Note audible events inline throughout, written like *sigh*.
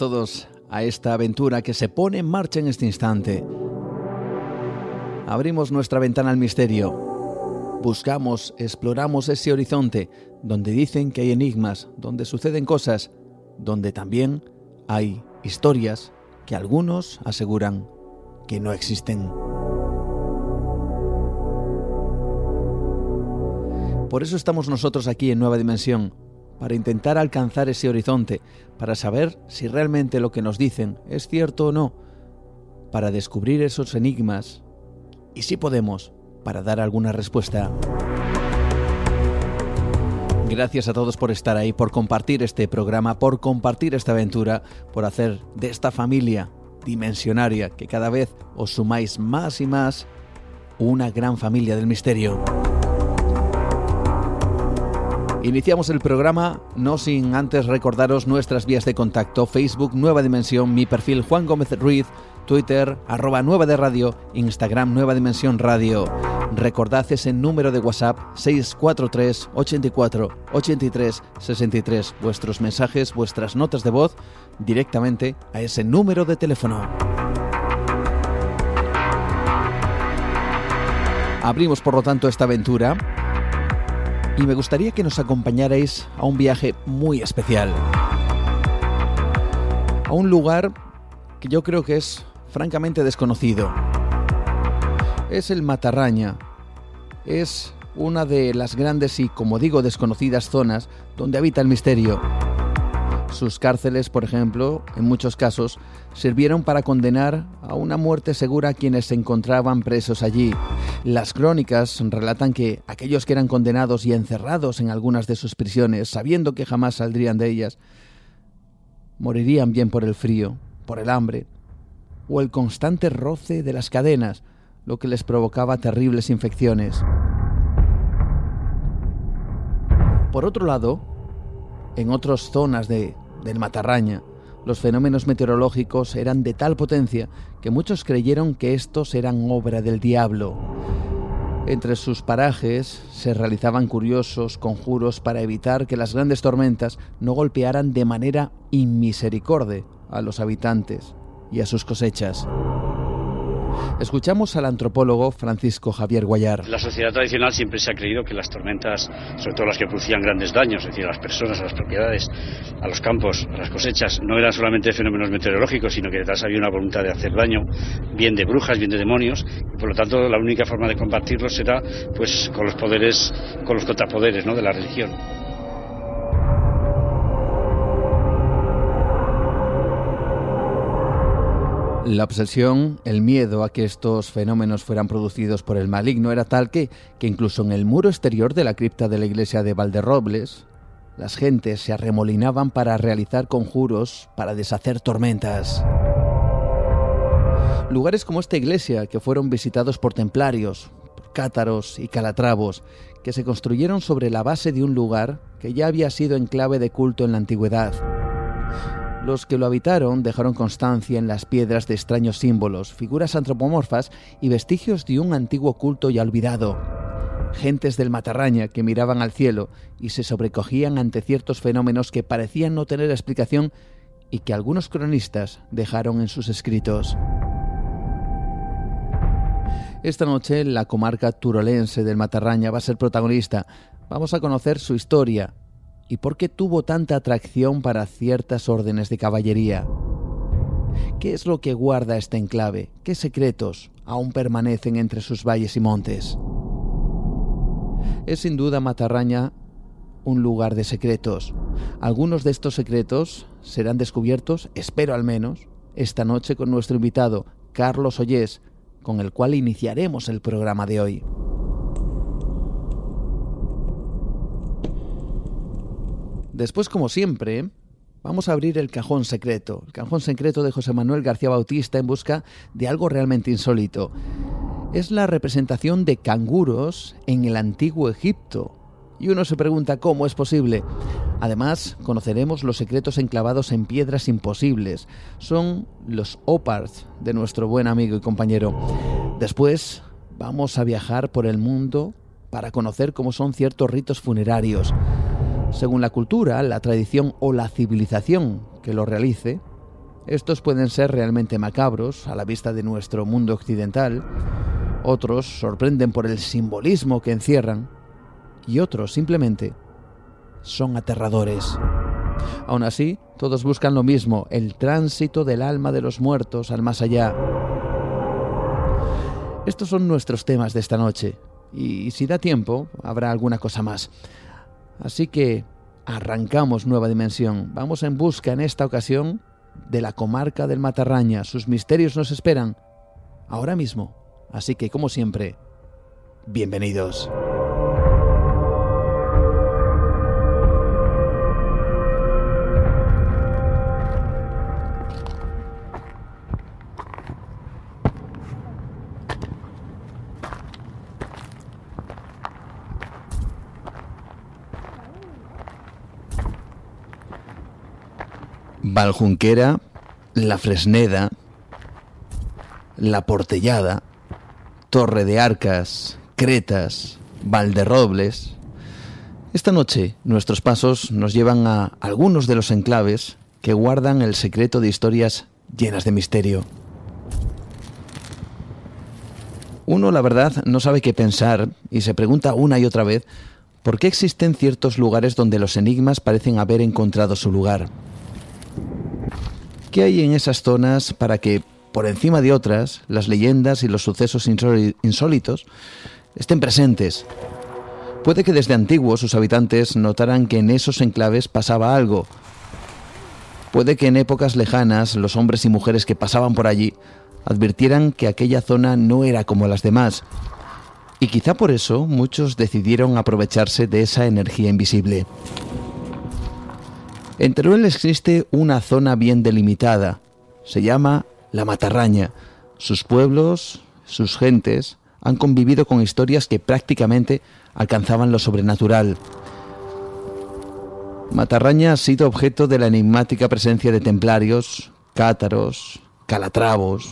Todos a esta aventura que se pone en marcha en este instante. Abrimos nuestra ventana al misterio. Buscamos, exploramos ese horizonte donde dicen que hay enigmas, donde suceden cosas, donde también hay historias que algunos aseguran que no existen. Por eso estamos nosotros aquí en Nueva Dimensión, para intentar alcanzar ese horizonte, para saber si realmente lo que nos dicen es cierto o no, para descubrir esos enigmas y si podemos, para dar alguna respuesta. Gracias a todos por estar ahí, por compartir este programa, por compartir esta aventura, por hacer de esta familia dimensionaria que cada vez os sumáis más y más una gran familia del misterio. Iniciamos el programa no sin antes recordaros nuestras vías de contacto, Facebook Nueva Dimensión, mi perfil Juan Gómez Ruiz, Twitter arroba Nueva de Radio, Instagram Nueva Dimensión Radio. Recordad ese número de WhatsApp 643 84 83 63. Vuestros mensajes, vuestras notas de voz directamente a ese número de teléfono. Abrimos por lo tanto esta aventura y me gustaría que nos acompañarais a un viaje muy especial. A un lugar que yo creo que es francamente desconocido. Es el Matarraña. Es una de las grandes y, como digo, desconocidas zonas donde habita el misterio. Sus cárceles, por ejemplo, en muchos casos, sirvieron para condenar a una muerte segura a quienes se encontraban presos allí. Las crónicas relatan que aquellos que eran condenados y encerrados en algunas de sus prisiones, sabiendo que jamás saldrían de ellas, morirían bien por el frío, por el hambre o el constante roce de las cadenas, lo que les provocaba terribles infecciones. Por otro lado, en otras zonas de, del Matarraña, los fenómenos meteorológicos eran de tal potencia que muchos creyeron que estos eran obra del diablo. Entre sus parajes se realizaban curiosos conjuros para evitar que las grandes tormentas no golpearan de manera inmisericorde a los habitantes y a sus cosechas. Escuchamos al antropólogo Francisco Javier Guayar. La sociedad tradicional siempre se ha creído que las tormentas, sobre todo las que producían grandes daños, es decir, a las personas, a las propiedades, a los campos, a las cosechas, no eran solamente fenómenos meteorológicos, sino que detrás había una voluntad de hacer daño, bien de brujas, bien de demonios, y por lo tanto la única forma de combatirlos era pues con los poderes, con los contrapoderes ¿no? de la religión. La obsesión, el miedo a que estos fenómenos fueran producidos por el maligno era tal que, que incluso en el muro exterior de la cripta de la iglesia de Valderrobles, las gentes se arremolinaban para realizar conjuros para deshacer tormentas. Lugares como esta iglesia, que fueron visitados por templarios, cátaros y calatravos, que se construyeron sobre la base de un lugar que ya había sido enclave de culto en la antigüedad. Los que lo habitaron dejaron constancia en las piedras de extraños símbolos, figuras antropomorfas y vestigios de un antiguo culto ya olvidado. Gentes del Matarraña que miraban al cielo y se sobrecogían ante ciertos fenómenos que parecían no tener explicación y que algunos cronistas dejaron en sus escritos. Esta noche la comarca turolense del Matarraña va a ser protagonista. Vamos a conocer su historia y por qué tuvo tanta atracción para ciertas órdenes de caballería. ¿Qué es lo que guarda este enclave? ¿Qué secretos aún permanecen entre sus valles y montes? Es sin duda Matarraña un lugar de secretos. Algunos de estos secretos serán descubiertos, espero al menos, esta noche con nuestro invitado, Carlos Ollés, con el cual iniciaremos el programa de hoy. Después, como siempre, vamos a abrir el cajón secreto, el cajón secreto de José Manuel García Bautista en busca de algo realmente insólito. Es la representación de canguros en el antiguo Egipto, y uno se pregunta cómo es posible. Además, conoceremos los secretos enclavados en piedras imposibles. Son los opars de nuestro buen amigo y compañero. Después, vamos a viajar por el mundo para conocer cómo son ciertos ritos funerarios. Según la cultura, la tradición o la civilización que lo realice, estos pueden ser realmente macabros a la vista de nuestro mundo occidental, otros sorprenden por el simbolismo que encierran, y otros simplemente son aterradores. Aún así, todos buscan lo mismo, el tránsito del alma de los muertos al más allá. Estos son nuestros temas de esta noche, y si da tiempo, habrá alguna cosa más. Así que arrancamos nueva dimensión. Vamos en busca en esta ocasión de la comarca del Matarraña. Sus misterios nos esperan ahora mismo. Así que, como siempre, bienvenidos. Valjunquera, La Fresneda, La Portellada, Torre de Arcas, Cretas, Valderrobles. Esta noche nuestros pasos nos llevan a algunos de los enclaves que guardan el secreto de historias llenas de misterio. Uno, la verdad, no sabe qué pensar y se pregunta una y otra vez por qué existen ciertos lugares donde los enigmas parecen haber encontrado su lugar. ¿Qué hay en esas zonas para que, por encima de otras, las leyendas y los sucesos insólitos estén presentes? Puede que desde antiguo sus habitantes notaran que en esos enclaves pasaba algo. Puede que en épocas lejanas los hombres y mujeres que pasaban por allí advirtieran que aquella zona no era como las demás. Y quizá por eso muchos decidieron aprovecharse de esa energía invisible. En Teruel existe una zona bien delimitada. Se llama La Matarraña. Sus pueblos, sus gentes, han convivido con historias que prácticamente alcanzaban lo sobrenatural. Matarraña ha sido objeto de la enigmática presencia de templarios, cátaros, calatravos.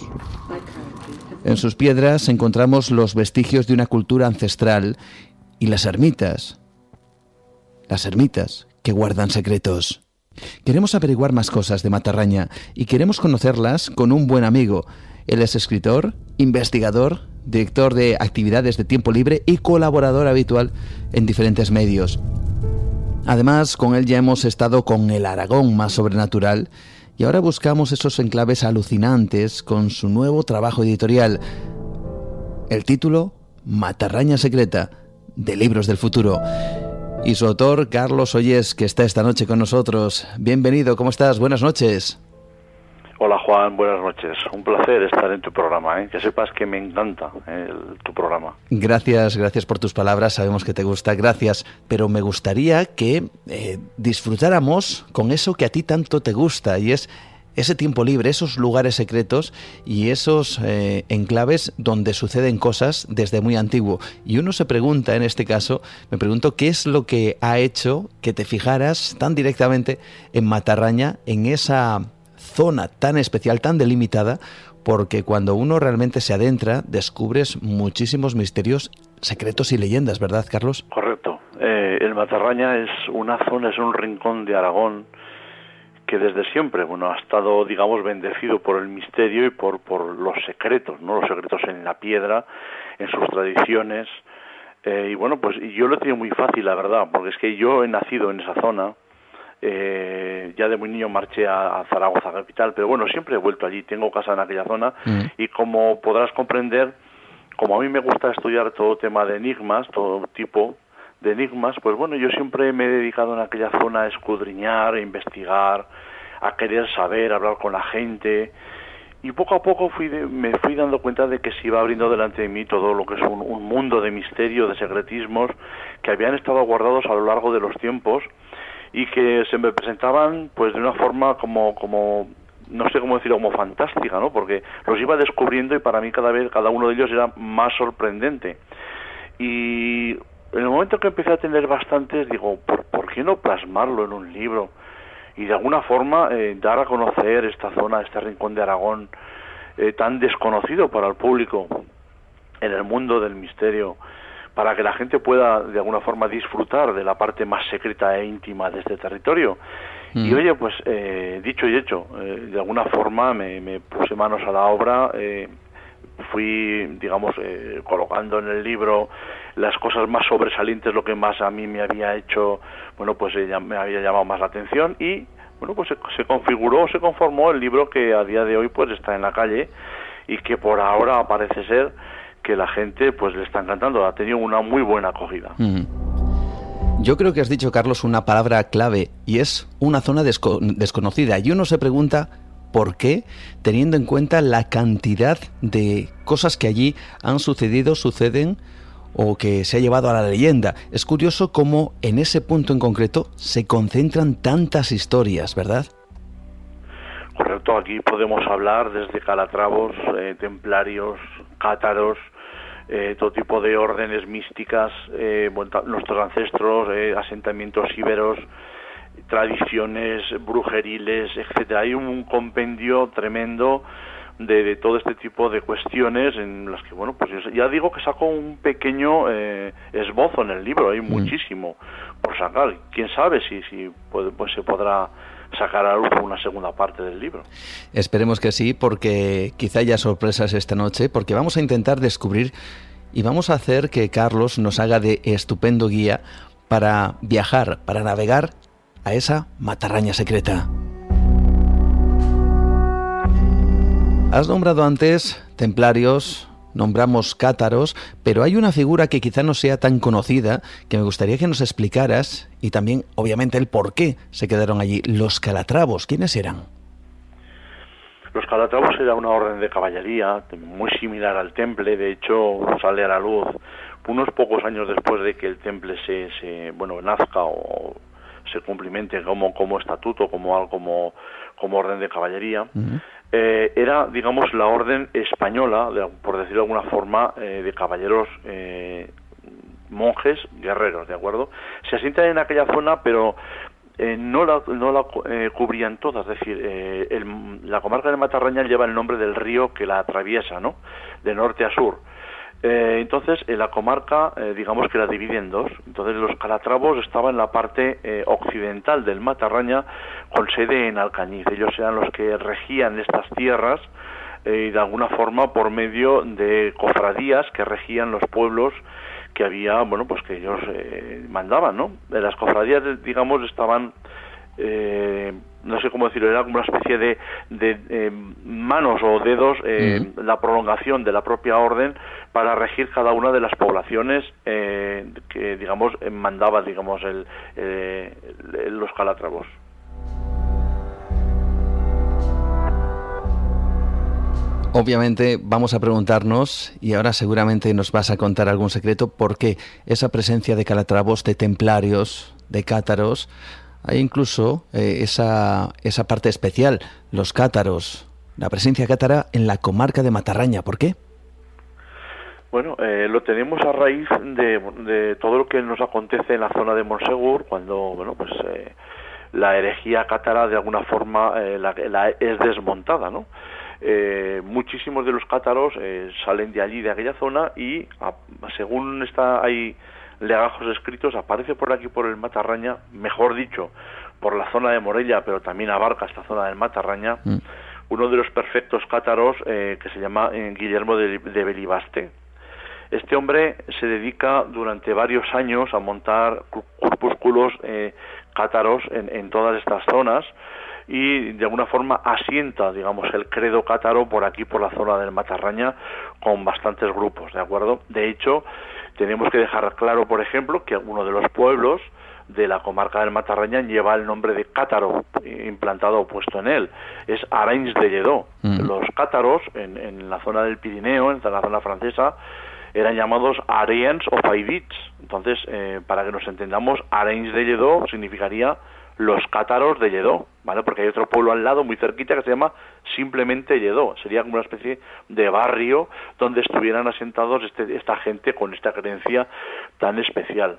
En sus piedras encontramos los vestigios de una cultura ancestral y las ermitas. Las ermitas que guardan secretos. Queremos averiguar más cosas de Matarraña y queremos conocerlas con un buen amigo. Él es escritor, investigador, director de actividades de tiempo libre y colaborador habitual en diferentes medios. Además, con él ya hemos estado con el Aragón más sobrenatural y ahora buscamos esos enclaves alucinantes con su nuevo trabajo editorial. El título, Matarraña Secreta, de Libros del Futuro y su autor Carlos Ollés, que está esta noche con nosotros. Bienvenido, ¿cómo estás? Buenas noches. Hola Juan, buenas noches. Un placer estar en tu programa, ¿eh? que sepas que me encanta eh, tu programa. Gracias, gracias por tus palabras, sabemos que te gusta, gracias, pero me gustaría que eh, disfrutáramos con eso que a ti tanto te gusta y es ese tiempo libre, esos lugares secretos y esos eh, enclaves donde suceden cosas desde muy antiguo. Y uno se pregunta, en este caso, me pregunto qué es lo que ha hecho que te fijaras tan directamente en Matarraña, en esa zona tan especial, tan delimitada, porque cuando uno realmente se adentra, descubres muchísimos misterios, secretos y leyendas, ¿verdad, Carlos? Correcto. Eh, el Matarraña es una zona, es un rincón de Aragón que desde siempre, bueno, ha estado, digamos, bendecido por el misterio y por, por los secretos, ¿no? Los secretos en la piedra, en sus tradiciones. Eh, y bueno, pues yo lo he tenido muy fácil, la verdad, porque es que yo he nacido en esa zona, eh, ya de muy niño marché a, Zaragoza capital, pero bueno, siempre he vuelto allí, tengo casa en aquella zona mm. y como podrás comprender, como a mí me gusta estudiar todo tema de enigmas, todo tipo de enigmas, pues bueno, yo siempre me he dedicado en aquella zona a escudriñar, a investigar, a querer saber, a hablar con la gente. Y poco a poco fui me fui dando cuenta de que se iba abriendo delante de mí todo lo que es un, un mundo de misterio, de secretismos que habían estado guardados a lo largo de los tiempos y que se me presentaban pues de una forma como como no sé cómo decirlo como fantástica no porque los iba descubriendo y para mí cada vez cada uno de ellos era más sorprendente. Y en el momento que empecé a tener bastantes digo por, ¿por qué no plasmarlo en un libro y de alguna forma eh, dar a conocer esta zona este rincón de Aragón eh, tan desconocido para el público en el mundo del misterio para que la gente pueda de alguna forma disfrutar de la parte más secreta e íntima de este territorio. Y mm. oye, pues eh, dicho y hecho, eh, de alguna forma me, puse manos a la obra, eh, fui, digamos, colocando en el libro las cosas más sobresalientes, lo que más a mí me había hecho, bueno, pues me había llamado más la atención y, bueno, pues se, se configuró, se conformó el libro que a día de hoy pues está en la calle y que por ahora parece ser que la gente pues le está encantando, ha tenido una muy buena acogida. Yo creo que has dicho, Carlos, una palabra clave y es una zona desconocida. Y uno se pregunta por qué, teniendo en cuenta la cantidad de cosas que allí han sucedido, suceden o que se ha llevado a la leyenda. Es curioso cómo en ese punto en concreto se concentran tantas historias, ¿verdad? Correcto, aquí podemos hablar desde calatravos, eh, templarios, cátaros, eh, todo tipo de órdenes místicas, eh, nuestros ancestros, eh, asentamientos íberos, tradiciones brujeriles, etcétera. Hay un compendio tremendo de, todo este tipo de cuestiones en las que, bueno, pues ya digo que saco un pequeño esbozo en el libro, hay mm. muchísimo por sacar. Quién sabe si, si pues se podrá sacar a luz una segunda parte del libro. Esperemos que sí, porque quizá haya sorpresas esta noche, porque vamos a intentar descubrir y vamos a hacer que Carlos nos haga de estupendo guía para viajar, para navegar a esa matarraña secreta. Has nombrado antes templarios, nombramos cátaros, pero hay una figura que quizá no sea tan conocida, que me gustaría que nos explicaras, y también, obviamente, el por qué se quedaron allí. Los calatravos, ¿quiénes eran? Los calatravos era una orden de caballería muy similar al temple, de hecho sale a la luz unos pocos años después de que el temple se, se bueno nazca o se cumplimente como como estatuto, como algo como como orden de caballería. Eh, era, digamos, la orden española, por decirlo de alguna forma, eh, de caballeros eh, monjes, guerreros, ¿de acuerdo? Se asientan en aquella zona, pero no la, no la cubrían todas, es decir, la comarca de Matarraña lleva el nombre del río que la atraviesa, ¿no? De norte a sur. Eh, entonces, en la comarca, eh, digamos que la divide en dos. Entonces, los calatravos estaban en la parte eh, occidental del Matarraña, con sede en Alcañiz. Ellos eran los que regían estas tierras y de alguna forma por medio de cofradías que regían los pueblos que había, bueno, pues que ellos mandaban, ¿no? Las cofradías, digamos, estaban eh, no sé cómo decirlo, era como una especie de, de eh, manos o dedos, eh, la prolongación de la propia orden para regir cada una de las poblaciones que, digamos, mandaba, digamos, el, los calatravos. Obviamente vamos a preguntarnos, y ahora seguramente nos vas a contar algún secreto, por qué esa presencia de calatravos, de templarios, de cátaros, hay incluso eh, esa, esa parte especial, los cátaros, la presencia cátara en la comarca de Matarraña. ¿Por qué? Bueno, eh, lo tenemos a raíz de, de, todo lo que nos acontece en la zona de Monsegur, cuando, bueno, pues eh, la herejía cátara de alguna forma la, es desmontada, ¿no? Muchísimos de los cátaros salen de allí, de aquella zona, y según está ahí legajos escritos, aparece por aquí por el Matarraña, mejor dicho, por la zona de Morella, pero también abarca esta zona del Matarraña, mm. uno de los perfectos cátaros eh, que se llama eh, Guillermo de, Belibaste. Este hombre se dedica durante varios años a montar corpúsculos eh, cátaros en, en, todas estas zonas y de alguna forma asienta, digamos, el credo cátaro por aquí, por la zona del Matarraña, con bastantes grupos, ¿de acuerdo? De hecho, tenemos que dejar claro, por ejemplo, que alguno de los pueblos de la comarca del Matarraña lleva el nombre de cátaro implantado o puesto en él. Es Arains de Lledó. Mm. Los cátaros en, la zona del Pirineo, en la zona francesa, eran llamados Ariens o Faidits. Entonces, eh, para que nos entendamos, Arains de Lledó significaría los cátaros de Lledó, ¿vale? Porque hay otro pueblo al lado, muy cerquita, que se llama simplemente Lledó. Sería como una especie de barrio donde estuvieran asentados este, esta gente con esta creencia tan especial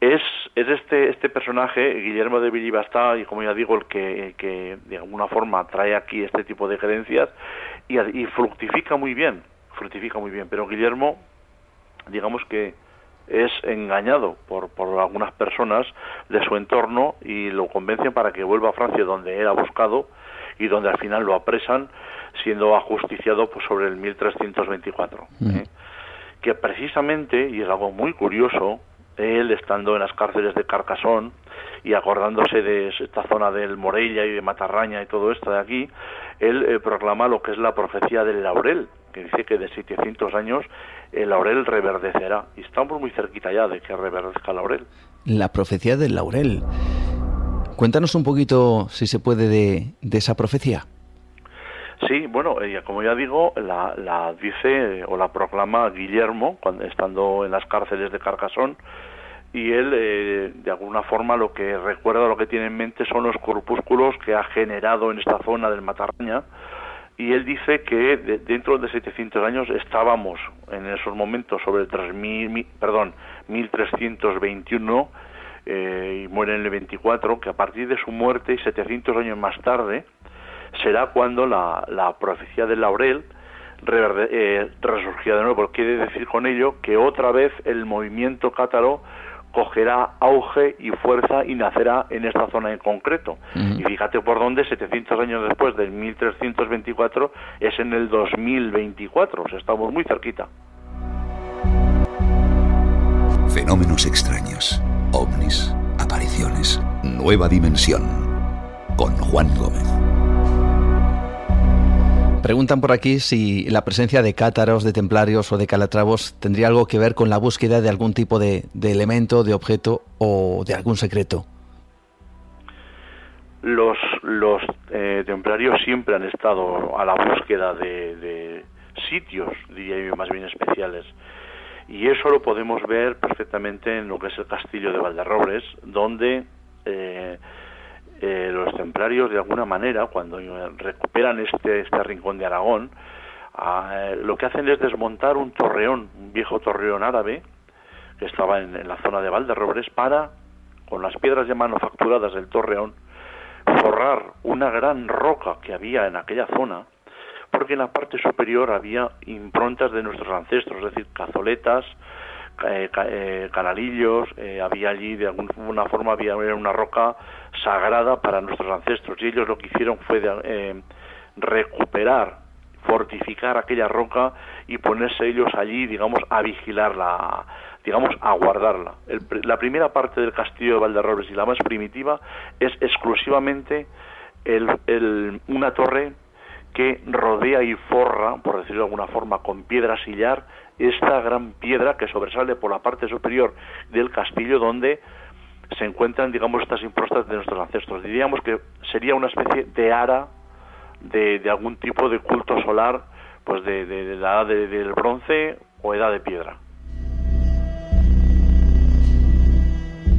es, es este, este personaje, Guillermo de Villibastá, y como ya digo, el que, que de alguna forma trae aquí este tipo de creencias y, y fructifica muy bien, fructifica muy bien, pero Guillermo, digamos que es engañado por, por algunas personas de su entorno y lo convencen para que vuelva a Francia donde era buscado y donde al final lo apresan siendo ajusticiado pues, sobre el 1324. ¿eh? Que precisamente, y es algo muy curioso, él estando en las cárceles de Carcasón y acordándose de esta zona del Morella y de Matarraña y todo esto de aquí, él eh, proclama lo que es la profecía del laurel, que dice que de 700 años el laurel reverdecerá. Y estamos muy cerquita ya de que reverdezca el laurel. La profecía del laurel. Cuéntanos un poquito, si se puede, de, esa profecía. Sí, bueno, como ya digo, la, la, dice o la proclama Guillermo, cuando, estando en las cárceles de Carcasón, y él eh, de alguna forma lo que recuerda lo que tiene en mente son los corpúsculos que ha generado en esta zona del Matarraña y él dice que dentro de 700 años estábamos en esos momentos sobre el 3000 perdón 1321 eh, y muere en el 24 que a partir de su muerte y 700 años más tarde será cuando la, la profecía del laurel eh, resurgirá de nuevo. Quiere decir con ello que otra vez el movimiento cátaro cogerá auge y fuerza y nacerá en esta zona en concreto. Y fíjate por dónde, 700 años después del 1324, es en el 2024, o sea, estamos muy cerquita. Fenómenos extraños, ovnis, apariciones, nueva dimensión, con Juan Gómez. Preguntan por aquí si la presencia de cátaros, de templarios o de calatravos tendría algo que ver con la búsqueda de algún tipo de, elemento, de objeto o de algún secreto. Los, los eh, templarios siempre han estado a la búsqueda de, sitios, diría yo, más bien especiales. Y eso lo podemos ver perfectamente en lo que es el castillo de Valderrobres, donde eh, eh, los templarios de alguna manera, cuando recuperan este, este rincón de Aragón, ah, lo que hacen es desmontar un torreón, un viejo torreón árabe, que estaba en, la zona de Valderrobres, para, con las piedras ya manufacturadas del torreón, forrar una gran roca que había en aquella zona, porque en la parte superior había improntas de nuestros ancestros, es decir, cazoletas, eh, eh, canalillos, eh, había allí de alguna forma había una roca sagrada para nuestros ancestros y ellos lo que hicieron fue recuperar, fortificar aquella roca y ponerse ellos allí, digamos, a vigilarla, digamos, a guardarla. la primera parte del castillo de Valderrobres y la más primitiva es exclusivamente el, una torre que rodea y forra, por decirlo de alguna forma, con piedra sillar, esta gran piedra que sobresale por la parte superior del castillo donde se encuentran, digamos, estas impostas de nuestros ancestros. Diríamos que sería una especie de ara de, algún tipo de culto solar, pues de, la edad del bronce o edad de piedra.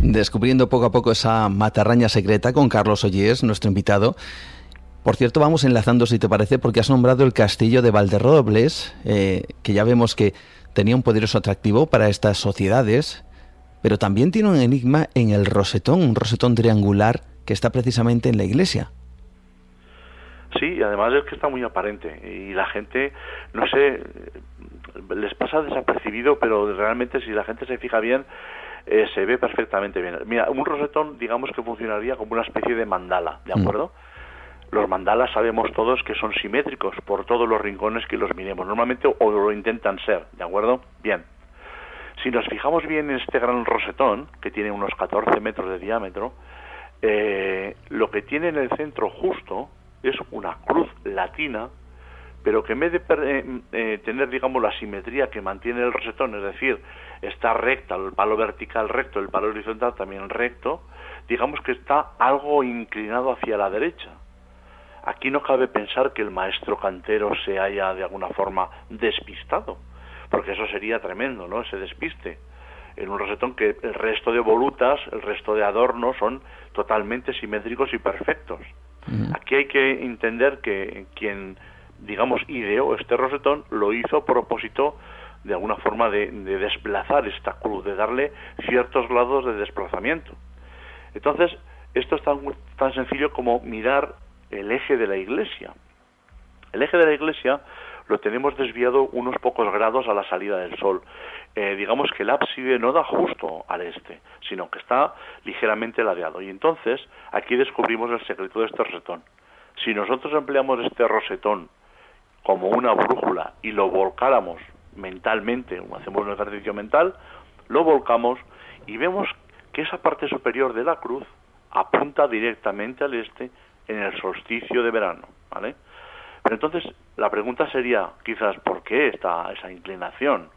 Descubriendo poco a poco esa matarraña secreta con Carlos Ollés, nuestro invitado. Por cierto, vamos enlazando, si te parece, porque has nombrado el castillo de Valderrobles, eh, que ya vemos que tenía un poderoso atractivo para estas sociedades, pero también tiene un enigma en el rosetón, un rosetón triangular que está precisamente en la iglesia. Sí, y además es que está muy aparente y la gente, no sé, les pasa desapercibido, pero realmente si la gente se fija bien, eh, se ve perfectamente bien. Mira, un rosetón, digamos que funcionaría como una especie de mandala, ¿de mm. acuerdo? Los mandalas sabemos todos que son simétricos por todos los rincones que los miremos. Normalmente o lo intentan ser, ¿de acuerdo? Bien. Si nos fijamos bien en este gran rosetón, que tiene unos 14 metros de diámetro, eh, lo que tiene en el centro justo es una cruz latina, pero que en vez de eh, eh, tener, digamos, la simetría que mantiene el rosetón, es decir, está recta, el palo vertical recto, el palo horizontal también recto, digamos que está algo inclinado hacia la derecha. Aquí no cabe pensar que el maestro cantero se haya de alguna forma despistado, porque eso sería tremendo, ¿no? Ese despiste. En un rosetón que el resto de volutas, el resto de adornos son totalmente simétricos y perfectos. Aquí hay que entender que quien, digamos, ideó este rosetón lo hizo a propósito de alguna forma de, de desplazar esta cruz, de darle ciertos grados de desplazamiento. Entonces, esto es tan, tan sencillo como mirar el eje de la iglesia. El eje de la iglesia lo tenemos desviado unos pocos grados a la salida del sol. Eh, digamos que el ábside no da justo al este, sino que está ligeramente ladeado. Y entonces aquí descubrimos el secreto de este rosetón. Si nosotros empleamos este rosetón como una brújula y lo volcáramos mentalmente, hacemos un ejercicio mental, lo volcamos y vemos que esa parte superior de la cruz apunta directamente al este en el solsticio de verano, ¿vale? Pero entonces la pregunta sería, quizás, ¿por qué esta, esa inclinación?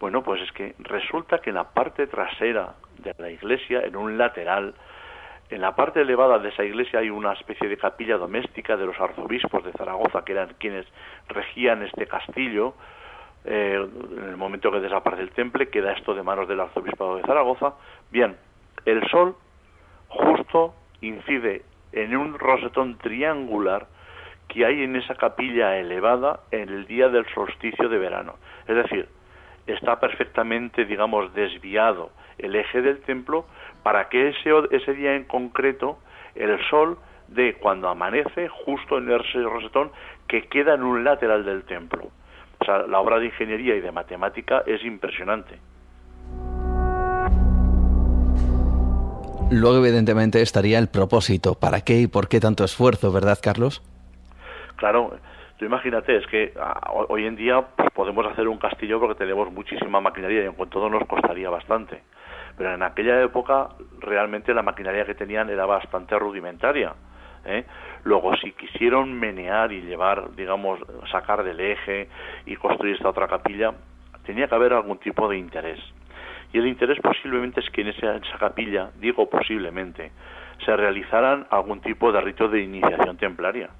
Bueno, pues es que resulta que en la parte trasera de la iglesia, en un lateral, en la parte elevada de esa iglesia hay una especie de capilla doméstica de los arzobispos de Zaragoza, que eran quienes regían este castillo. Eh, en el momento que desaparece el temple, queda esto de manos del arzobispo de Zaragoza. Bien, el sol justo incide en un rosetón triangular que hay en esa capilla elevada en el día del solsticio de verano. Es decir, está perfectamente, digamos, desviado el eje del templo para que ese, ese día en concreto el sol de cuando amanece justo en ese rosetón que queda en un lateral del templo. O sea, la obra de ingeniería y de matemática es impresionante. Luego, evidentemente, estaría el propósito. ¿Para qué y por qué tanto esfuerzo, verdad, Carlos? Claro, tú imagínate, es que ah, hoy en día pues, podemos hacer un castillo porque tenemos muchísima maquinaria y en cuanto todo nos costaría bastante. Pero en aquella época realmente la maquinaria que tenían era bastante rudimentaria. ¿eh? Luego, si quisieron menear y llevar, digamos, sacar del eje y construir esta otra capilla, tenía que haber algún tipo de interés. Y el interés posiblemente es que en esa, capilla, digo posiblemente, se realizaran algún tipo de rito de iniciación templaria.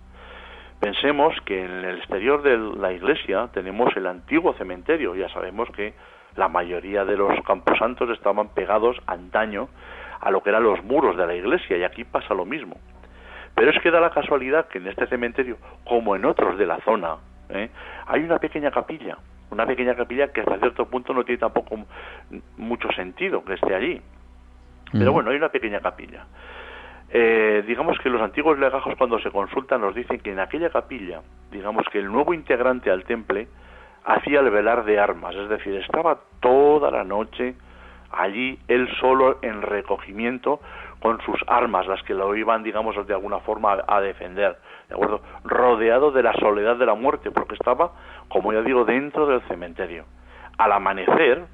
Pensemos que en el exterior de la iglesia tenemos el antiguo cementerio. Ya sabemos que la mayoría de los camposantos estaban pegados antaño a lo que eran los muros de la iglesia y aquí pasa lo mismo. Pero es que da la casualidad que en este cementerio, como en otros de la zona, ¿eh? hay una pequeña capilla una pequeña capilla que hasta cierto punto no tiene tampoco mucho sentido que esté allí. Pero bueno, hay una pequeña capilla. Eh, digamos que los antiguos legajos cuando se consultan nos dicen que en aquella capilla, digamos que el nuevo integrante al temple hacía el velar de armas, es decir, estaba toda la noche allí él solo en recogimiento con sus armas, las que lo iban, digamos, de alguna forma a, defender, ¿de acuerdo? Rodeado de la soledad de la muerte, porque estaba, como ya digo, dentro del cementerio. Al amanecer,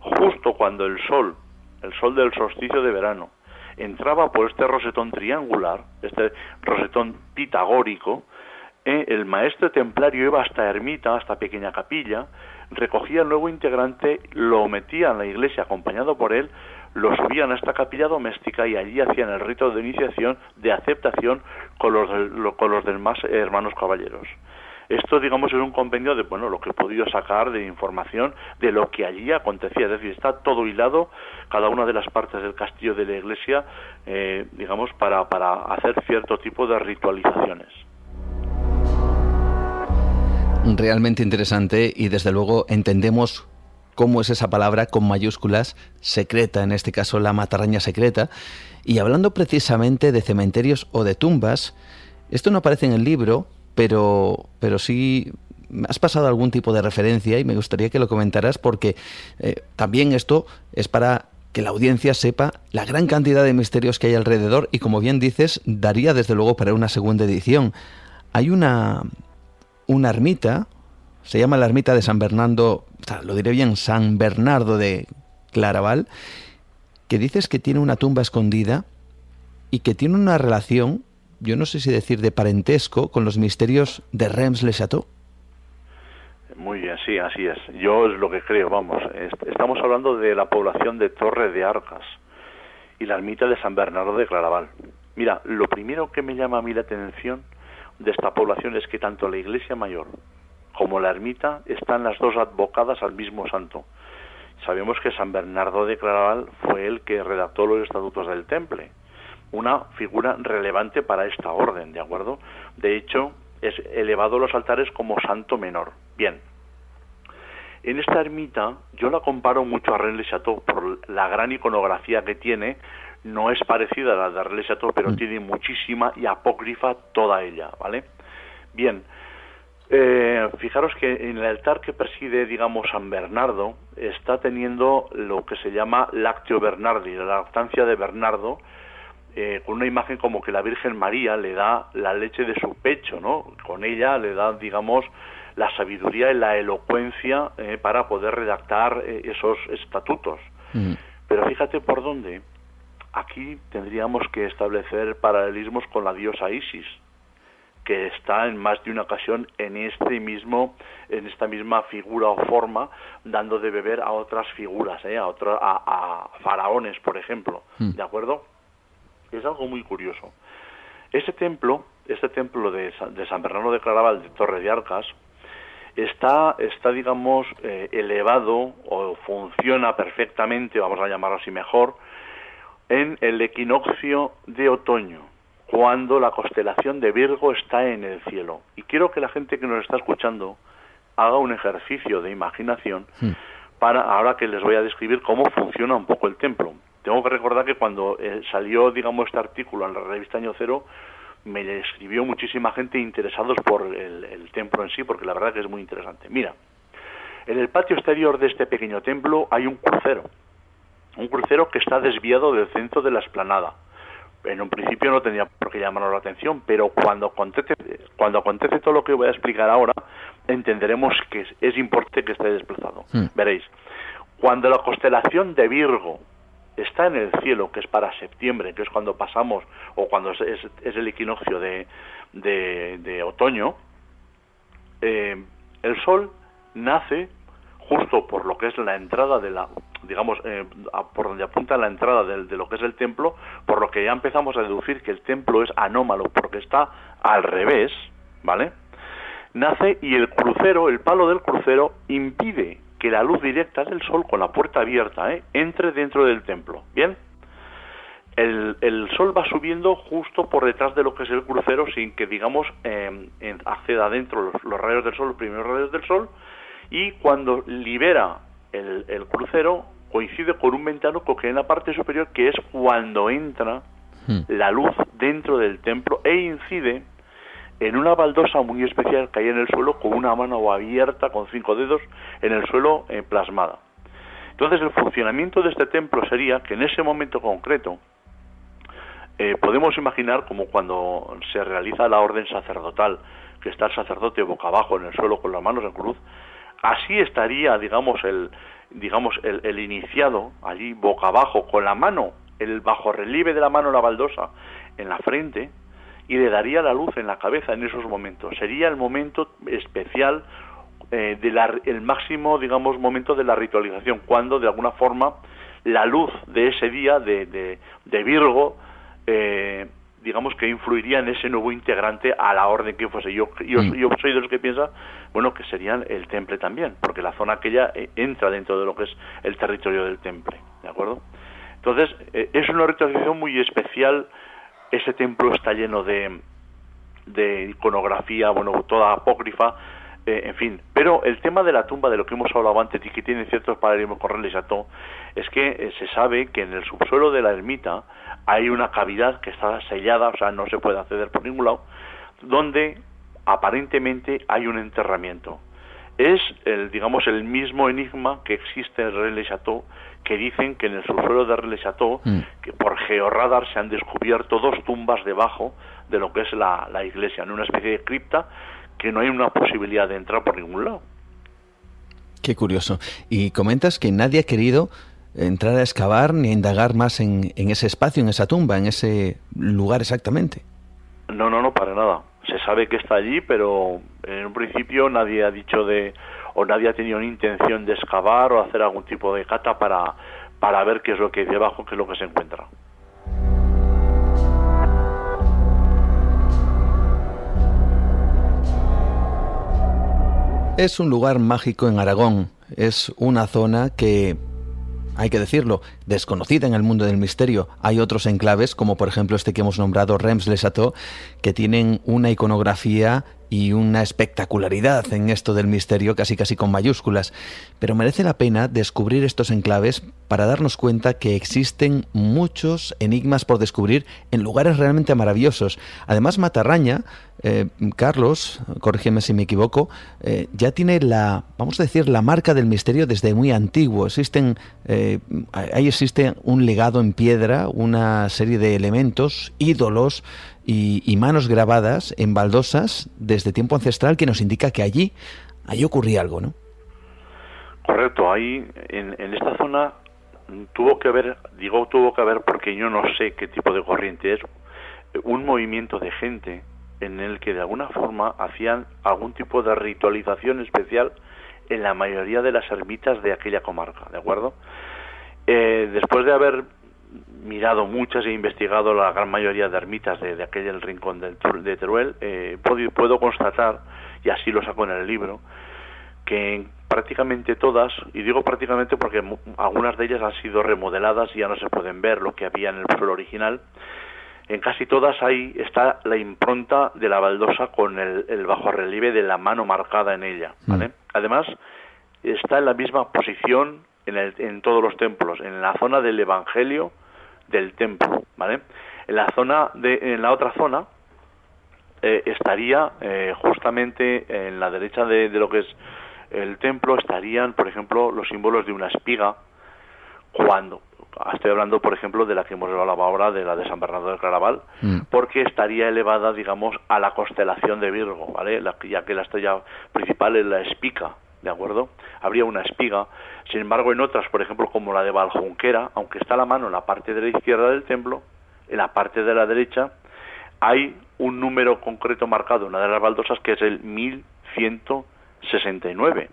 justo cuando el sol, el sol del solsticio de verano, entraba por este rosetón triangular, este rosetón pitagórico, eh, el maestro templario iba hasta ermita, hasta pequeña capilla, recogía el nuevo integrante, lo metía en la iglesia acompañado por él, lo subían a esta capilla doméstica y allí hacían el rito de iniciación, de aceptación con los, con los demás hermanos caballeros. Esto, digamos, es un compendio de bueno, lo que he podido sacar de información de lo que allí acontecía. Es decir, está todo hilado, cada una de las partes del castillo de la iglesia, eh, digamos, para, para hacer cierto tipo de ritualizaciones realmente interesante y desde luego entendemos cómo es esa palabra con mayúsculas, secreta, en este caso la matarraña secreta. Y hablando precisamente de cementerios o de tumbas, esto no aparece en el libro, pero, pero sí has pasado algún tipo de referencia y me gustaría que lo comentaras porque eh, también esto es para que la audiencia sepa la gran cantidad de misterios que hay alrededor y como bien dices, daría desde luego para una segunda edición. Hay una, una ermita, se llama la ermita de San Bernardo, lo diré bien, San Bernardo de Claraval, que dices que tiene una tumba escondida y que tiene una relación, yo no sé si decir de parentesco, con los misterios de Reims-le-Château. Muy bien, sí, así es. Yo es lo que creo, vamos. Estamos hablando de la población de Torre de Arcas y la ermita de San Bernardo de Claraval. Mira, lo primero que me llama a mí la atención de esta población es que tanto la iglesia mayor como la ermita están las dos advocadas al mismo santo. Sabemos que San Bernardo de Claraval fue el que redactó los estatutos del temple, una figura relevante para esta orden, ¿de acuerdo? De hecho, es elevado a los altares como santo menor. Bien, en esta ermita yo la comparo mucho a Rennes Chateau por la gran iconografía que tiene, no es parecida a la de Rennes Chateau, pero mm. tiene muchísima y apócrifa toda ella, ¿vale? Bien, eh, fijaros que en el altar que preside, digamos, San Bernardo, está teniendo lo que se llama Lactio Bernardi, la lactancia de Bernardo, eh, con una imagen como que la Virgen María le da la leche de su pecho, ¿no? Con ella le da, digamos, la sabiduría y la elocuencia eh, para poder redactar esos estatutos. Mm. Pero fíjate por dónde. Aquí tendríamos que establecer paralelismos con la diosa Isis que está en más de una ocasión en este mismo en esta misma figura o forma dando de beber a otras figuras ¿eh? a otros a, faraones por ejemplo hmm. de acuerdo es algo muy curioso ese templo este templo de, San Bernardo de Claraval de Torre de Arcas está está digamos eh, elevado o funciona perfectamente vamos a llamarlo así mejor en el equinoccio de otoño cuando la constelación de Virgo está en el cielo. Y quiero que la gente que nos está escuchando haga un ejercicio de imaginación hmm. para ahora que les voy a describir cómo funciona un poco el templo. Tengo que recordar que cuando eh, salió, digamos, este artículo en la revista Año Cero, me escribió muchísima gente interesados por el, el templo en sí, porque la verdad que es muy interesante. Mira, en el patio exterior de este pequeño templo hay un crucero, un crucero que está desviado del centro de la esplanada en un principio no tenía por qué llamarnos la atención, pero cuando acontece, cuando acontece todo lo que voy a explicar ahora, entenderemos que es, importante que esté desplazado. Hmm. Veréis, cuando la constelación de Virgo está en el cielo, que es para septiembre, que es cuando pasamos, o cuando es, el equinoccio de, de, otoño, eh, el Sol nace justo por lo que es la entrada de la digamos, eh, por donde apunta la entrada de, de, lo que es el templo, por lo que ya empezamos a deducir que el templo es anómalo, porque está al revés, ¿vale? Nace y el crucero, el palo del crucero, impide que la luz directa del sol con la puerta abierta ¿eh? entre dentro del templo. ¿Bien? El, el, sol va subiendo justo por detrás de lo que es el crucero sin que, digamos, eh, acceda adentro los, los, rayos del sol, los primeros rayos del sol, y cuando libera el, el crucero, coincide con un ventano que en la parte superior que es cuando entra hmm. la luz dentro del templo e incide en una baldosa muy especial que hay en el suelo con una mano abierta con cinco dedos en el suelo eh, plasmada. Entonces el funcionamiento de este templo sería que en ese momento concreto eh, podemos imaginar como cuando se realiza la orden sacerdotal, que está el sacerdote boca abajo en el suelo con las manos en cruz, así estaría, digamos, el, digamos, el, iniciado allí boca abajo, con la mano, el bajo relieve de la mano, la baldosa, en la frente, y le daría la luz en la cabeza en esos momentos. Sería el momento especial, eh, de el máximo, digamos, momento de la ritualización, cuando de alguna forma la luz de ese día de, de, Virgo eh, digamos que influiría en ese nuevo integrante a la orden que fuese. Yo, yo, mm. yo soy de los que piensa, bueno, que serían el temple también, porque la zona aquella eh, entra dentro de lo que es el territorio del temple, ¿de acuerdo? Entonces, eh, es una ritualización muy especial, ese templo está lleno de, de iconografía, bueno, toda apócrifa, eh, en fin. Pero el tema de la tumba, de lo que hemos hablado antes y que tiene ciertos paralelismos con René es que se sabe que en el subsuelo de la ermita hay una cavidad que está sellada, o sea, no se puede acceder por ningún lado, donde aparentemente hay un enterramiento. es el, digamos, el mismo enigma que existe en Rennes-le-Château, que dicen que en el subsuelo de Rennes-le-Château, mm. que por georradar se han descubierto dos tumbas debajo de lo que es la, la iglesia, en una especie de cripta que no hay una posibilidad de entrar por ningún lado. Qué curioso. Y comentas que nadie ha querido entrar a excavar ni a indagar más en, en ese espacio, en esa tumba, en ese lugar exactamente. No, no, no, para nada. Se sabe que está allí, pero en un principio nadie ha dicho de o nadie ha tenido intención de excavar o hacer algún tipo de cata para, para ver qué es lo que hay debajo, qué es lo que se encuentra. Es un lugar mágico en Aragón. Es una zona que hay que decirlo, desconocida en el mundo del misterio. Hay otros enclaves, como por ejemplo este que hemos nombrado, Reims-les-Châteaux, que tienen una iconografía y una espectacularidad en esto del misterio, casi casi con mayúsculas. Pero merece la pena descubrir estos enclaves para darnos cuenta que existen muchos enigmas por descubrir en lugares realmente maravillosos. Además, Matarraña, eh, Carlos, corrígeme si me equivoco, eh, ya tiene la, vamos a decir, la marca del misterio desde muy antiguo. Existen, eh, ahí existe un legado en piedra, una serie de elementos, ídolos, y, manos grabadas en baldosas desde tiempo ancestral que nos indica que allí, allí ocurría algo, ¿no? Correcto, ahí en, esta zona tuvo que haber, digo tuvo que haber porque yo no sé qué tipo de corriente es, un movimiento de gente en el que de alguna forma hacían algún tipo de ritualización especial en la mayoría de las ermitas de aquella comarca, ¿de acuerdo? Eh, después de haber mirado muchas e investigado la gran mayoría de ermitas de, aquel rincón del, de Teruel, eh, puedo, constatar, y así lo saco en el libro, que prácticamente todas, y digo prácticamente porque algunas de ellas han sido remodeladas y ya no se pueden ver lo que había en el suelo original, en casi todas ahí está la impronta de la baldosa con el, bajo relieve de la mano marcada en ella. Mm. Además, está en la misma posición en, en todos los templos, en la zona del Evangelio del templo, ¿vale? En la zona de, en la otra zona eh, estaría eh, justamente en la derecha de, lo que es el templo estarían, por ejemplo, los símbolos de una espiga. Cuando estoy hablando, por ejemplo, de la que hemos hablado ahora, de la de San Bernardo del Claraval, mm. porque estaría elevada, digamos, a la constelación de Virgo, ¿vale? La, ya que la estrella principal es la espica, ¿de acuerdo? Habría una espiga. Sin embargo, en otras, por ejemplo, como la de Valjunquera, aunque está la mano en la parte de la izquierda del templo, en la parte de la derecha hay un número concreto marcado, una de las baldosas, que es el 1169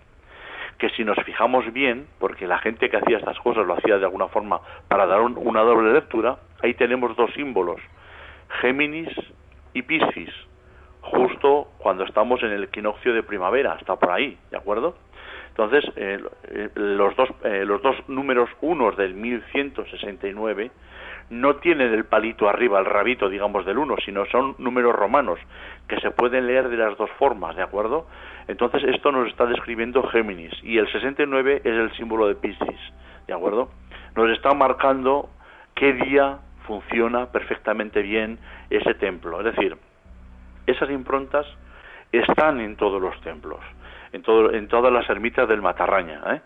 que si nos fijamos bien, porque la gente que hacía estas cosas lo hacía de alguna forma para dar una doble lectura, ahí tenemos dos símbolos, Géminis y Piscis justo cuando estamos en el equinoccio de primavera, está por ahí, ¿de acuerdo? Entonces, eh, eh, los, dos, eh, los dos números unos del 1169 no tienen el palito arriba, el rabito, digamos, del uno, sino son números romanos que se pueden leer de las dos formas, ¿de acuerdo? Entonces, esto nos está describiendo Géminis y el 69 es el símbolo de Piscis, ¿de acuerdo? Nos está marcando qué día funciona perfectamente bien ese templo. Es decir, esas improntas están en todos los templos, en, todo, en todas las ermitas del Matarraña. ¿eh?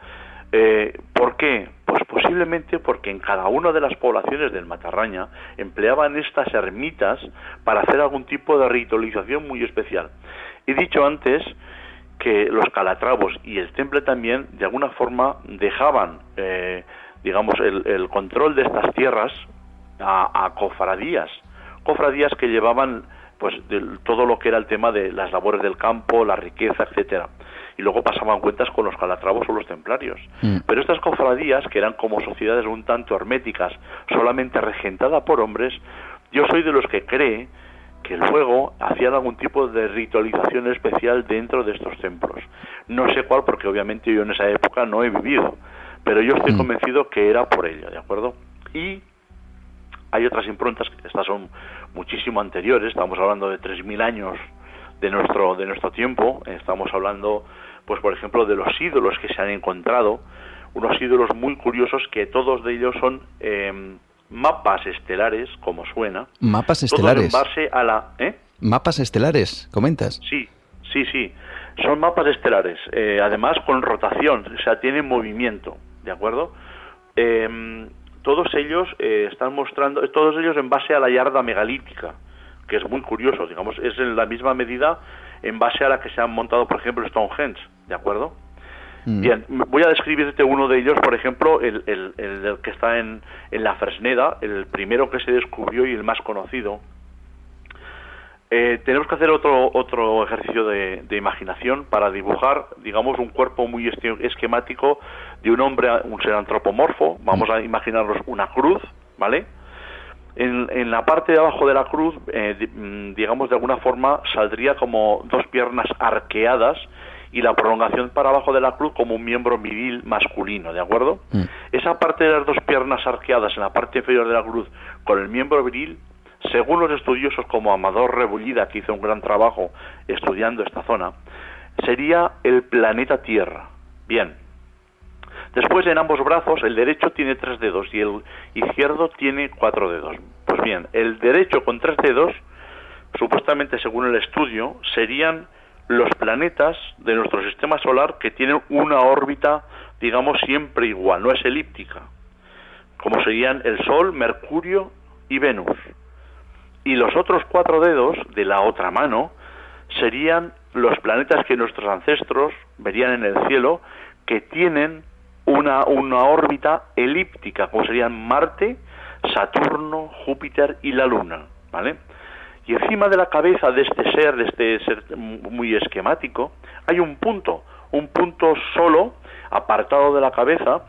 Eh, ¿Por qué? Pues posiblemente porque en cada una de las poblaciones del Matarraña empleaban estas ermitas para hacer algún tipo de ritualización muy especial. He dicho antes que los calatravos y el temple también de alguna forma dejaban, eh, digamos, el, control de estas tierras a, a cofradías, cofradías que llevaban pues de todo lo que era el tema de las labores del campo, la riqueza, etcétera. Y luego pasaban cuentas con los calatravos o los templarios. Mm. Pero estas cofradías, que eran como sociedades un tanto herméticas, solamente regentadas por hombres, yo soy de los que cree que luego hacían algún tipo de ritualización especial dentro de estos templos. No sé cuál, porque obviamente yo en esa época no he vivido, pero yo estoy mm. convencido que era por ello, ¿de acuerdo? Y hay otras improntas, estas son muchísimo anteriores, estamos hablando de 3.000 años de nuestro, de nuestro tiempo, estamos hablando, pues por ejemplo, de los ídolos que se han encontrado, unos ídolos muy curiosos que todos de ellos son em, mapas estelares, como suena. Mapas estelares. Todo en base a la... ¿eh? Mapas estelares, comentas. Sí, Sí, sí. Son mapas estelares, eh, además con rotación, o sea, tienen movimiento, ¿de acuerdo? Em, todos ellos eh, están mostrando, todos ellos en base a la yarda megalítica, que es muy curioso, digamos, es en la misma medida en base a la que se han montado, por ejemplo, Stonehenge, ¿de acuerdo? Mm. Bien, voy a describirte uno de ellos, por ejemplo, el, el, que está en, en, la Fresneda, el primero que se descubrió y el más conocido. Eh, tenemos que hacer otro, otro ejercicio de, de, imaginación para dibujar, digamos, un cuerpo muy esquemático de un hombre, un ser antropomorfo. Vamos a imaginarnos una cruz, ¿vale? En, en la parte de abajo de la cruz, eh, mm, digamos, de alguna forma saldría como dos piernas arqueadas y la prolongación para abajo de la cruz como un miembro viril masculino, ¿de acuerdo? Mm. Esa parte de las dos piernas arqueadas en la parte inferior de la cruz con el miembro viril, según los estudiosos como Amador Rebullida, que hizo un gran trabajo estudiando esta zona, sería el planeta Tierra. Bien. Después en ambos brazos el derecho tiene tres dedos y el izquierdo tiene cuatro dedos. Pues bien, el derecho con tres dedos, supuestamente según el estudio, serían los planetas de nuestro sistema solar que tienen una órbita, digamos, siempre igual, no es elíptica, como serían el Sol, Mercurio y Venus. Y los otros cuatro dedos de la otra mano serían los planetas que nuestros ancestros verían en el cielo, que tienen una, una órbita elíptica, como serían Marte, Saturno, Júpiter y la Luna, ¿vale? Y encima de la cabeza de este ser, de este ser muy esquemático, hay un punto, un punto solo, apartado de la cabeza,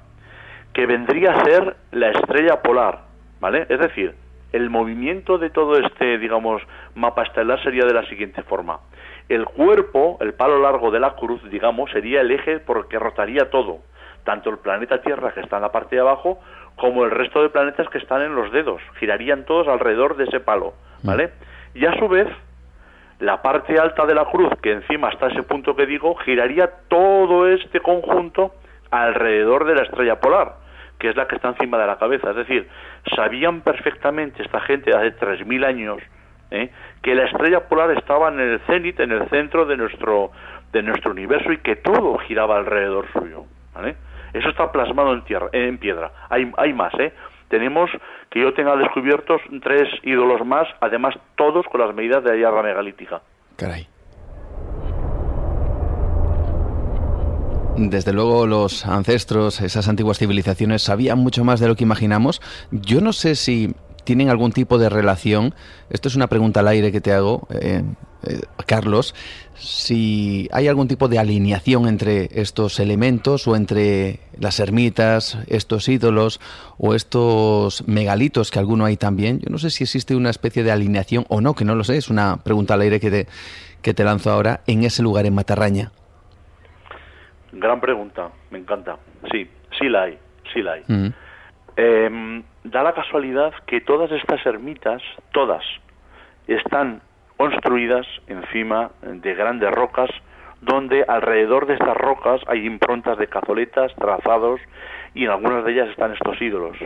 que vendría a ser la estrella polar, ¿vale? Es decir, el movimiento de todo este, digamos, mapa estelar sería de la siguiente forma. El cuerpo, el palo largo de la cruz, digamos, sería el eje por el que rotaría todo, tanto el planeta Tierra que está en la parte de abajo, como el resto de planetas que están en los dedos, girarían todos alrededor de ese palo, ¿vale? y a su vez la parte alta de la cruz, que encima está ese punto que digo, giraría todo este conjunto alrededor de la estrella polar, que es la que está encima de la cabeza. Es decir, sabían perfectamente esta gente hace 3.000 años ¿eh? que la estrella polar estaba en el cenit, en el centro de nuestro, de nuestro universo y que todo giraba alrededor suyo. ¿vale? Eso está plasmado en, tierra, en piedra. Hay, hay más, ¿eh? tenemos que yo tenga descubiertos tres ídolos más, además todos con las medidas de la yarra megalítica. Caray. Desde luego los ancestros, esas antiguas civilizaciones, sabían mucho más de lo que imaginamos. Yo no sé si tienen algún tipo de relación, esto es una pregunta al aire que te hago, eh, eh, Carlos, si hay algún tipo de alineación entre estos elementos o entre las ermitas, estos ídolos o estos megalitos que alguno hay también. Yo no sé si existe una especie de alineación o no, que no lo sé, es una pregunta al aire que te, que te lanzo ahora en ese lugar en Matarraña. Gran pregunta, me encanta. Sí, sí la hay, sí la hay. Em, da la casualidad que todas estas ermitas, todas, están construidas encima de grandes rocas donde alrededor de estas rocas hay improntas de cazoletas, trazados y en algunas de ellas están estos ídolos.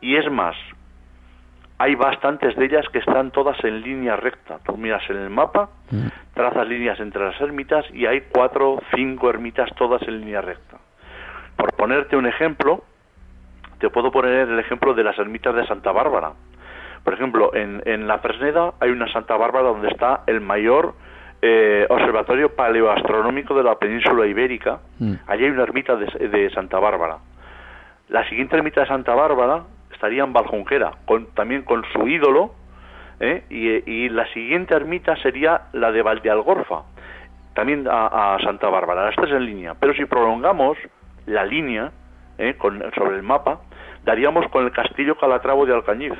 Y es más, hay bastantes de ellas que están todas en línea recta. Tú miras en el mapa, mm. trazas líneas entre las ermitas y hay cuatro, cinco ermitas todas en línea recta. Por ponerte un ejemplo, te puedo poner el ejemplo de las ermitas de Santa Bárbara. Por ejemplo, en, en la Fresneda hay una Santa Bárbara donde está el mayor eh, observatorio paleoastronómico de la península ibérica. Mm. Allí hay una ermita de, Santa Bárbara. La siguiente ermita de Santa Bárbara estaría en Valjunquera, con, también con su ídolo, ¿eh? y, la siguiente ermita sería la de Valdealgorfa, también a, Santa Bárbara. Las tres en línea. Pero si prolongamos la línea ¿eh? con, sobre el mapa, daríamos con el castillo Calatravo de Alcañiz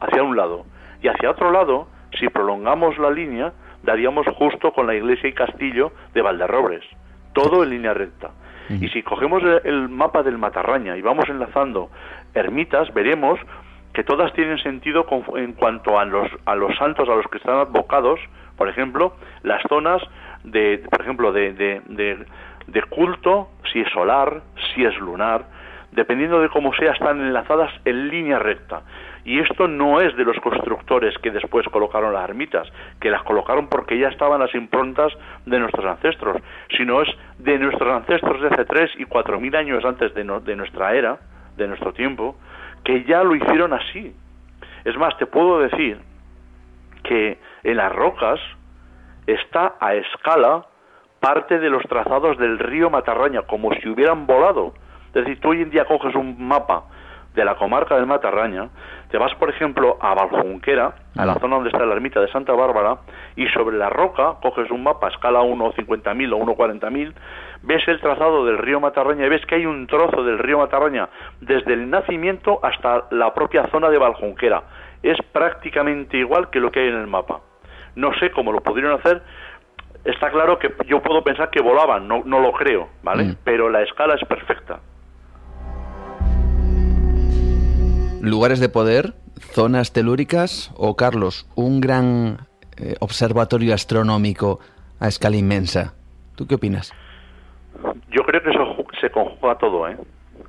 hacia un lado. Y hacia otro lado, si prolongamos la línea, daríamos justo con la iglesia y castillo de Valderrobres, todo en línea recta. Y si cogemos el mapa del Matarraña y vamos enlazando ermitas, veremos que todas tienen sentido en cuanto a los, a los santos a los que están advocados, por ejemplo, las zonas de, por ejemplo, de, de, de culto, si es solar, si es lunar, dependiendo de cómo sea, están enlazadas en línea recta. Y esto no es de los constructores que después colocaron las ermitas, que las colocaron porque ya estaban las improntas de nuestros ancestros, sino es de nuestros ancestros de hace tres y cuatro mil años antes de, de nuestra era, de nuestro tiempo, que ya lo hicieron así. Es más, te puedo decir que en las rocas está a escala parte de los trazados del río Matarraña, como si hubieran volado. Es decir, tú hoy en día coges un mapa de la comarca del Matarraña, te vas, por ejemplo, a Valjunquera, a la zona donde está la ermita de Santa Bárbara, y sobre la roca coges un mapa a escala 1.50.000 o 1.40.000, ves el trazado del río Matarraña y ves que hay un trozo del río Matarraña desde el nacimiento hasta la propia zona de Valjunquera. Es prácticamente igual que lo que hay en el mapa. No sé cómo lo pudieron hacer, está claro que yo puedo pensar que volaban, no, no lo creo, ¿vale? Mm. Pero la escala es perfecta. Lugares de poder, zonas telúricas o, Carlos, un gran eh, observatorio astronómico a escala inmensa. ¿Tú qué opinas? Yo creo que eso se conjuga todo, ¿eh?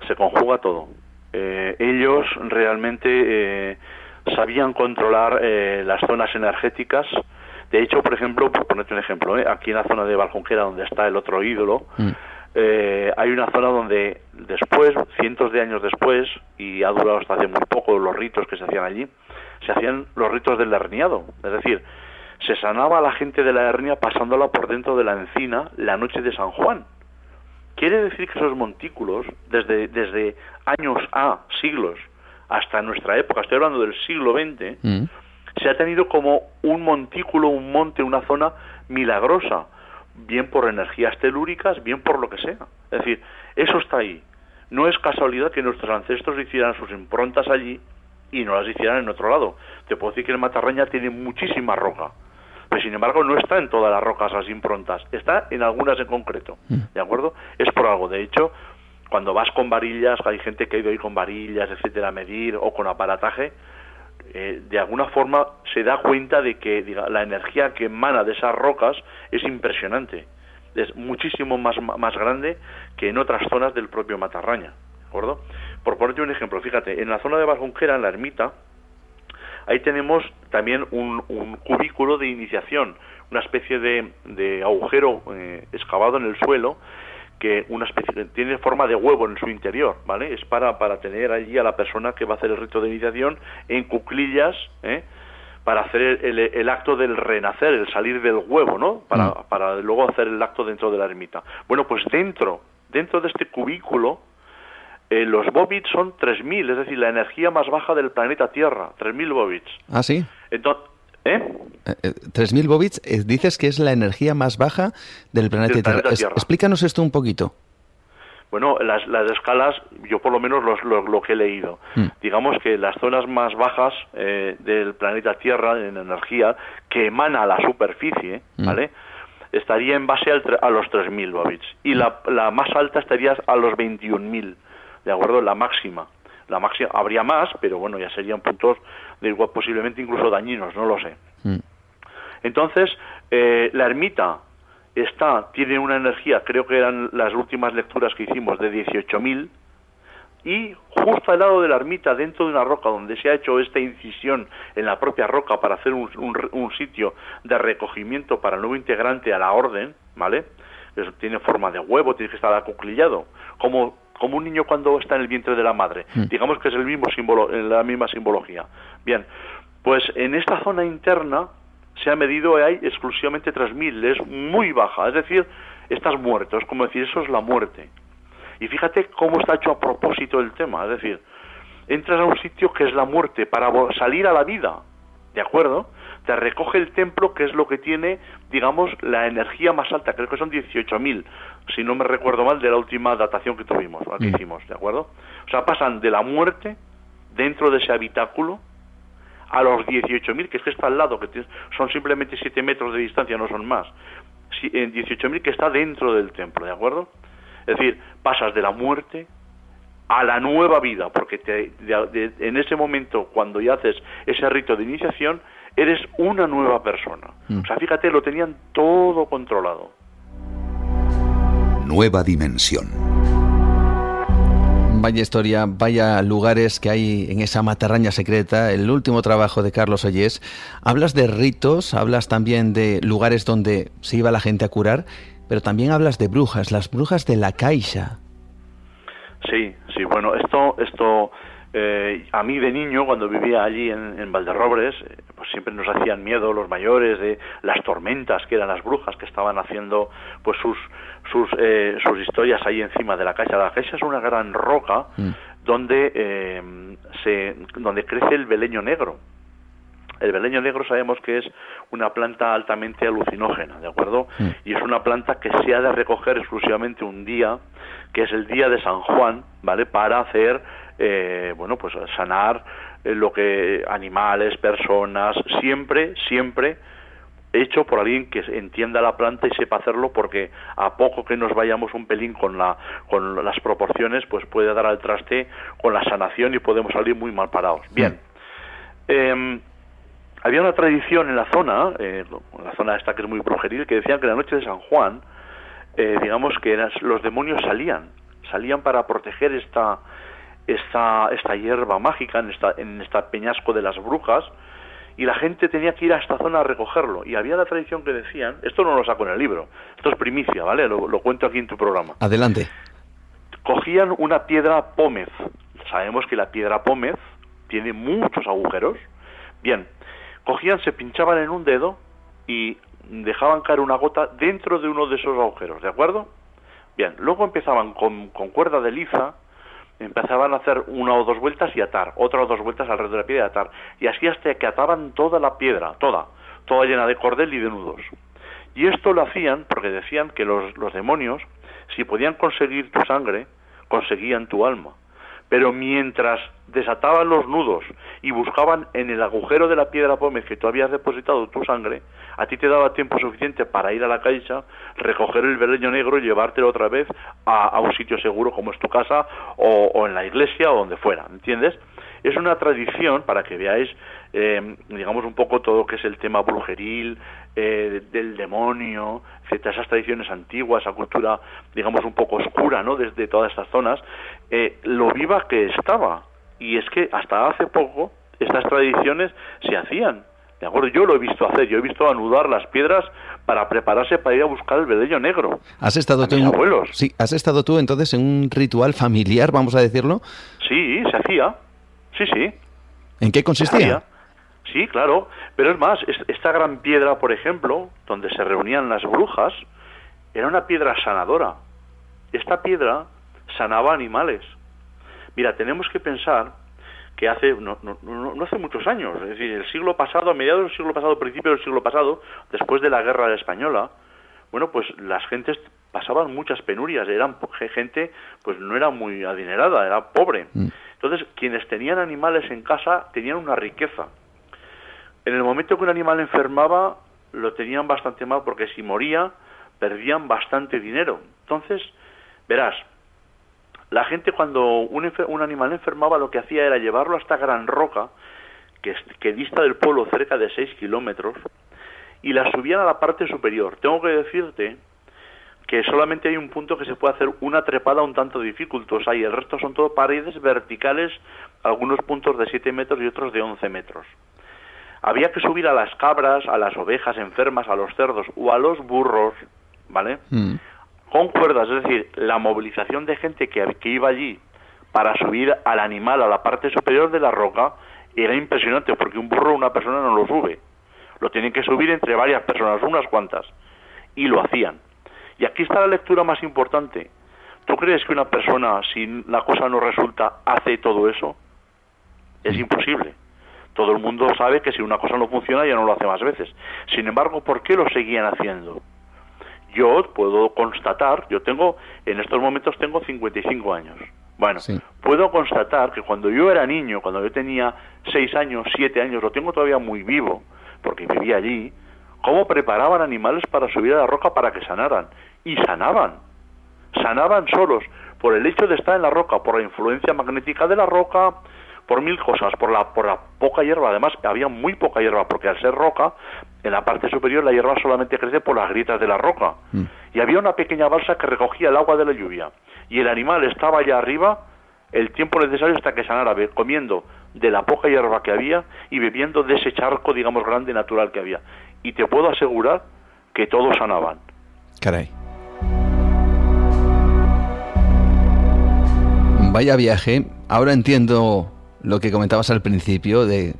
Se conjuga todo. Eh, ellos realmente eh, sabían controlar las zonas energéticas. De hecho, por ejemplo, por ponerte un ejemplo, aquí en la zona de Valjunquera, donde está el otro ídolo, mm. Eh, hay una zona donde después, cientos de años después, y ha durado hasta hace muy poco los ritos que se hacían allí, se hacían los ritos del herniado. Es decir, se sanaba a la gente de la hernia pasándola por dentro de la encina la noche de San Juan. Quiere decir que esos montículos, desde, desde años A, siglos, hasta nuestra época, estoy hablando del siglo XX, mm. se ha tenido como un montículo, un monte, una zona milagrosa, bien por energías telúricas, bien por lo que sea. Es decir, eso está ahí. No es casualidad que nuestros ancestros hicieran sus improntas allí y no las hicieran en otro lado. Te puedo decir que el Matarraña tiene muchísima roca, pero sin embargo no está en todas las rocas las improntas, está en algunas en concreto, mm. ¿de acuerdo? Es por algo. De hecho, cuando vas con varillas, hay gente que ha ido ahí con varillas, etcétera, a medir o con aparataje, eh, de alguna forma se da cuenta de que la energía que emana de esas rocas es impresionante. Es muchísimo más, más grande que en otras zonas del propio Matarraña. ¿De acuerdo? Por ponerte un ejemplo, fíjate, en la zona de Bajunquera, en la ermita, ahí tenemos también un, cubículo de iniciación, una especie de, agujero eh, excavado en el suelo que una especie tiene forma de huevo en su interior, ¿vale? Es para, para tener allí a la persona que va a hacer el rito de iniciación en cuclillas, ¿eh? para hacer el, acto del renacer, el salir del huevo, ¿no? Para, mm. para luego hacer el acto dentro de la ermita. Bueno, pues dentro, dentro de este cubículo, eh, los bobits son 3.000, es decir, la energía más baja del planeta Tierra, 3.000 bobits. Ah, sí. Entonces, ¿Eh? 3.000 eh, bobits, eh, dices que es la energía más baja del planeta, Tierra. Explícanos esto un poquito. Bueno, las, las escalas, yo por lo menos lo, que he leído, mm. digamos que las zonas más bajas del planeta Tierra en energía que emana a la superficie, mm. ¿vale? Estaría en base a los 3.000 bobits y la, la más alta estaría a los 21.000, ¿de acuerdo? La máxima la máxima habría más pero bueno ya serían puntos de igual posiblemente incluso dañinos no lo sé mm. entonces eh, la ermita está tiene una energía creo que eran las últimas lecturas que hicimos de 18.000 y justo al lado de la ermita, dentro de una roca donde se ha hecho esta incisión en la propia roca para hacer un, un, sitio de recogimiento para el nuevo integrante a la orden, ¿vale? Eso tiene forma de huevo, tiene que estar acuclillado, como como un niño cuando está en el vientre de la madre. Hmm. Digamos que es el mismo símbolo, la misma simbología. Bien, pues en esta zona interna se ha medido hay exclusivamente 3.000, es muy baja, es decir, estás muerto, es como decir, eso es la muerte. Y fíjate cómo está hecho a propósito el tema, es decir, entras a un sitio que es la muerte para salir a la vida, ¿de acuerdo? Te recoge el templo, que es lo que tiene, digamos, la energía más alta, creo que son 18.000, si no me recuerdo mal, de la última datación que tuvimos, que mm. hicimos, ¿de acuerdo? O sea, pasan de la muerte dentro de ese habitáculo a los 18.000, que es que está al lado, que son simplemente 7 metros de distancia, no son más. En 18.000 que está dentro del templo, ¿de acuerdo? Es decir, pasas de la muerte a la nueva vida, porque te, en ese momento, cuando ya haces ese rito de iniciación, eres una nueva persona. Mm. O sea, fíjate, lo tenían todo controlado. Nueva dimensión. Vaya historia, vaya lugares que hay en esa matarraña secreta, el último trabajo de Carlos Ollés. Hablas de ritos, hablas también de lugares donde se iba la gente a curar, pero también hablas de brujas, las brujas de la Caixa. Sí, sí, bueno, esto, esto eh, a mí de niño, cuando vivía allí en, en Valderrobres, eh, pues siempre nos hacían miedo los mayores de las tormentas que eran las brujas que estaban haciendo pues sus sus, eh, sus historias ahí encima de la caixa. La caixa es una gran roca mm. donde se donde crece el beleño negro. El beleño negro sabemos que es una planta altamente alucinógena, ¿de acuerdo? Mm. Y es una planta que se ha de recoger exclusivamente un día, que es el día de San Juan, ¿vale? Para hacer eh, bueno, pues sanar eh, lo que animales, personas, siempre, siempre hecho por alguien que entienda la planta y sepa hacerlo porque a poco que nos vayamos un pelín con la con las proporciones pues puede dar al traste con la sanación y podemos salir muy mal parados. Bien. Em, había una tradición en la zona eh, la zona esta que es muy brujeril que decían que la noche de San Juan eh, digamos que los demonios salían salían para proteger esta esta, esta hierba mágica en esta, en esta peñasco de las brujas y la gente tenía que ir a esta zona a recogerlo. Y había la tradición que decían, esto no lo saco en el libro, esto es primicia, ¿vale? Lo, lo cuento aquí en tu programa. Adelante. Cogían una piedra pómez. Sabemos que la piedra pómez tiene muchos agujeros. Bien, cogían, se pinchaban en un dedo y dejaban caer una gota dentro de uno de esos agujeros, ¿de acuerdo? Bien, luego empezaban con, con cuerda de liza empezaban a hacer una o dos vueltas y atar, otra o dos vueltas alrededor de la piedra y atar, y así hasta que ataban toda la piedra, toda, toda llena de cordel y de nudos. Y esto lo hacían porque decían que los, los demonios, si podían conseguir tu sangre, conseguían tu alma pero mientras desataban los nudos y buscaban en el agujero de la piedra pómez que tú habías depositado tu sangre, a ti te daba tiempo suficiente para ir a la caixa, recoger el beleño negro y llevártelo otra vez a, un sitio seguro como es tu casa o, o en la iglesia o donde fuera, ¿entiendes? Es una tradición para que veáis, eh, digamos, un poco todo lo que es el tema brujeril, eh, del demonio, etcétera, esas tradiciones antiguas, esa cultura, digamos, un poco oscura, ¿no?, desde todas estas zonas, eh, lo viva que estaba. Y es que hasta hace poco estas tradiciones se hacían. ¿De acuerdo? Yo lo he visto hacer, yo he visto anudar las piedras para prepararse para ir a buscar el vedello negro. ¿Has estado tú abuelos. Sí, has estado tú entonces en un ritual familiar, vamos a decirlo? Sí, se hacía. Sí, sí. ¿En qué consistía? Sí, claro, pero es más, esta gran piedra, por ejemplo, donde se reunían las brujas, era una piedra sanadora. Esta piedra sanaba animales. Mira, tenemos que pensar que hace no, no, no, hace muchos años, es decir, el siglo pasado, a mediados del siglo pasado, principio del siglo pasado, después de la guerra española, bueno, pues las gentes pasaban muchas penurias, eran gente, pues no era muy adinerada, era pobre. Mm. Entonces, quienes tenían animales en casa tenían una riqueza. En el momento que un animal enfermaba, lo tenían bastante mal porque si moría, perdían bastante dinero. Entonces, verás, la gente cuando un, un animal enfermaba lo que hacía era llevarlo a esta gran roca, que, que dista del pueblo cerca de 6 kilómetros, y la subían a la parte superior. Tengo que decirte que solamente hay un punto que se puede hacer una trepada un tanto dificultosa y el resto son todo paredes verticales, algunos puntos de 7 metros y otros de 11 metros. Había que subir a las cabras, a las ovejas enfermas, a los cerdos o a los burros, ¿vale? Mm. Con cuerdas, es decir, la movilización de gente que, que iba allí para subir al animal a la parte superior de la roca era impresionante porque un burro una persona no lo sube. Lo tienen que subir entre varias personas, unas cuantas. Y lo hacían. Y aquí está la lectura más importante. ¿Tú crees que una persona, si la cosa no resulta, hace todo eso? Es imposible. Todo el mundo sabe que si una cosa no funciona ya no lo hace más veces. Sin embargo, ¿por qué lo seguían haciendo? Yo puedo constatar, yo tengo, en estos momentos tengo 55 años. Bueno, puedo constatar que cuando yo era niño, cuando yo tenía 6 años, 7 años, lo tengo todavía muy vivo, porque vivía allí, cómo preparaban animales para subir a la roca para que sanaran. Y sanaban. Sanaban solos, por el hecho de estar en la roca, por la influencia magnética de la roca, por mil cosas, por la, por la poca hierba. Además, había muy poca hierba, porque al ser roca, en la parte superior la hierba solamente crece por las grietas de la roca. Mm. Y había una pequeña balsa que recogía el agua de la lluvia. Y el animal estaba allá arriba el tiempo necesario hasta que sanara, comiendo de la poca hierba que había y bebiendo de ese charco, digamos, grande natural que había. Y te puedo asegurar que todos sanaban. Caray. Vaya viaje. Ahora entiendo lo que comentabas al principio de,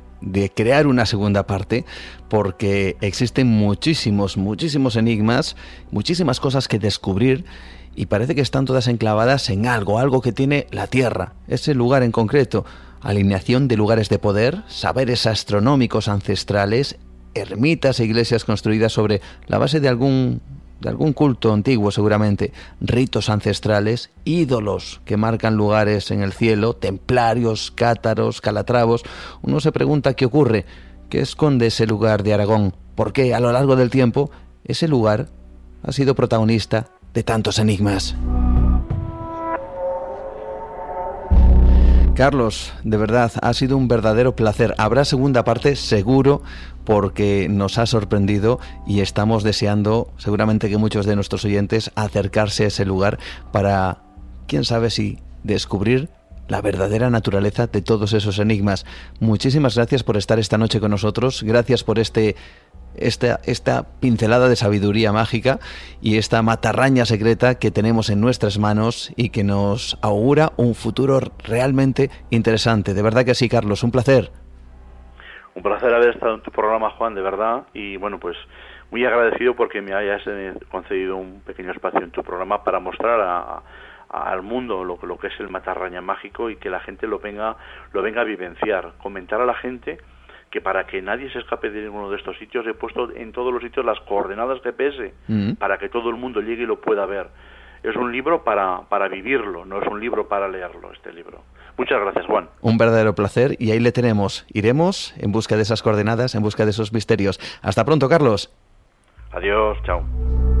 crear una segunda parte, porque existen muchísimos, muchísimos enigmas, muchísimas cosas que descubrir y parece que están todas enclavadas en algo, algo que tiene la Tierra, ese lugar en concreto, alineación de lugares de poder, saberes astronómicos ancestrales, ermitas e iglesias construidas sobre la base de algún de algún culto antiguo seguramente, ritos ancestrales, ídolos que marcan lugares en el cielo, templarios, cátaros, calatravos. Uno se pregunta qué ocurre, qué esconde ese lugar de Aragón, por qué a lo largo del tiempo ese lugar ha sido protagonista de tantos enigmas. Carlos, de verdad, ha sido un verdadero placer. Habrá segunda parte, seguro, porque nos ha sorprendido y estamos deseando, seguramente que muchos de nuestros oyentes, acercarse a ese lugar para, quién sabe si, descubrir la verdadera naturaleza de todos esos enigmas. Muchísimas gracias por estar esta noche con nosotros, gracias por este esta, pincelada de sabiduría mágica y esta matarraña secreta que tenemos en nuestras manos y que nos augura un futuro realmente interesante. De verdad que sí, Carlos, un placer. Un placer haber estado en tu programa, Juan, de verdad. Y bueno, pues muy agradecido porque me hayas eh, concedido un pequeño espacio en tu programa para mostrar al mundo lo, lo que es el matarraña mágico y que la gente lo venga, lo venga a vivenciar, comentar a la gente que para que nadie se escape de ninguno de estos sitios he puesto en todos los sitios las coordenadas GPS mm. para que todo el mundo llegue y lo pueda ver. Es un libro para, para vivirlo, no es un libro para leerlo, este libro. Muchas gracias, Juan. Un verdadero placer y ahí le tenemos. Iremos en busca de esas coordenadas, en busca de esos misterios. Hasta pronto, Carlos. Adiós, chao.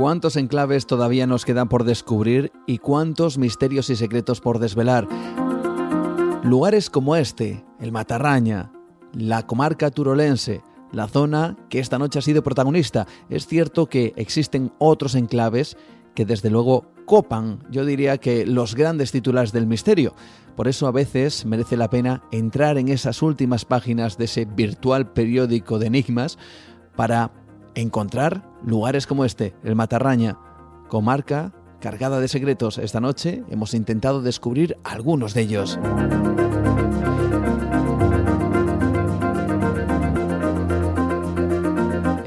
Cuántos enclaves todavía nos quedan por descubrir y cuántos misterios y secretos por desvelar. Lugares como este, el Matarraña, la comarca turolense, la zona que esta noche ha sido protagonista. Es cierto que existen otros enclaves que desde luego copan, yo diría que los grandes titulares del misterio. Por eso a veces merece la pena entrar en esas últimas páginas de ese virtual periódico de enigmas para encontrar lugares como este, el Matarraña, comarca cargada de secretos. Esta noche hemos intentado descubrir algunos de ellos.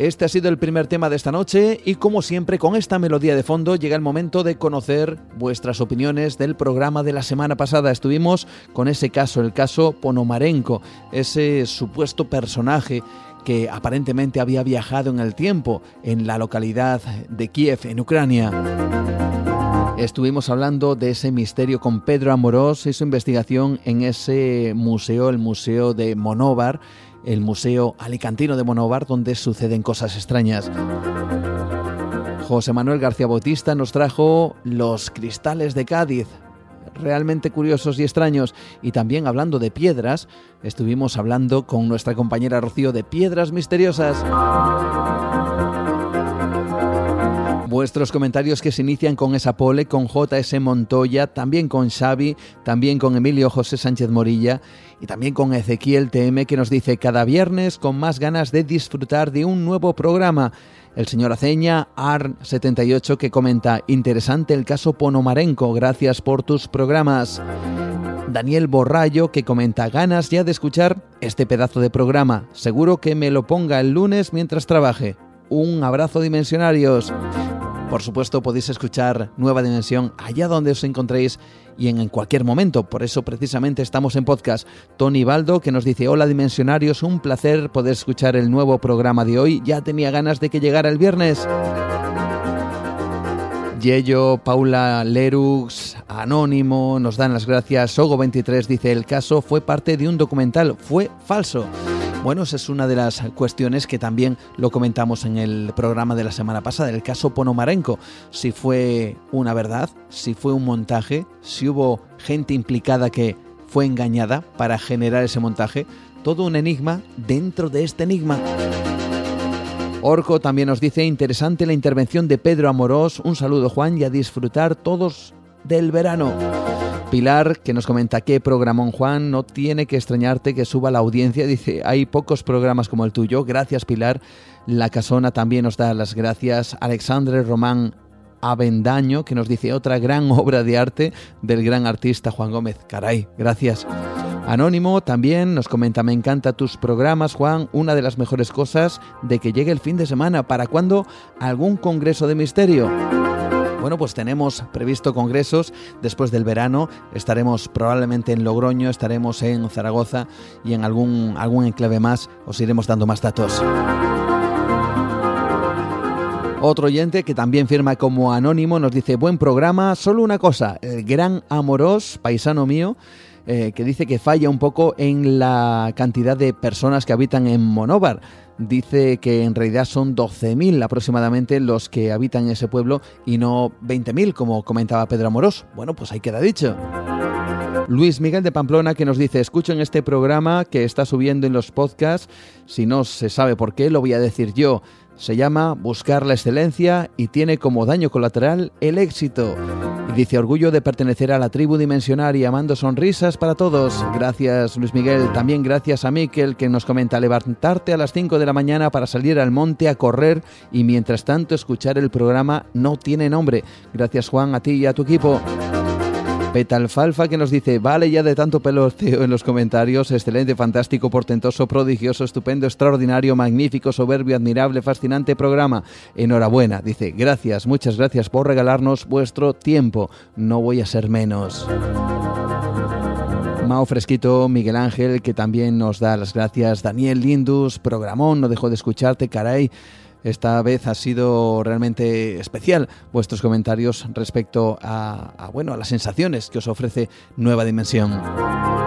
Este ha sido el primer tema de esta noche y como siempre con esta melodía de fondo llega el momento de conocer vuestras opiniones del programa de la semana pasada. Estuvimos con ese caso, el caso Ponomarenko, ese supuesto personaje que aparentemente había viajado en el tiempo en la localidad de Kiev, en Ucrania. Estuvimos hablando de ese misterio con Pedro Amorós y su investigación en ese museo, el Museo de Monóvar, el Museo Alicantino de Monóvar, donde suceden cosas extrañas. José Manuel García Bautista nos trajo los cristales de Cádiz, realmente curiosos y extraños. Y también hablando de piedras, estuvimos hablando con nuestra compañera Rocío de piedras misteriosas. Vuestros comentarios que se inician con esa pole, con JS Montoya, también con Xavi, también con Emilio José Sánchez Morilla y también con Ezequiel TM que nos dice cada viernes con más ganas de disfrutar de un nuevo programa el señor Aceña, AR78, que comenta, interesante el caso Ponomarenko, gracias por tus programas. Daniel Borrallo, que comenta, ganas ya de escuchar este pedazo de programa, seguro que me lo ponga el lunes mientras trabaje. Un abrazo dimensionarios. Por supuesto podéis escuchar Nueva Dimensión allá donde os encontréis y en, cualquier momento. Por eso precisamente estamos en podcast. Tony Baldo que nos dice, hola dimensionarios, un placer poder escuchar el nuevo programa de hoy. Ya tenía ganas de que llegara el viernes. Yello, Paula Lerux, Anónimo, nos dan las gracias. Sogo23 dice, el caso fue parte de un documental, fue falso. Bueno, esa es una de las cuestiones que también lo comentamos en el programa de la semana pasada, el caso Ponomarenko. Si fue una verdad, si fue un montaje, si hubo gente implicada que fue engañada para generar ese montaje. todo un enigma dentro de este enigma. Orco también nos dice interesante la intervención de Pedro Amorós. Un saludo Juan y a disfrutar todos del verano. Pilar, que nos comenta que programón Juan, no tiene que extrañarte que suba la audiencia. Dice, hay pocos programas como el tuyo. Gracias Pilar. La Casona también nos da las gracias. Alexandre Román Avendaño, que nos dice otra gran *laughs* obra de arte del gran artista Juan Gómez. Caray, gracias. Anónimo también nos comenta, me encanta tus programas, Juan, una de las mejores cosas de que llegue el fin de semana. ¿Para cuándo algún congreso de misterio? Bueno, pues tenemos previsto congresos después del verano. Estaremos probablemente en Logroño, estaremos en Zaragoza y en algún, algún enclave más. Os iremos dando más datos. Otro oyente que también firma como anónimo nos dice, buen programa, solo una cosa, el gran Amorós, paisano mío, eh, que dice que falla un poco en la cantidad de personas que habitan en Monóvar dice que en realidad son 12.000 aproximadamente los que habitan ese pueblo y no 20.000 como comentaba Pedro Amorós. Bueno, pues ahí queda dicho. Luis Miguel de Pamplona que nos dice, escucho en este programa que está subiendo en los podcasts, si no se sabe por qué, lo voy a decir yo. Se llama Buscar la excelencia y tiene como daño colateral el éxito. Y dice orgullo de pertenecer a la tribu dimensionaria, amando sonrisas para todos. Gracias Luis Miguel, también gracias a Miquel que nos comenta levantarte a las 5 de la mañana para salir al monte a correr y mientras tanto escuchar el programa no tiene nombre. Gracias Juan, a ti y a tu equipo. Petalfalfa que nos dice, vale ya de tanto peloteo en los comentarios, excelente, fantástico, portentoso, prodigioso, estupendo, extraordinario, magnífico, soberbio, admirable, fascinante programa. Enhorabuena, dice, gracias, muchas gracias por regalarnos vuestro tiempo, no voy a ser menos. Mao Fresquito, Miguel Ángel, que también nos da las gracias, Daniel Lindus, programón, no dejo de escucharte, caray. Esta vez ha sido realmente especial vuestros comentarios respecto a, bueno, a las sensaciones que os ofrece Nueva Dimensión.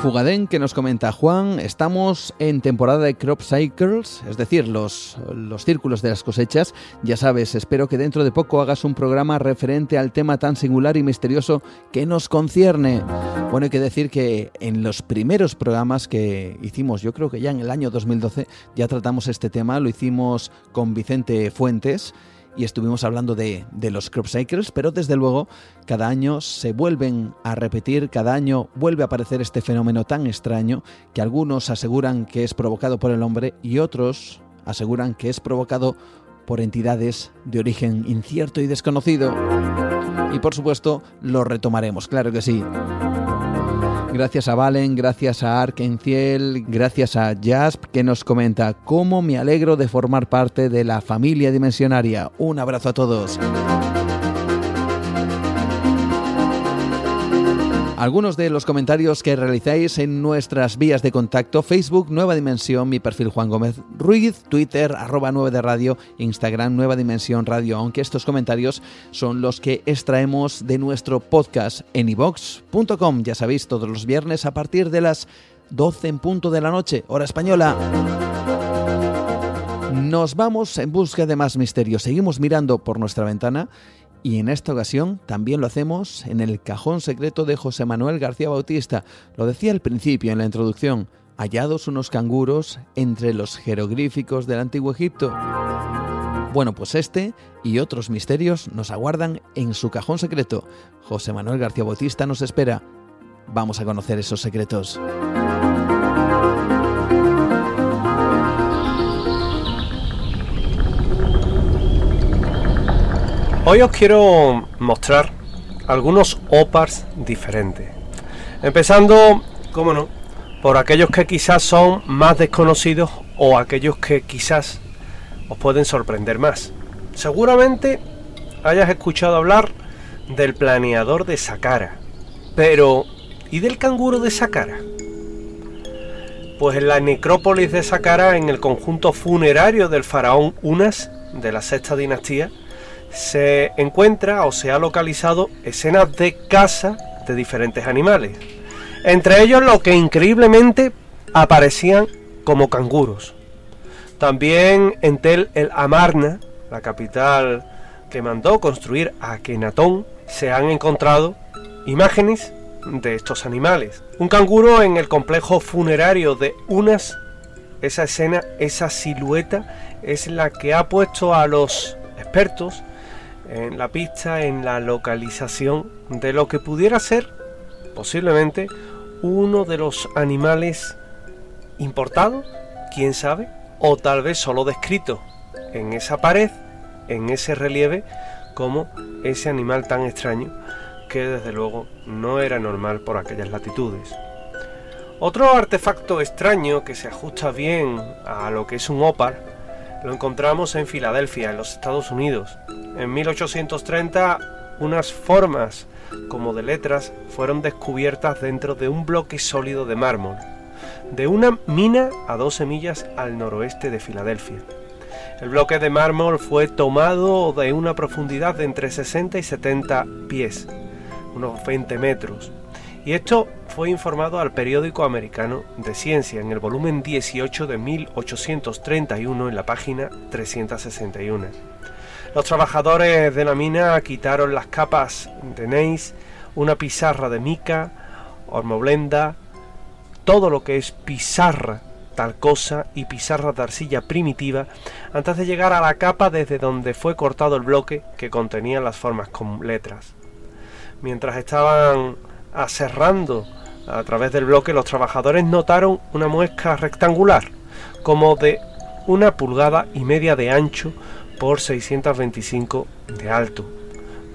Fugadén que nos comenta Juan, estamos en temporada de crop cycles, es decir, los, los círculos de las cosechas. Ya sabes, espero que dentro de poco hagas un programa referente al tema tan singular y misterioso que nos concierne. Bueno, hay que decir que en los primeros programas que hicimos, yo creo que ya en el año 2012, ya tratamos este tema, lo hicimos con Vicente Fuentes y estuvimos hablando de, los crop cycles, pero desde luego cada año se vuelven a repetir, cada año vuelve a aparecer este fenómeno tan extraño que algunos aseguran que es provocado por el hombre y otros aseguran que es provocado por entidades de origen incierto y desconocido. Y por supuesto lo retomaremos, claro que sí. Gracias a Valen, gracias a Arkenciel, gracias a Jasp que nos comenta cómo me alegro de formar parte de la familia dimensionaria. Un abrazo a todos. Algunos de los comentarios que realizáis en nuestras vías de contacto, Facebook Nueva Dimensión, mi perfil Juan Gómez Ruiz, Twitter arroba 9 de radio, Instagram Nueva Dimensión Radio, aunque estos comentarios son los que extraemos de nuestro podcast en ivox.com, ya sabéis, todos los viernes a partir de las 12 en punto de la noche, hora española. Nos vamos en busca de más misterios. Seguimos mirando por nuestra ventana y en esta ocasión también lo hacemos en el cajón secreto de José Manuel García Bautista. Lo decía al principio en la introducción, hallados unos canguros entre los jeroglíficos del antiguo Egipto. Bueno, pues este y otros misterios nos aguardan en su cajón secreto. José Manuel García Bautista nos espera. Vamos a conocer esos secretos. Hoy os quiero mostrar algunos OPARs diferentes. Empezando, como no, por aquellos que quizás son más desconocidos o aquellos que quizás os pueden sorprender más. Seguramente hayas escuchado hablar del planeador de Saqqara. Pero, ¿y del canguro de Saqqara? Pues en la necrópolis de Saqqara, en el conjunto funerario del faraón Unas de la sexta dinastía, se encuentra o se ha localizado escenas de caza de diferentes animales. Entre ellos lo que increíblemente aparecían como canguros. También en Tel el Amarna, la capital que mandó construir a Akenatón, se han encontrado imágenes de estos animales. Un canguro en el complejo funerario de Unas, esa escena, esa silueta es la que ha puesto a los expertos en la pista, en la localización de lo que pudiera ser posiblemente uno de los animales importados, quién sabe, o tal vez solo descrito en esa pared, en ese relieve, como ese animal tan extraño que desde luego no era normal por aquellas latitudes. Otro artefacto extraño que se ajusta bien a lo que es un ópar lo encontramos en Filadelfia, en los Estados Unidos. En 1830 unas formas como de letras fueron descubiertas dentro de un bloque sólido de mármol, de una mina a 12 millas al noroeste de Filadelfia. El bloque de mármol fue tomado de una profundidad de entre 60 y 70 pies, unos 20 metros, y esto fue informado al periódico americano de ciencia en el volumen 18 de 1831 en la página 361. Los trabajadores de la mina quitaron las capas de neis, una pizarra de mica, hormoblenda, todo lo que es pizarra tal cosa y pizarra de primitiva antes de llegar a la capa desde donde fue cortado el bloque que contenía las formas con letras. Mientras estaban aserrando a través del bloque, los trabajadores notaron una muesca rectangular, como de una pulgada y media de ancho por 625 de alto,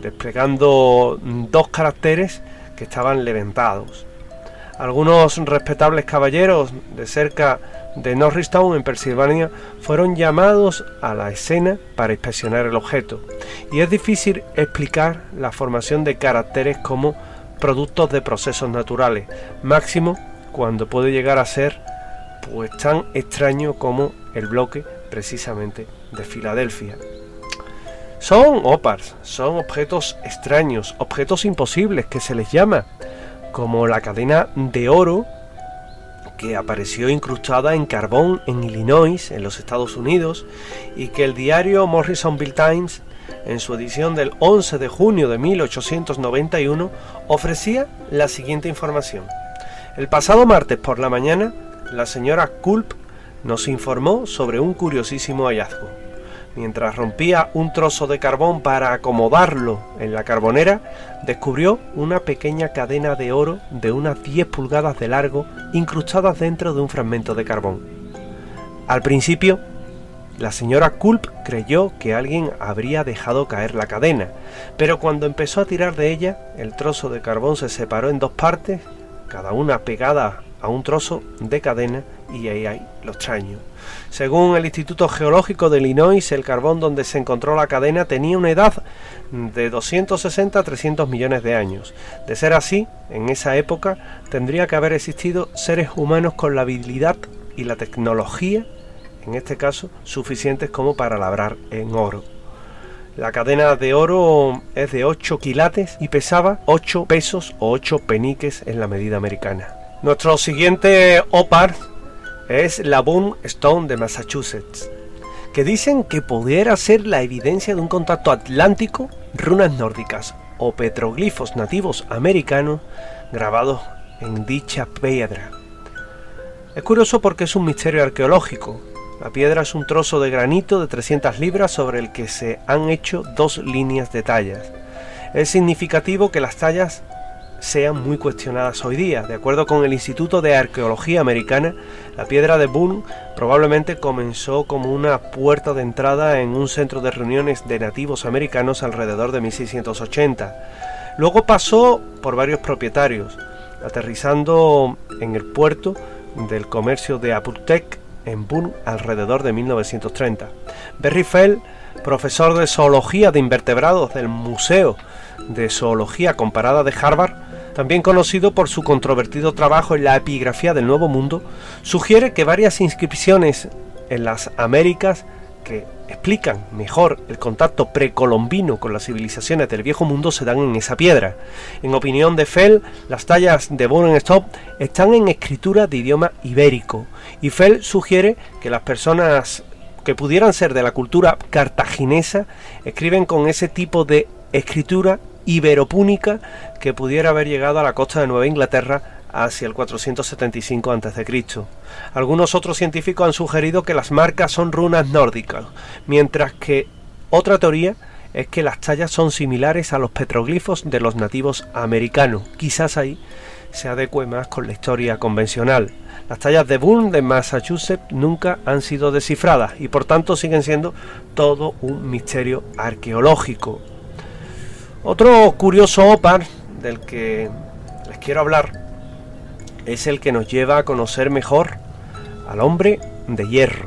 desplegando dos caracteres que estaban levantados. Algunos respetables caballeros de cerca de Norristown, en Pensilvania, fueron llamados a la escena para inspeccionar el objeto, y es difícil explicar la formación de caracteres como productos de procesos naturales, máximo cuando puede llegar a ser pues tan extraño como el bloque precisamente de Filadelfia. Son opars, son objetos extraños, objetos imposibles que se les llama, como la cadena de oro que apareció incrustada en carbón en Illinois, en los Estados Unidos, y que el diario Morrisonville Times, en su edición del 11 de junio de 1891, ofrecía la siguiente información. El pasado martes por la mañana, la señora Culp nos informó sobre un curiosísimo hallazgo mientras rompía un trozo de carbón para acomodarlo en la carbonera, descubrió una pequeña cadena de oro de unas 10 pulgadas de largo incrustadas dentro de un fragmento de carbón. Al principio, la señora Culp creyó que alguien habría dejado caer la cadena, pero cuando empezó a tirar de ella, el trozo de carbón se separó en dos partes, cada una pegada a un trozo de cadena, y ahí hay lo extraño. Según el Instituto Geológico de Illinois, el carbón donde se encontró la cadena tenía una edad de 260 a 300 millones de años. De ser así, en esa época tendría que haber existido seres humanos con la habilidad y la tecnología, en este caso, suficientes como para labrar en oro. La cadena de oro es de 8 quilates y pesaba 8 pesos o 8 peniques en la medida americana. Nuestro siguiente OPAR es la Boone Stone de Massachusetts, que dicen que pudiera ser la evidencia de un contacto atlántico, runas nórdicas o petroglifos nativos americanos grabados en dicha piedra. Es curioso porque es un misterio arqueológico. La piedra es un trozo de granito de 300 libras sobre el que se han hecho dos líneas de tallas. Es significativo que las tallas sean muy cuestionadas hoy día. De acuerdo con el Instituto de Arqueología Americana, la piedra de Boone probablemente comenzó como una puerta de entrada en un centro de reuniones de nativos americanos alrededor de 1680. Luego pasó por varios propietarios, aterrizando en el puerto del comercio de Apultec en Boone alrededor de 1930. Berry Fell, profesor de zoología de invertebrados del Museo de Zoología Comparada de Harvard, también conocido por su controvertido trabajo en la epigrafía del Nuevo Mundo, sugiere que varias inscripciones en las Américas que explican mejor el contacto precolombino con las civilizaciones del Viejo Mundo se dan en esa piedra. En opinión de Fell, las tallas de Stop están en escritura de idioma ibérico, y Fell sugiere que las personas que pudieran ser de la cultura cartaginesa escriben con ese tipo de escritura iberopúnica que pudiera haber llegado a la costa de Nueva Inglaterra hacia el 475 a.C. Algunos otros científicos han sugerido que las marcas son runas nórdicas, mientras que otra teoría es que las tallas son similares a los petroglifos de los nativos americanos. Quizás ahí se adecue más con la historia convencional. Las tallas de Boone de Massachusetts nunca han sido descifradas y por tanto siguen siendo todo un misterio arqueológico. Otro curioso opar del que les quiero hablar es el que nos lleva a conocer mejor al hombre de hierro.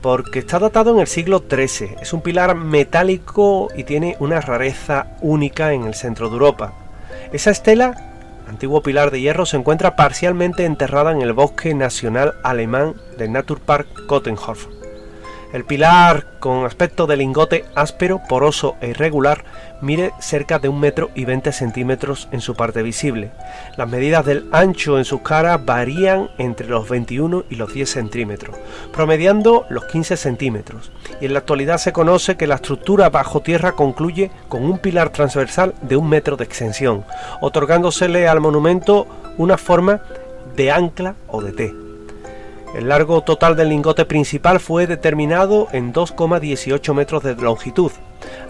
Porque está datado en el siglo XIII, es un pilar metálico y tiene una rareza única en el centro de Europa. Esa estela antiguo pilar de hierro, se encuentra parcialmente enterrada en el bosque nacional alemán del Naturpark Kottenhof. El pilar, con aspecto de lingote áspero, poroso e irregular, mide cerca de un metro y 20 centímetros en su parte visible. Las medidas del ancho en sus caras varían entre los 21 y los 10 centímetros, promediando los 15 centímetros. Y en la actualidad se conoce que la estructura bajo tierra concluye con un pilar transversal de un metro de extensión, otorgándosele al monumento una forma de ancla o de T. El largo total del lingote principal fue determinado en 2,18 metros de longitud.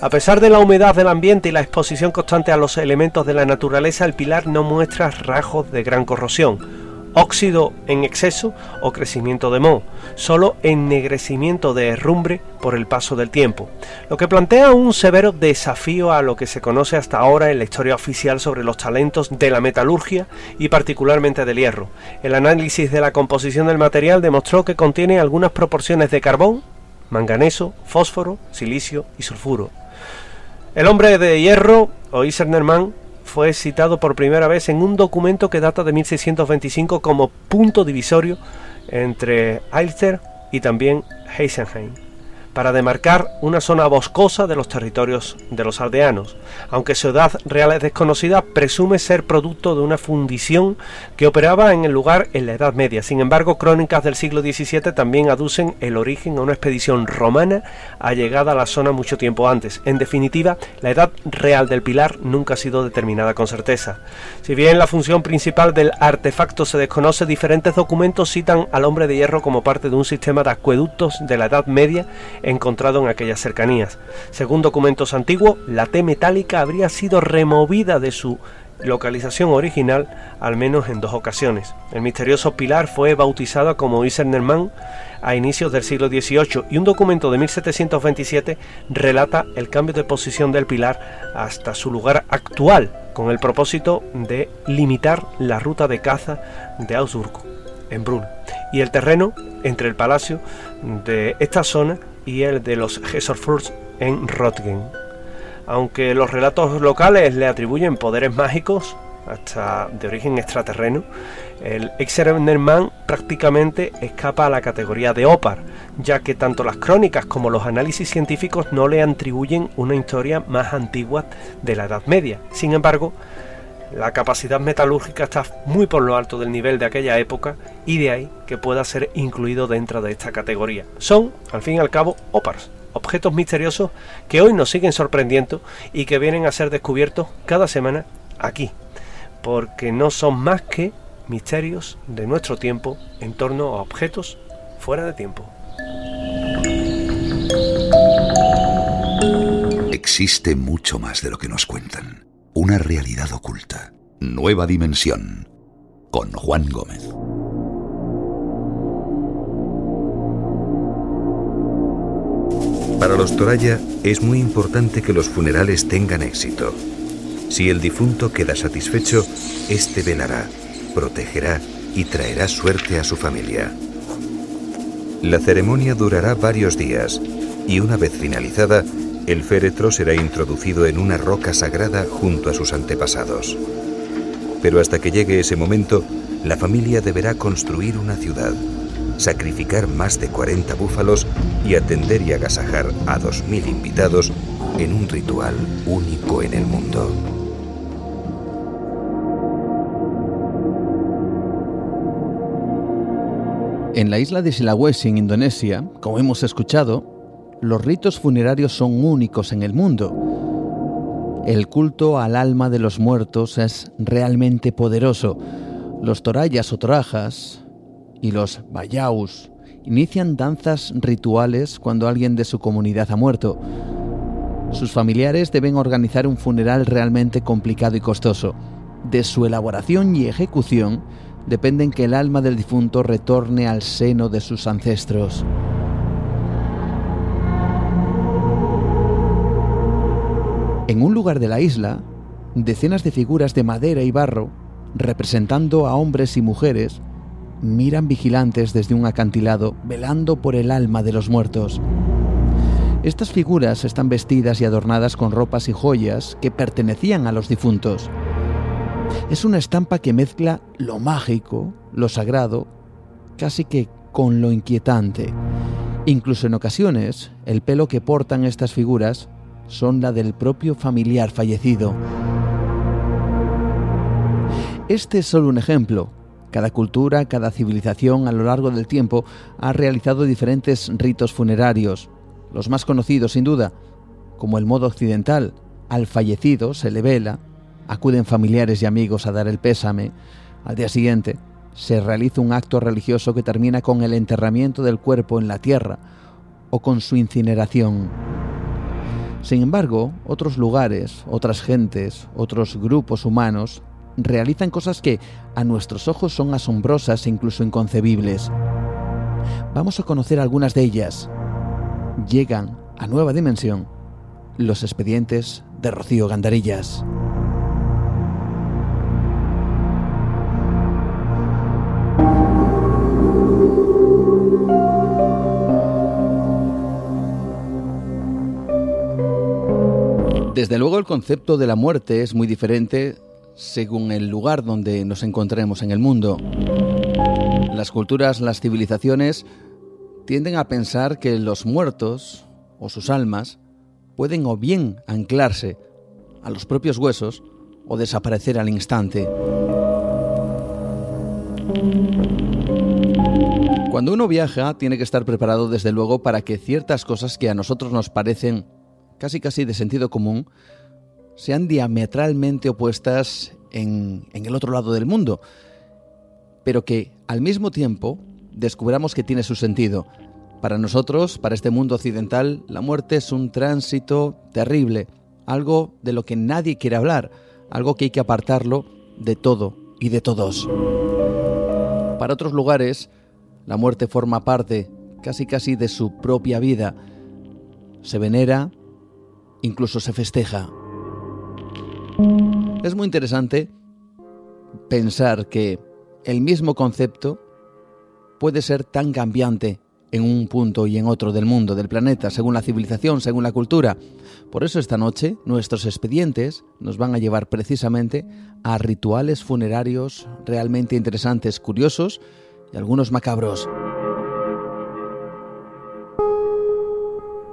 A pesar de la humedad del ambiente y la exposición constante a los elementos de la naturaleza, el pilar no muestra rasgos de gran corrosión óxido en exceso o crecimiento de moho, solo ennegrecimiento de herrumbre por el paso del tiempo, lo que plantea un severo desafío a lo que se conoce hasta ahora en la historia oficial sobre los talentos de la metalurgia y particularmente del hierro. El análisis de la composición del material demostró que contiene algunas proporciones de carbón, manganeso, fósforo, silicio y sulfuro. El hombre de hierro, o Isernerman, fue citado por primera vez en un documento que data de 1625 como punto divisorio entre Eilster y también Heisenheim para demarcar una zona boscosa de los territorios de los aldeanos. Aunque su edad real es desconocida, presume ser producto de una fundición que operaba en el lugar en la Edad Media. Sin embargo, crónicas del siglo XVII también aducen el origen a una expedición romana allegada a la zona mucho tiempo antes. En definitiva, la edad real del pilar nunca ha sido determinada con certeza. Si bien la función principal del artefacto se desconoce, diferentes documentos citan al hombre de hierro como parte de un sistema de acueductos de la Edad Media encontrado en aquellas cercanías. Según documentos antiguos, la T metálica habría sido removida de su localización original al menos en dos ocasiones. El misterioso pilar fue bautizado como Isernerman a inicios del siglo XVIII y un documento de 1727 relata el cambio de posición del pilar hasta su lugar actual con el propósito de limitar la ruta de caza de Augsburgo en Brunn y el terreno entre el palacio de esta zona y el de los Gesorfurs en Rotgen. Aunque los relatos locales le atribuyen poderes mágicos, hasta de origen extraterreno, el Exerenderman prácticamente escapa a la categoría de Opar, ya que tanto las crónicas como los análisis científicos no le atribuyen una historia más antigua de la Edad Media. Sin embargo, la capacidad metalúrgica está muy por lo alto del nivel de aquella época y de ahí que pueda ser incluido dentro de esta categoría. Son, al fin y al cabo, OPARS, objetos misteriosos que hoy nos siguen sorprendiendo y que vienen a ser descubiertos cada semana aquí, porque no son más que misterios de nuestro tiempo en torno a objetos fuera de tiempo. Existe mucho más de lo que nos cuentan una realidad oculta. Nueva dimensión. Con Juan Gómez. Para los Toraya es muy importante que los funerales tengan éxito. Si el difunto queda satisfecho, éste velará, protegerá y traerá suerte a su familia. La ceremonia durará varios días y una vez finalizada, el féretro será introducido en una roca sagrada junto a sus antepasados. Pero hasta que llegue ese momento, la familia deberá construir una ciudad, sacrificar más de 40 búfalos y atender y agasajar a 2.000 invitados en un ritual único en el mundo. En la isla de Sulawesi, en Indonesia, como hemos escuchado, los ritos funerarios son únicos en el mundo. El culto al alma de los muertos es realmente poderoso. Los torayas o torajas y los bayaus inician danzas rituales cuando alguien de su comunidad ha muerto. Sus familiares deben organizar un funeral realmente complicado y costoso. De su elaboración y ejecución dependen que el alma del difunto retorne al seno de sus ancestros. En un lugar de la isla, decenas de figuras de madera y barro, representando a hombres y mujeres, miran vigilantes desde un acantilado, velando por el alma de los muertos. Estas figuras están vestidas y adornadas con ropas y joyas que pertenecían a los difuntos. Es una estampa que mezcla lo mágico, lo sagrado, casi que con lo inquietante. Incluso en ocasiones, el pelo que portan estas figuras son la del propio familiar fallecido. Este es solo un ejemplo. Cada cultura, cada civilización a lo largo del tiempo ha realizado diferentes ritos funerarios. Los más conocidos, sin duda, como el modo occidental, al fallecido se le vela, acuden familiares y amigos a dar el pésame. Al día siguiente se realiza un acto religioso que termina con el enterramiento del cuerpo en la tierra o con su incineración. Sin embargo, otros lugares, otras gentes, otros grupos humanos realizan cosas que a nuestros ojos son asombrosas e incluso inconcebibles. Vamos a conocer algunas de ellas. Llegan a nueva dimensión los expedientes de Rocío Gandarillas. Desde luego el concepto de la muerte es muy diferente según el lugar donde nos encontremos en el mundo. Las culturas, las civilizaciones tienden a pensar que los muertos o sus almas pueden o bien anclarse a los propios huesos o desaparecer al instante. Cuando uno viaja tiene que estar preparado desde luego para que ciertas cosas que a nosotros nos parecen casi casi de sentido común, sean diametralmente opuestas en, en, el otro lado del mundo, pero que al mismo tiempo descubramos que tiene su sentido. Para nosotros, para este mundo occidental, la muerte es un tránsito terrible, algo de lo que nadie quiere hablar, algo que hay que apartarlo de todo y de todos. Para otros lugares, la muerte forma parte casi casi de su propia vida. Se venera, incluso se festeja. Es muy interesante pensar que el mismo concepto puede ser tan cambiante en un punto y en otro del mundo, del planeta, según la civilización, según la cultura. Por eso esta noche nuestros expedientes nos van a llevar precisamente a rituales funerarios realmente interesantes, curiosos y algunos macabros.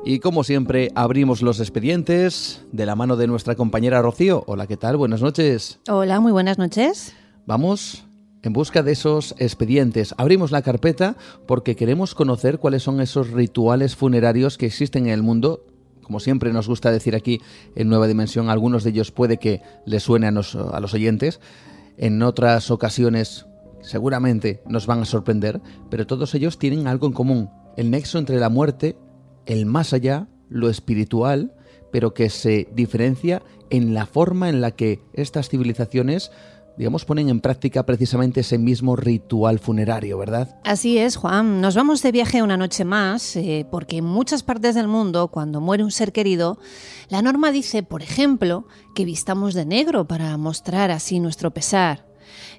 Y como siempre, abrimos los expedientes de la mano de nuestra compañera Rocío. Hola, ¿qué tal? Buenas noches. Hola, muy buenas noches. Vamos en busca de esos expedientes. Abrimos la carpeta porque queremos conocer cuáles son esos rituales funerarios que existen en el mundo. Como siempre nos gusta decir aquí en Nueva Dimensión, algunos de ellos puede que les suene a, a los oyentes. En otras ocasiones seguramente nos van a sorprender, pero todos ellos tienen algo en común. El nexo entre la muerte el más allá, lo espiritual, pero que se diferencia en la forma en la que estas civilizaciones digamos, ponen en práctica precisamente ese mismo ritual funerario, ¿verdad? Así es, Juan. Nos vamos de viaje una noche más, eh, porque en muchas partes del mundo, cuando muere un ser querido, la norma dice, por ejemplo, que vistamos de negro para mostrar así nuestro pesar.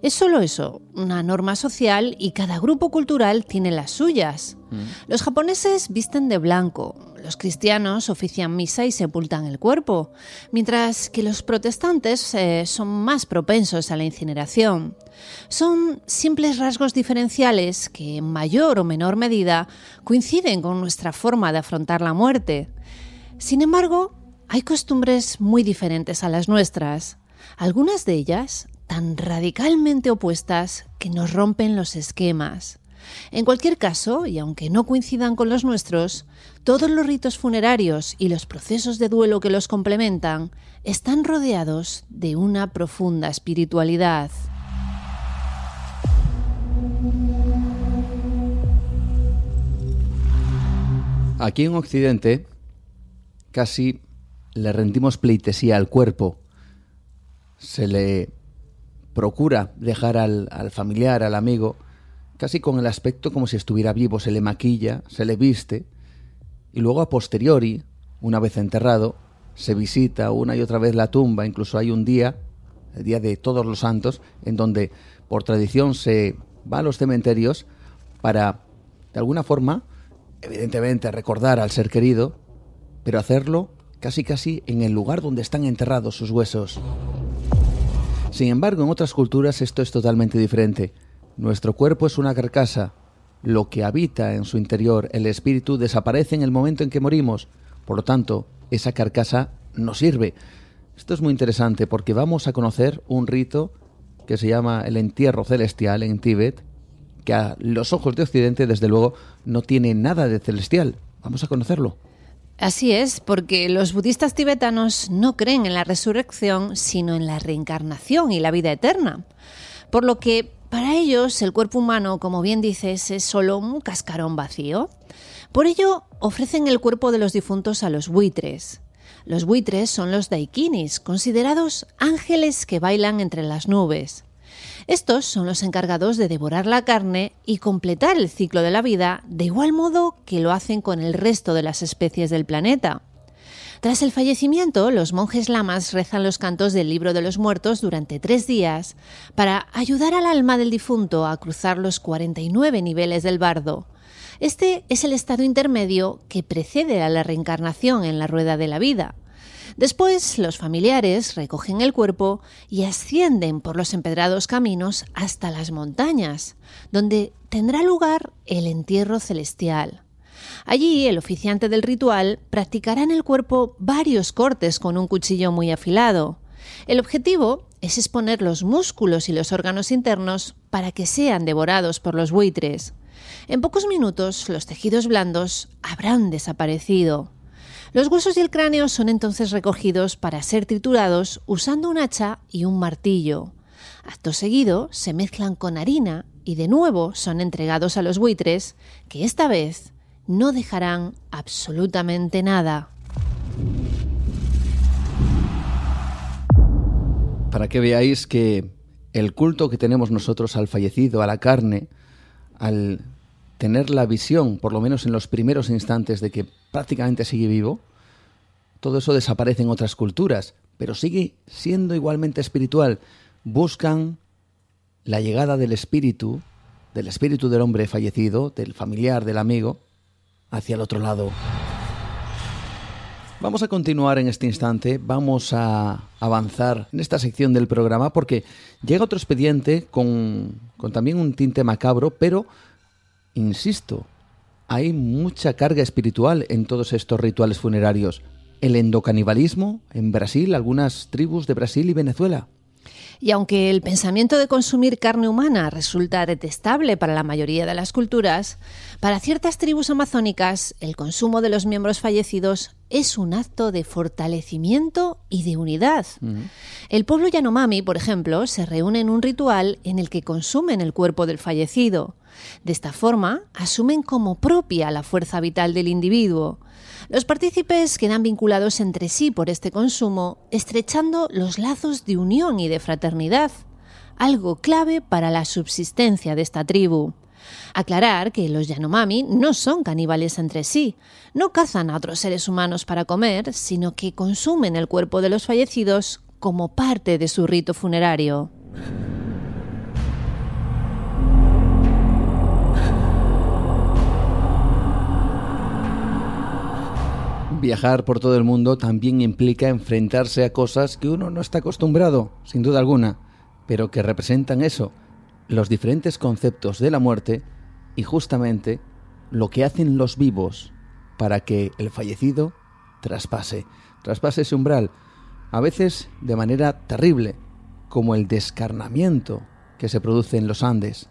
Es solo eso, una norma social y cada grupo cultural tiene las suyas. Mm. Los japoneses visten de blanco, los cristianos ofician misa y sepultan el cuerpo, mientras que los protestantes eh, son más propensos a la incineración. Son simples rasgos diferenciales que en mayor o menor medida coinciden con nuestra forma de afrontar la muerte. Sin embargo, hay costumbres muy diferentes a las nuestras. Algunas de ellas tan radicalmente opuestas que nos rompen los esquemas. En cualquier caso, y aunque no coincidan con los nuestros, todos los ritos funerarios y los procesos de duelo que los complementan están rodeados de una profunda espiritualidad. Aquí en Occidente casi le rendimos pleitesía al cuerpo. Se le procura dejar al, familiar, al amigo, casi con el aspecto como si estuviera vivo, se le maquilla, se le viste, y luego a posteriori, una vez enterrado, se visita una y otra vez la tumba, incluso hay un día, el día de todos los santos, en donde por tradición se va a los cementerios para, de alguna forma, evidentemente recordar al ser querido, pero hacerlo casi casi en el lugar donde están enterrados sus huesos. Sin embargo, en otras culturas esto es totalmente diferente. Nuestro cuerpo es una carcasa. Lo que habita en su interior, el espíritu, desaparece en el momento en que morimos. Por lo tanto, esa carcasa no sirve. Esto es muy interesante porque vamos a conocer un rito que se llama el entierro celestial en Tíbet, que a los ojos de Occidente, desde luego, no tiene nada de celestial. Vamos a conocerlo. Así es, porque los budistas tibetanos no creen en la resurrección, sino en la reencarnación y la vida eterna. Por lo que para ellos el cuerpo humano, como bien dices, es solo un cascarón vacío. Por ello ofrecen el cuerpo de los difuntos a los buitres. Los buitres son los daikinis, considerados ángeles que bailan entre las nubes. Estos son los encargados de devorar la carne y completar el ciclo de la vida de igual modo que lo hacen con el resto de las especies del planeta. Tras el fallecimiento, los monjes lamas rezan los cantos del libro de los muertos durante tres días para ayudar al alma del difunto a cruzar los 49 niveles del bardo. Este es el estado intermedio que precede a la reencarnación en la rueda de la vida. Después, los familiares recogen el cuerpo y ascienden por los empedrados caminos hasta las montañas, donde tendrá lugar el entierro celestial. Allí, el oficiante del ritual practicará en el cuerpo varios cortes con un cuchillo muy afilado. El objetivo es exponer los músculos y los órganos internos para que sean devorados por los buitres. En pocos minutos los tejidos blandos habrán desaparecido. Los huesos y el cráneo son entonces recogidos para ser triturados usando un hacha y un martillo. Acto seguido se mezclan con harina y de nuevo son entregados a los buitres, que esta vez no dejarán absolutamente nada. Para que veáis que el culto que tenemos nosotros al fallecido, a la carne, al tener la visión, por lo menos en los primeros instantes, de que prácticamente sigue vivo, todo eso desaparece en otras culturas, pero sigue siendo igualmente espiritual. Buscan la llegada del espíritu, del espíritu del hombre fallecido, del familiar, del amigo, hacia el otro lado. Vamos a continuar en este instante, vamos a avanzar en esta sección del programa porque llega otro expediente con, con también un tinte macabro, pero insisto, hay mucha carga espiritual en todos estos rituales funerarios. El endocanibalismo en Brasil, algunas tribus de Brasil y Venezuela. Y aunque el pensamiento de consumir carne humana resulta detestable para la mayoría de las culturas, para ciertas tribus amazónicas el consumo de los miembros fallecidos es un acto de fortalecimiento y de unidad. El pueblo Yanomami, por ejemplo, se reúne en un ritual en el que consumen el cuerpo del fallecido. De esta forma, asumen como propia la fuerza vital del individuo. Los partícipes quedan vinculados entre sí por este consumo, estrechando los lazos de unión y de fraternidad, algo clave para la subsistencia de esta tribu. Aclarar que los Yanomami no son caníbales entre sí, no cazan a otros seres humanos para comer, sino que consumen el cuerpo de los fallecidos como parte de su rito funerario. Viajar por todo el mundo también implica enfrentarse a cosas que uno no está acostumbrado, sin duda alguna, pero que representan eso, los diferentes conceptos de la muerte y justamente lo que hacen los vivos para que el fallecido traspase, traspase ese umbral, a veces de manera terrible, como el descarnamiento que se produce en los Andes.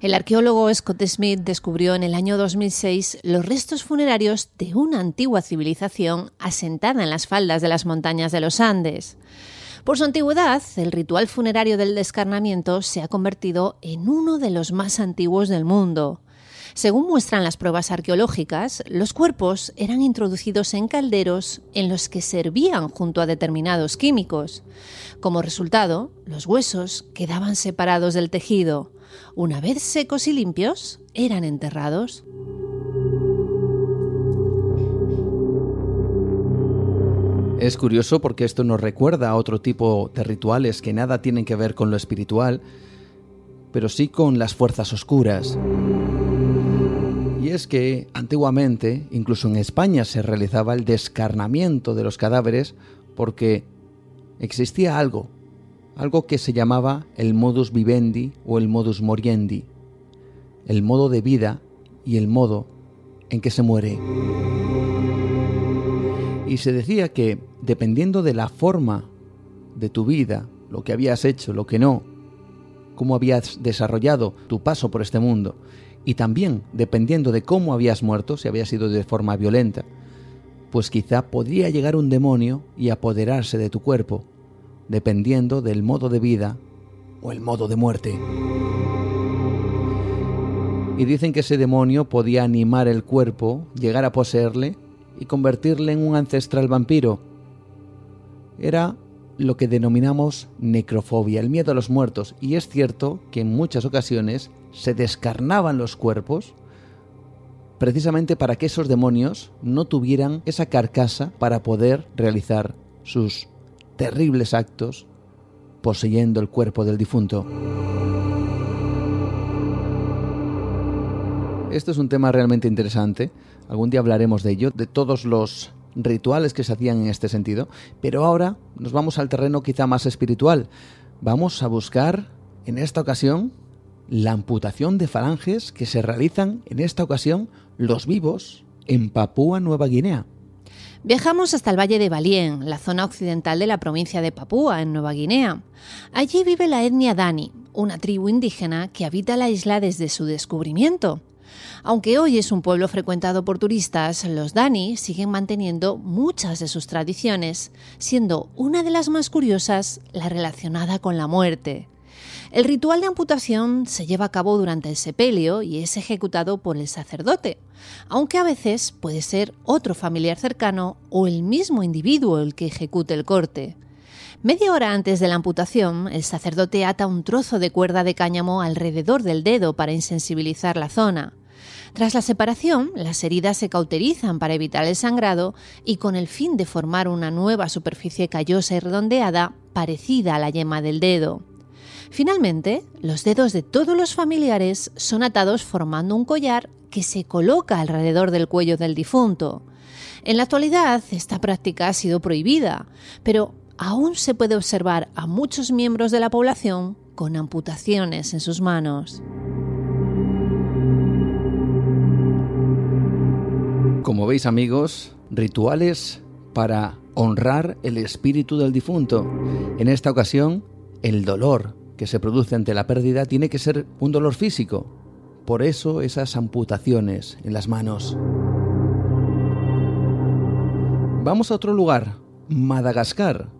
El arqueólogo Scott Smith descubrió en el año 2006 los restos funerarios de una antigua civilización asentada en las faldas de las montañas de los Andes. Por su antigüedad, el ritual funerario del descarnamiento se ha convertido en uno de los más antiguos del mundo. Según muestran las pruebas arqueológicas, los cuerpos eran introducidos en calderos en los que servían junto a determinados químicos. Como resultado, los huesos quedaban separados del tejido. Una vez secos y limpios, eran enterrados. Es curioso porque esto nos recuerda a otro tipo de rituales que nada tienen que ver con lo espiritual, pero sí con las fuerzas oscuras. Y es que antiguamente, incluso en España, se realizaba el descarnamiento de los cadáveres porque existía algo, algo que se llamaba el modus vivendi o el modus moriendi, el modo de vida y el modo en que se muere. Y se decía que dependiendo de la forma de tu vida, lo que habías hecho, lo que no, cómo habías desarrollado tu paso por este mundo, y también dependiendo de cómo habías muerto, si habías sido de forma violenta, pues quizá podría llegar un demonio y apoderarse de tu cuerpo, dependiendo del modo de vida o el modo de muerte. Y dicen que ese demonio podía animar el cuerpo, llegar a poseerle y convertirle en un ancestral vampiro. Era lo que denominamos necrofobia, el miedo a los muertos, y es cierto que en muchas ocasiones se descarnaban los cuerpos precisamente para que esos demonios no tuvieran esa carcasa para poder realizar sus terribles actos poseyendo el cuerpo del difunto. Esto es un tema realmente interesante Algún día hablaremos de ello, de todos los rituales que se hacían en este sentido, pero ahora nos vamos al terreno quizá más espiritual. Vamos a buscar, en esta ocasión, la amputación de falanges que se realizan, en esta ocasión, los vivos en Papúa Nueva Guinea. Viajamos hasta el Valle de Balien, la zona occidental de la provincia de Papúa, en Nueva Guinea. Allí vive la etnia Dani, una tribu indígena que habita la isla desde su descubrimiento. Aunque hoy es un pueblo frecuentado por turistas, los Dani siguen manteniendo muchas de sus tradiciones, siendo una de las más curiosas la relacionada con la muerte. El ritual de amputación se lleva a cabo durante el sepelio y es ejecutado por el sacerdote, aunque a veces puede ser otro familiar cercano o el mismo individuo el que ejecute el corte. Media hora antes de la amputación, el sacerdote ata un trozo de cuerda de cáñamo alrededor del dedo para insensibilizar la zona. Tras la separación, las heridas se cauterizan para evitar el sangrado y con el fin de formar una nueva superficie callosa y redondeada parecida a la yema del dedo. Finalmente, los dedos de todos los familiares son atados formando un collar que se coloca alrededor del cuello del difunto. En la actualidad, esta práctica ha sido prohibida, pero aún se puede observar a muchos miembros de la población con amputaciones en sus manos. Como veis amigos, rituales para honrar el espíritu del difunto. En esta ocasión, el dolor que se produce ante la pérdida tiene que ser un dolor físico. Por eso esas amputaciones en las manos. Vamos a otro lugar, Madagascar,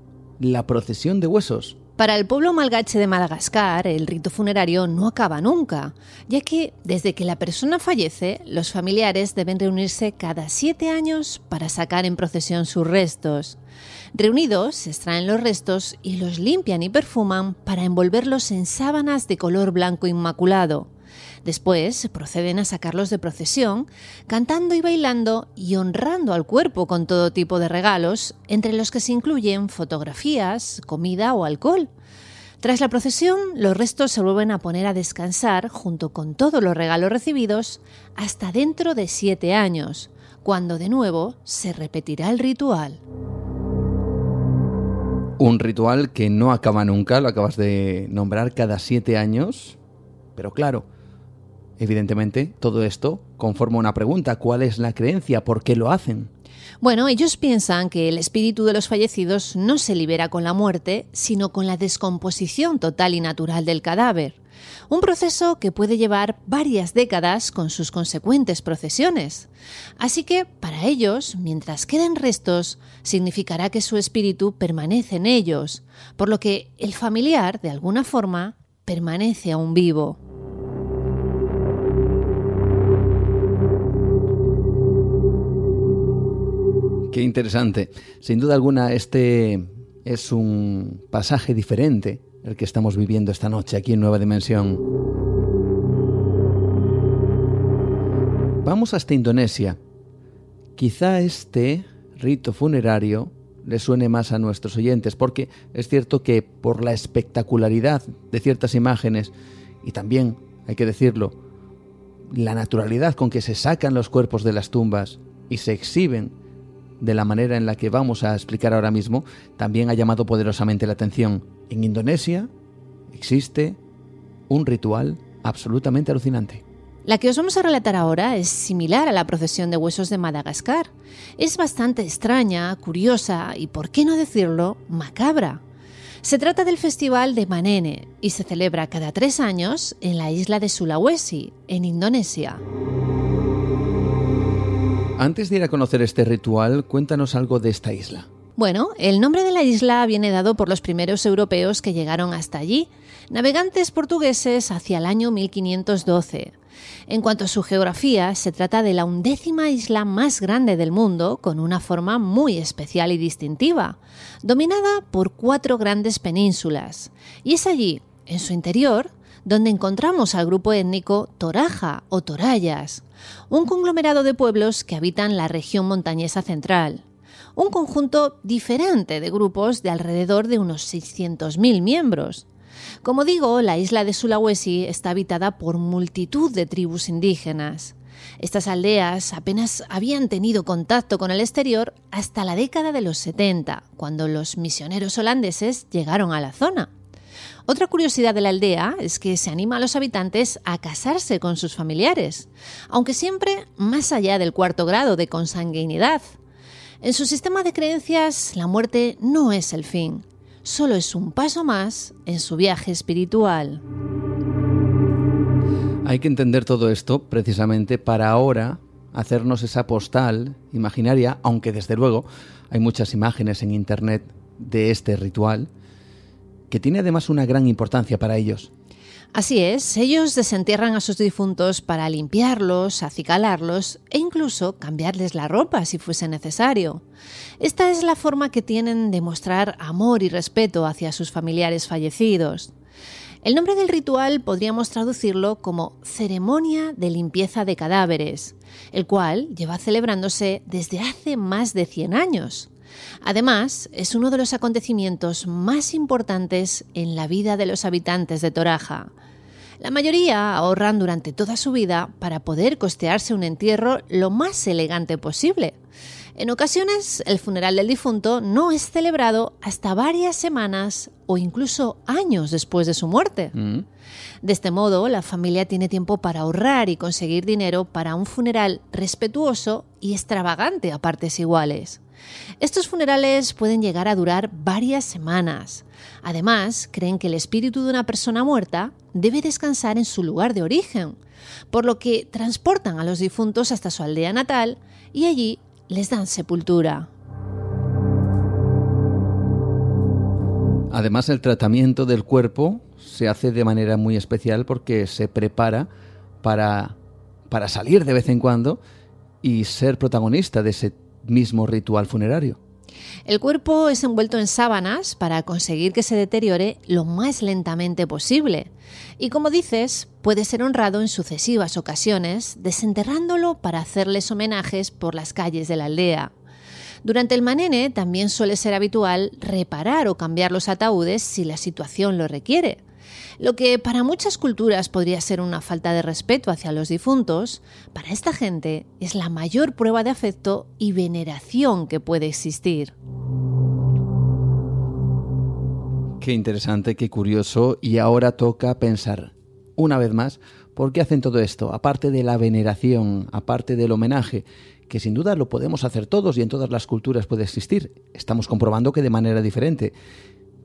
la procesión de huesos. Para el pueblo malgache de Madagascar, el rito funerario no acaba nunca, ya que desde que la persona fallece, los familiares deben reunirse cada siete años para sacar en procesión sus restos. Reunidos, extraen los restos y los limpian y perfuman para envolverlos en sábanas de color blanco inmaculado. Después proceden a sacarlos de procesión, cantando y bailando y honrando al cuerpo con todo tipo de regalos, entre los que se incluyen fotografías, comida o alcohol. Tras la procesión, los restos se vuelven a poner a descansar junto con todos los regalos recibidos hasta dentro de siete años, cuando de nuevo se repetirá el ritual. Un ritual que no acaba nunca, lo acabas de nombrar cada siete años, pero claro, Evidentemente, todo esto conforma una pregunta. ¿Cuál es la creencia? ¿Por qué lo hacen? Bueno, ellos piensan que el espíritu de los fallecidos no se libera con la muerte, sino con la descomposición total y natural del cadáver. Un proceso que puede llevar varias décadas con sus consecuentes procesiones. Así que, para ellos, mientras queden restos, significará que su espíritu permanece en ellos, por lo que el familiar, de alguna forma, permanece aún vivo. Qué interesante. Sin duda alguna, este es un pasaje diferente el que estamos viviendo esta noche aquí en Nueva Dimensión. Vamos hasta Indonesia. Quizá este rito funerario le suene más a nuestros oyentes, porque es cierto que por la espectacularidad de ciertas imágenes y también, hay que decirlo, la naturalidad con que se sacan los cuerpos de las tumbas y se exhiben de la manera en la que vamos a explicar ahora mismo, también ha llamado poderosamente la atención. En Indonesia existe un ritual absolutamente alucinante. La que os vamos a relatar ahora es similar a la procesión de huesos de Madagascar. Es bastante extraña, curiosa y, por qué no decirlo, macabra. Se trata del Festival de Manene y se celebra cada tres años en la isla de Sulawesi, en Indonesia. Antes de ir a conocer este ritual, cuéntanos algo de esta isla. Bueno, el nombre de la isla viene dado por los primeros europeos que llegaron hasta allí, navegantes portugueses hacia el año 1512. En cuanto a su geografía, se trata de la undécima isla más grande del mundo, con una forma muy especial y distintiva, dominada por cuatro grandes penínsulas. Y es allí, en su interior, donde encontramos al grupo étnico Toraja o Torayas, un conglomerado de pueblos que habitan la región montañesa central, un conjunto diferente de grupos de alrededor de unos 600.000 miembros. Como digo, la isla de Sulawesi está habitada por multitud de tribus indígenas. Estas aldeas apenas habían tenido contacto con el exterior hasta la década de los 70, cuando los misioneros holandeses llegaron a la zona. Otra curiosidad de la aldea es que se anima a los habitantes a casarse con sus familiares, aunque siempre más allá del cuarto grado de consanguinidad. En su sistema de creencias, la muerte no es el fin, solo es un paso más en su viaje espiritual. Hay que entender todo esto precisamente para ahora hacernos esa postal imaginaria, aunque desde luego hay muchas imágenes en Internet de este ritual, que tiene además una gran importancia para ellos. Así es, ellos desentierran a sus difuntos para limpiarlos, acicalarlos e incluso cambiarles la ropa si fuese necesario. Esta es la forma que tienen de mostrar amor y respeto hacia sus familiares fallecidos. El nombre del ritual podríamos traducirlo como ceremonia de limpieza de cadáveres, el cual lleva celebrándose desde hace más de 100 años. Además, es uno de los acontecimientos más importantes en la vida de los habitantes de Toraja. La mayoría ahorran durante toda su vida para poder costearse un entierro lo más elegante posible. En ocasiones, el funeral del difunto no es celebrado hasta varias semanas o incluso años después de su muerte. Mm. De este modo, la familia tiene tiempo para ahorrar y conseguir dinero para un funeral respetuoso y extravagante a partes iguales. Estos funerales pueden llegar a durar varias semanas. Además, creen que el espíritu de una persona muerta debe descansar en su lugar de origen, por lo que transportan a los difuntos hasta su aldea natal y allí les dan sepultura. Además, el tratamiento del cuerpo se hace de manera muy especial porque se prepara para, para salir de vez en cuando y ser protagonista de ese mismo ritual funerario. El cuerpo es envuelto en sábanas para conseguir que se deteriore lo más lentamente posible. Y como dices, puede ser honrado en sucesivas ocasiones, desenterrándolo para hacerles homenajes por las calles de la aldea. Durante el manene también suele ser habitual reparar o cambiar los ataúdes si la situación lo requiere. Lo que para muchas culturas podría ser una falta de respeto hacia los difuntos, para esta gente es la mayor prueba de afecto y veneración que puede existir. Qué interesante, qué curioso, y ahora toca pensar, una vez más, ¿por qué hacen todo esto? Aparte de la veneración, aparte del homenaje, que sin duda lo podemos hacer todos y en todas las culturas puede existir. Estamos comprobando que de manera diferente.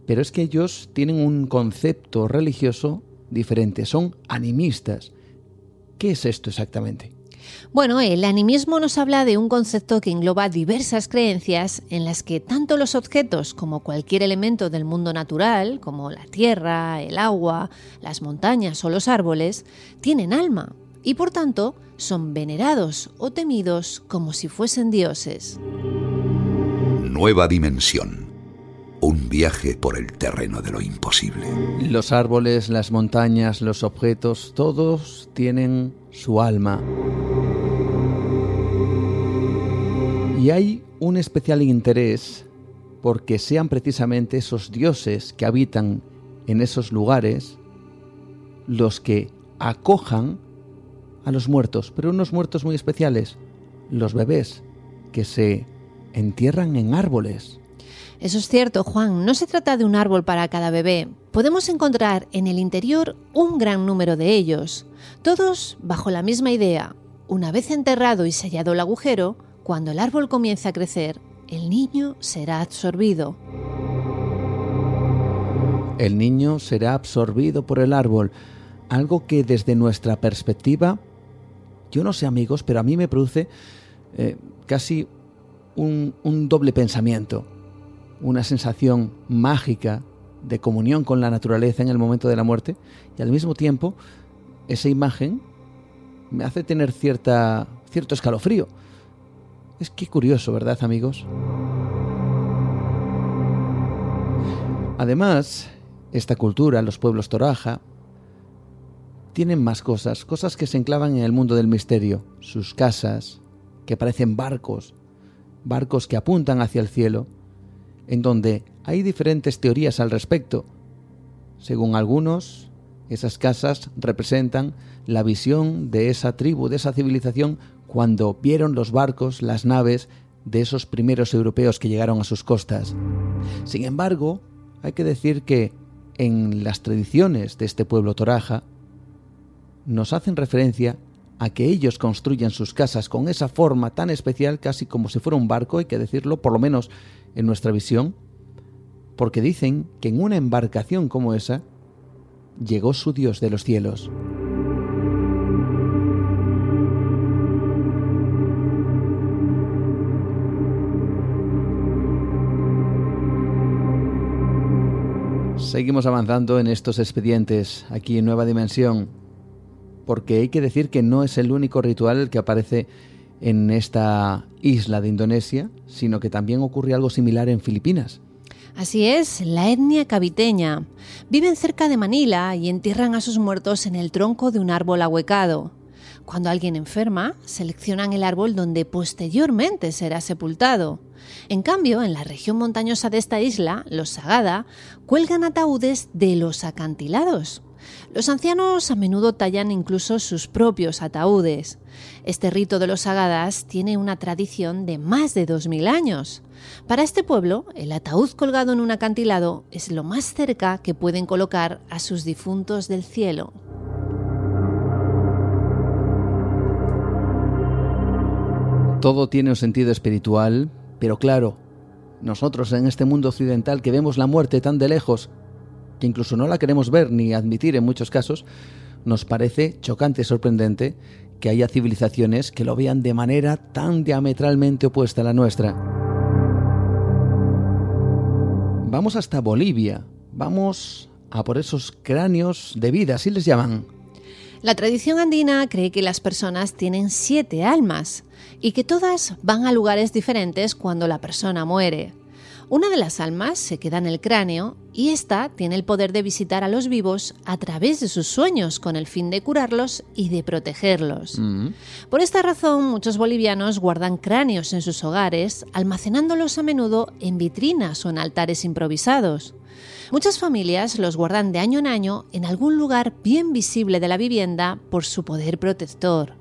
Pero es que ellos tienen un concepto religioso diferente, son animistas. ¿Qué es esto exactamente? Bueno, el animismo nos habla de un concepto que engloba diversas creencias en las que tanto los objetos como cualquier elemento del mundo natural, como la tierra, el agua, las montañas o los árboles, tienen alma y por tanto son venerados o temidos como si fuesen dioses. Nueva dimensión. Un viaje por el terreno de lo imposible. Los árboles, las montañas, los objetos, todos tienen su alma. Y hay un especial interés porque sean precisamente esos dioses que habitan en esos lugares los que acojan a los muertos, pero unos muertos muy especiales, los bebés, que se entierran en árboles. Eso es cierto, Juan. No se trata de un árbol para cada bebé. Podemos encontrar en el interior un gran número de ellos, todos bajo la misma idea. Una vez enterrado y sellado el agujero, cuando el árbol comience a crecer, el niño será absorbido. El niño será absorbido por el árbol, algo que desde nuestra perspectiva, yo no sé amigos, pero a mí me produce eh, casi un, un doble pensamiento una sensación mágica de comunión con la naturaleza en el momento de la muerte y al mismo tiempo esa imagen me hace tener cierta, cierto escalofrío. Es que curioso, ¿verdad amigos? Además, esta cultura, los pueblos toraja, tienen más cosas, cosas que se enclavan en el mundo del misterio, sus casas, que parecen barcos, barcos que apuntan hacia el cielo, en donde hay diferentes teorías al respecto. Según algunos, esas casas representan la visión de esa tribu, de esa civilización, cuando vieron los barcos, las naves de esos primeros europeos que llegaron a sus costas. Sin embargo, hay que decir que en las tradiciones de este pueblo toraja nos hacen referencia a que ellos construyan sus casas con esa forma tan especial, casi como si fuera un barco, hay que decirlo, por lo menos en nuestra visión, porque dicen que en una embarcación como esa llegó su Dios de los cielos. Seguimos avanzando en estos expedientes aquí en Nueva Dimensión, porque hay que decir que no es el único ritual que aparece en esta isla de Indonesia, sino que también ocurre algo similar en Filipinas. Así es, la etnia caviteña. Viven cerca de Manila y entierran a sus muertos en el tronco de un árbol ahuecado. Cuando alguien enferma, seleccionan el árbol donde posteriormente será sepultado. En cambio, en la región montañosa de esta isla, los Sagada, cuelgan ataúdes de los acantilados. Los ancianos a menudo tallan incluso sus propios ataúdes. Este rito de los sagadas tiene una tradición de más de 2.000 años. Para este pueblo, el ataúd colgado en un acantilado es lo más cerca que pueden colocar a sus difuntos del cielo. Todo tiene un sentido espiritual, pero claro, nosotros en este mundo occidental que vemos la muerte tan de lejos, que incluso no la queremos ver ni admitir en muchos casos, nos parece chocante y sorprendente que haya civilizaciones que lo vean de manera tan diametralmente opuesta a la nuestra. Vamos hasta Bolivia, vamos a por esos cráneos de vida, así les llaman. La tradición andina cree que las personas tienen siete almas y que todas van a lugares diferentes cuando la persona muere. Una de las almas se queda en el cráneo y ésta tiene el poder de visitar a los vivos a través de sus sueños con el fin de curarlos y de protegerlos. Mm. Por esta razón, muchos bolivianos guardan cráneos en sus hogares, almacenándolos a menudo en vitrinas o en altares improvisados. Muchas familias los guardan de año en año en algún lugar bien visible de la vivienda por su poder protector.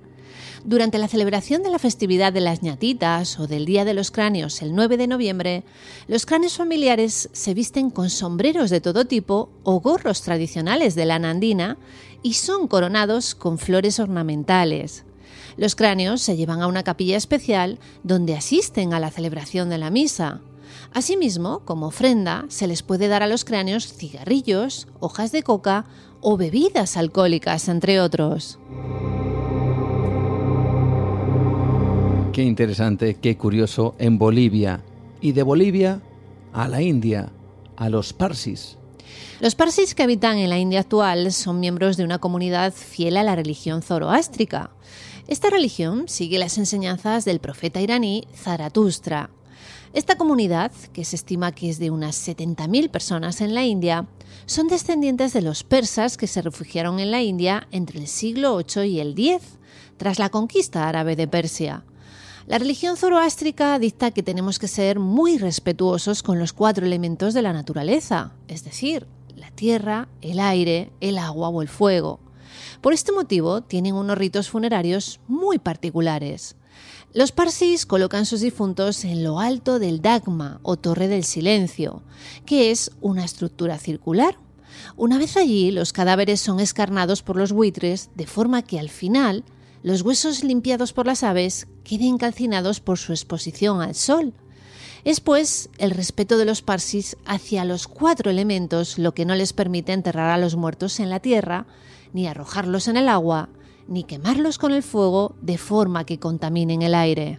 Durante la celebración de la festividad de las ñatitas o del Día de los Cráneos el 9 de noviembre, los cráneos familiares se visten con sombreros de todo tipo o gorros tradicionales de la andina y son coronados con flores ornamentales. Los cráneos se llevan a una capilla especial donde asisten a la celebración de la misa. Asimismo, como ofrenda, se les puede dar a los cráneos cigarrillos, hojas de coca o bebidas alcohólicas, entre otros. Qué interesante, qué curioso en Bolivia. Y de Bolivia a la India, a los parsis. Los parsis que habitan en la India actual son miembros de una comunidad fiel a la religión zoroástrica. Esta religión sigue las enseñanzas del profeta iraní Zaratustra. Esta comunidad, que se estima que es de unas 70.000 personas en la India, son descendientes de los persas que se refugiaron en la India entre el siglo VIII y el X, tras la conquista árabe de Persia. La religión zoroástrica dicta que tenemos que ser muy respetuosos con los cuatro elementos de la naturaleza, es decir, la tierra, el aire, el agua o el fuego. Por este motivo tienen unos ritos funerarios muy particulares. Los parsis colocan sus difuntos en lo alto del Dagma o Torre del Silencio, que es una estructura circular. Una vez allí, los cadáveres son escarnados por los buitres de forma que al final los huesos limpiados por las aves queden calcinados por su exposición al sol. Es pues el respeto de los parsis hacia los cuatro elementos lo que no les permite enterrar a los muertos en la tierra, ni arrojarlos en el agua, ni quemarlos con el fuego de forma que contaminen el aire.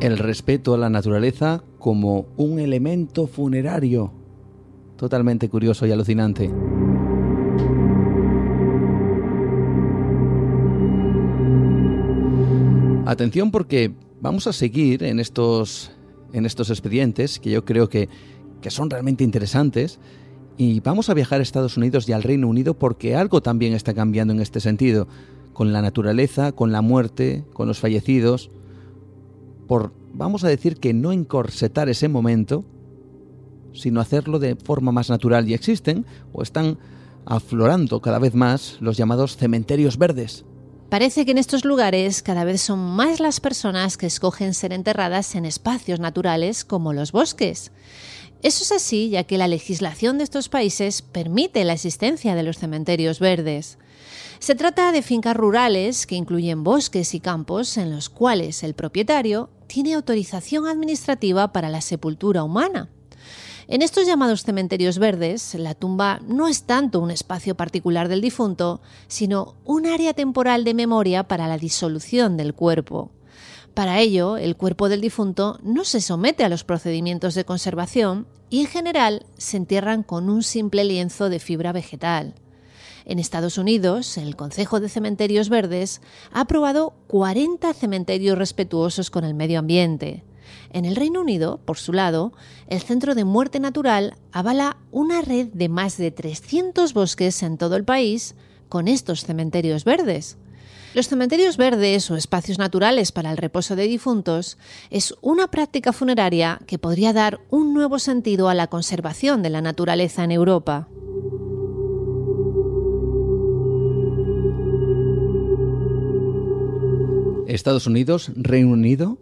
El respeto a la naturaleza como un elemento funerario. Totalmente curioso y alucinante. Atención porque vamos a seguir en estos, en estos expedientes que yo creo que, que son realmente interesantes y vamos a viajar a Estados Unidos y al Reino Unido porque algo también está cambiando en este sentido, con la naturaleza, con la muerte, con los fallecidos, por, vamos a decir que no encorsetar ese momento, sino hacerlo de forma más natural. Y existen o están aflorando cada vez más los llamados cementerios verdes. Parece que en estos lugares cada vez son más las personas que escogen ser enterradas en espacios naturales como los bosques. Eso es así ya que la legislación de estos países permite la existencia de los cementerios verdes. Se trata de fincas rurales que incluyen bosques y campos en los cuales el propietario tiene autorización administrativa para la sepultura humana. En estos llamados cementerios verdes, la tumba no es tanto un espacio particular del difunto, sino un área temporal de memoria para la disolución del cuerpo. Para ello, el cuerpo del difunto no se somete a los procedimientos de conservación y en general se entierran con un simple lienzo de fibra vegetal. En Estados Unidos, el Consejo de Cementerios Verdes ha aprobado 40 cementerios respetuosos con el medio ambiente. En el Reino Unido, por su lado, el Centro de Muerte Natural avala una red de más de 300 bosques en todo el país con estos cementerios verdes. Los cementerios verdes o espacios naturales para el reposo de difuntos es una práctica funeraria que podría dar un nuevo sentido a la conservación de la naturaleza en Europa. Estados Unidos, Reino Unido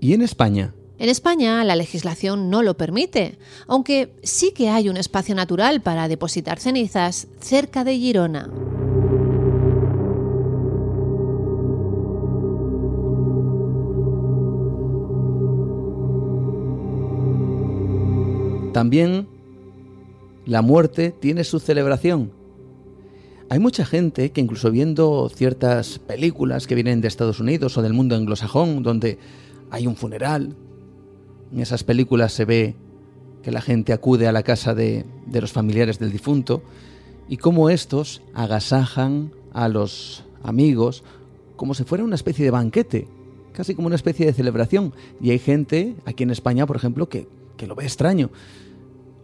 ¿Y en España? En España la legislación no lo permite, aunque sí que hay un espacio natural para depositar cenizas cerca de Girona. También la muerte tiene su celebración. Hay mucha gente que incluso viendo ciertas películas que vienen de Estados Unidos o del mundo anglosajón, donde hay un funeral. En esas películas se ve que la gente acude a la casa de, los familiares del difunto y cómo estos agasajan a los amigos como si fuera una especie de banquete, casi como una especie de celebración. Y hay gente aquí en España, por ejemplo, que, que lo ve extraño.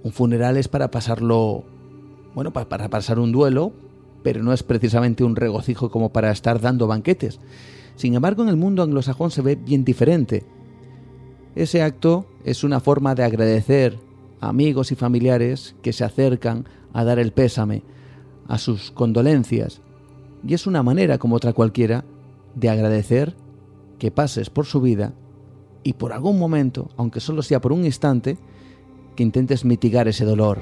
Un funeral es para pasarlo, bueno, para, para pasar un duelo, pero no es precisamente un regocijo como para estar dando banquetes. Sin embargo, en el mundo anglosajón se ve bien diferente. Ese acto es una forma de agradecer a amigos y familiares que se acercan a dar el pésame, a sus condolencias, y es una manera como otra cualquiera de agradecer que pases por su vida y por algún momento, aunque solo sea por un instante, que intentes mitigar ese dolor.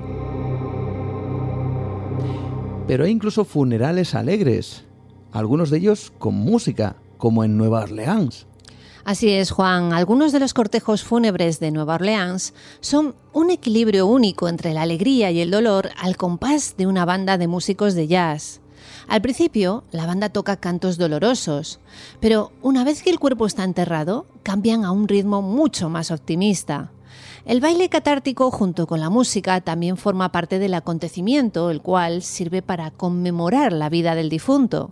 Pero hay incluso funerales alegres, algunos de ellos con música, como en Nueva Orleans. Así es, Juan. Algunos de los cortejos fúnebres de Nueva Orleans son un equilibrio único entre la alegría y el dolor al compás de una banda de músicos de jazz. Al principio, la banda toca cantos dolorosos, pero una vez que el cuerpo está enterrado, cambian a un ritmo mucho más optimista. El baile catártico junto con la música también forma parte del acontecimiento, el cual sirve para conmemorar la vida del difunto.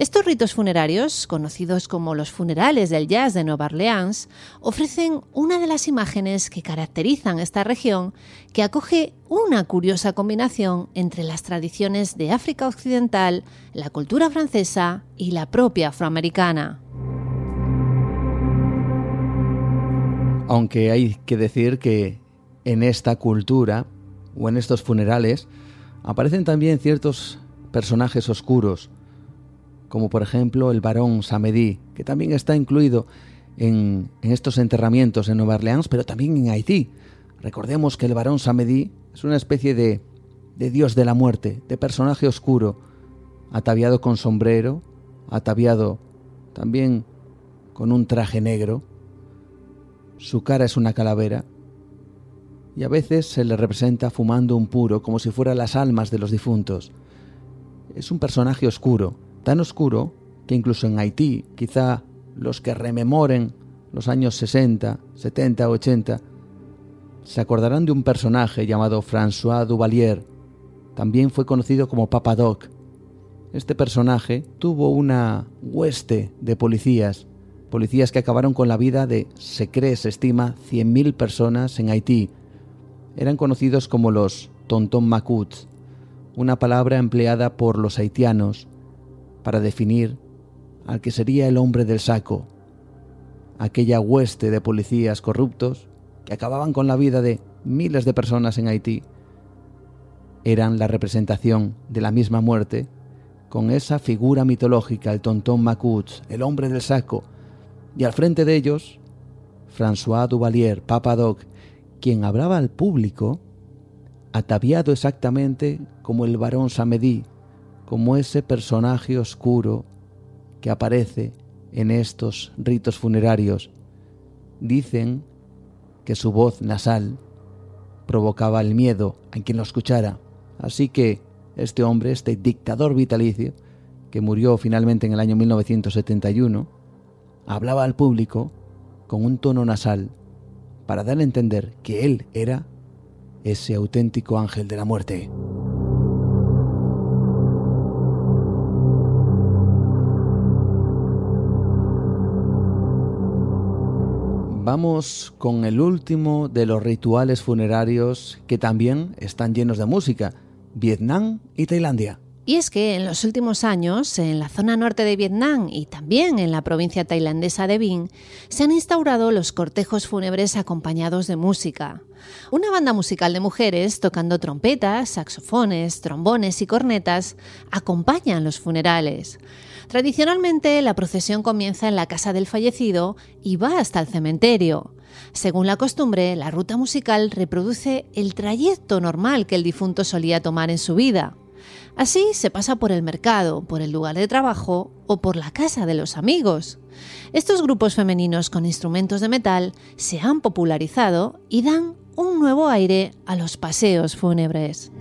Estos ritos funerarios, conocidos como los funerales del jazz de Nueva Orleans, ofrecen una de las imágenes que caracterizan esta región, que acoge una curiosa combinación entre las tradiciones de África Occidental, la cultura francesa y la propia afroamericana. Aunque hay que decir que en esta cultura o en estos funerales aparecen también ciertos personajes oscuros, como por ejemplo el barón Samedi, que también está incluido en, estos enterramientos en Nueva Orleans, pero también en Haití. Recordemos que el barón Samedi es una especie de, de dios de la muerte, de personaje oscuro, ataviado con sombrero, ataviado también con un traje negro. Su cara es una calavera y a veces se le representa fumando un puro como si fueran las almas de los difuntos. Es un personaje oscuro, tan oscuro que incluso en Haití, quizá los que rememoren los años 60, 70, 80, se acordarán de un personaje llamado François Duvalier. También fue conocido como Papa Doc. Este personaje tuvo una hueste de policías, policías que acabaron con la vida de, se cree, se estima, 100.000 personas en Haití. Eran conocidos como los Tonton Macuts, una palabra empleada por los haitianos para definir al que sería el hombre del saco, aquella hueste de policías corruptos que acababan con la vida de miles de personas en Haití, eran la representación de la misma muerte con esa figura mitológica, el tontón Macuts, el hombre del saco, y al frente de ellos, François Duvalier, Papa Doc, quien hablaba al público, ataviado exactamente como el barón Samedi, como ese personaje oscuro que aparece en estos ritos funerarios. Dicen que su voz nasal provocaba el miedo a quien lo escuchara. Así que este hombre, este dictador vitalicio, que murió finalmente en el año 1971, hablaba al público con un tono nasal para dar a entender que él era ese auténtico ángel de la muerte. Vamos con el último de los rituales funerarios que también están llenos de música, Vietnam y Tailandia. Y es que en los últimos años, en la zona norte de Vietnam y también en la provincia tailandesa de Binh, se han instaurado los cortejos fúnebres acompañados de música. Una banda musical de mujeres tocando trompetas, saxofones, trombones y cornetas acompañan los funerales. Tradicionalmente, la procesión comienza en la casa del fallecido y va hasta el cementerio. Según la costumbre, la ruta musical reproduce el trayecto normal que el difunto solía tomar en su vida. Así se pasa por el mercado, por el lugar de trabajo o por la casa de los amigos. Estos grupos femeninos con instrumentos de metal se han popularizado y dan un nuevo aire a los paseos fúnebres.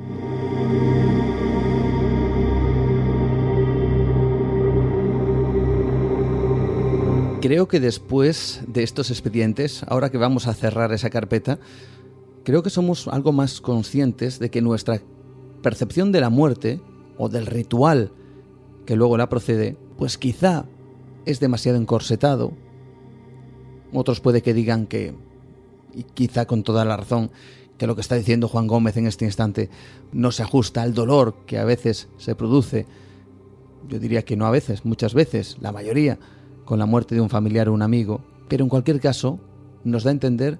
Creo que después de estos expedientes, ahora que vamos a cerrar esa carpeta, creo que somos algo más conscientes de que nuestra percepción de la muerte o del ritual que luego la procede, pues quizá es demasiado encorsetado. Otros puede que digan que, y quizá con toda la razón, que lo que está diciendo Juan Gómez en este instante no se ajusta al dolor que a veces se produce. Yo diría que no a veces, muchas veces, la mayoría con la muerte de un familiar o un amigo, pero en cualquier caso nos da a entender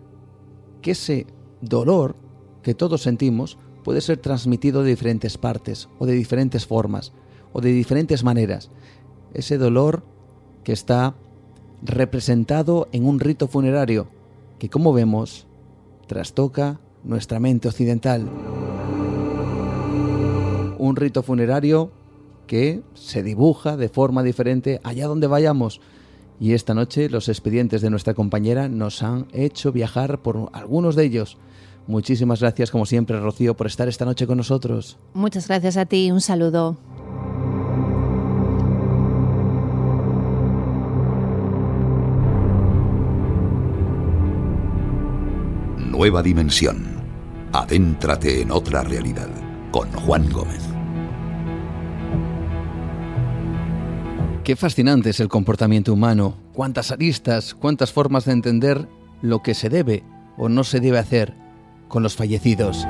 que ese dolor que todos sentimos puede ser transmitido de diferentes partes o de diferentes formas o de diferentes maneras. Ese dolor que está representado en un rito funerario que como vemos trastoca nuestra mente occidental. Un rito funerario que se dibuja de forma diferente allá donde vayamos Y esta noche los expedientes de nuestra compañera nos han hecho viajar por algunos de ellos. Muchísimas gracias, como siempre, Rocío, por estar esta noche con nosotros. Muchas gracias a ti, un saludo. Nueva dimensión. Adéntrate en otra realidad con Juan Gómez. Qué fascinante es el comportamiento humano, cuántas aristas, cuántas formas de entender lo que se debe o no se debe hacer con los fallecidos.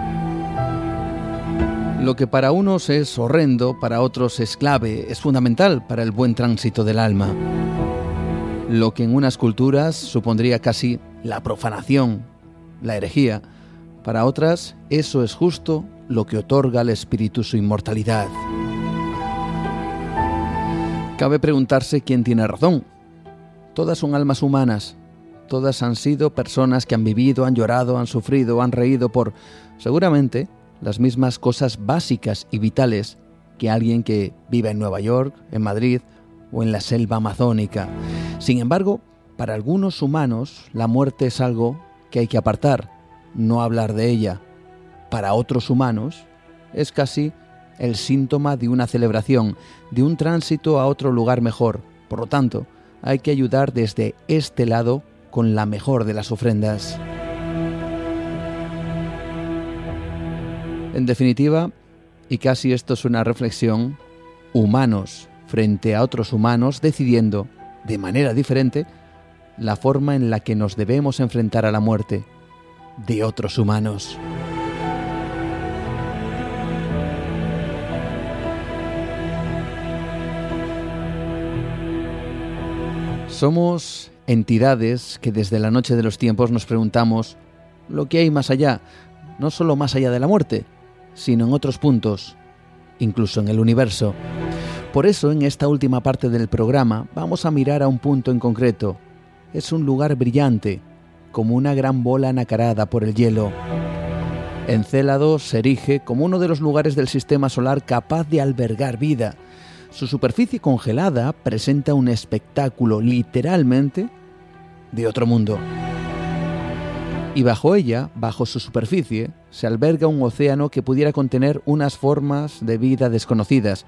Lo que para unos es horrendo, para otros es clave, es fundamental para el buen tránsito del alma. Lo que en unas culturas supondría casi la profanación, la herejía, para otras eso es justo lo que otorga al espíritu su inmortalidad. Cabe preguntarse quién tiene razón. Todas son almas humanas, todas han sido personas que han vivido, han llorado, han sufrido, han reído por, seguramente, las mismas cosas básicas y vitales que alguien que vive en Nueva York, en Madrid o en la selva amazónica. Sin embargo, para algunos humanos la muerte es algo que hay que apartar, no hablar de ella. Para otros humanos es casi el síntoma de una celebración, de un tránsito a otro lugar mejor. Por lo tanto, hay que ayudar desde este lado con la mejor de las ofrendas. En definitiva, y casi esto es una reflexión, humanos frente a otros humanos decidiendo, de manera diferente, la forma en la que nos debemos enfrentar a la muerte de otros humanos. Somos entidades que desde la noche de los tiempos nos preguntamos lo que hay más allá, no solo más allá de la muerte, sino en otros puntos, incluso en el universo. Por eso, en esta última parte del programa, vamos a mirar a un punto en concreto. Es un lugar brillante, como una gran bola nacarada por el hielo. Encélado se erige como uno de los lugares del sistema solar capaz de albergar vida, su superficie congelada presenta un espectáculo literalmente de otro mundo. Y bajo ella, bajo su superficie, se alberga un océano que pudiera contener unas formas de vida desconocidas.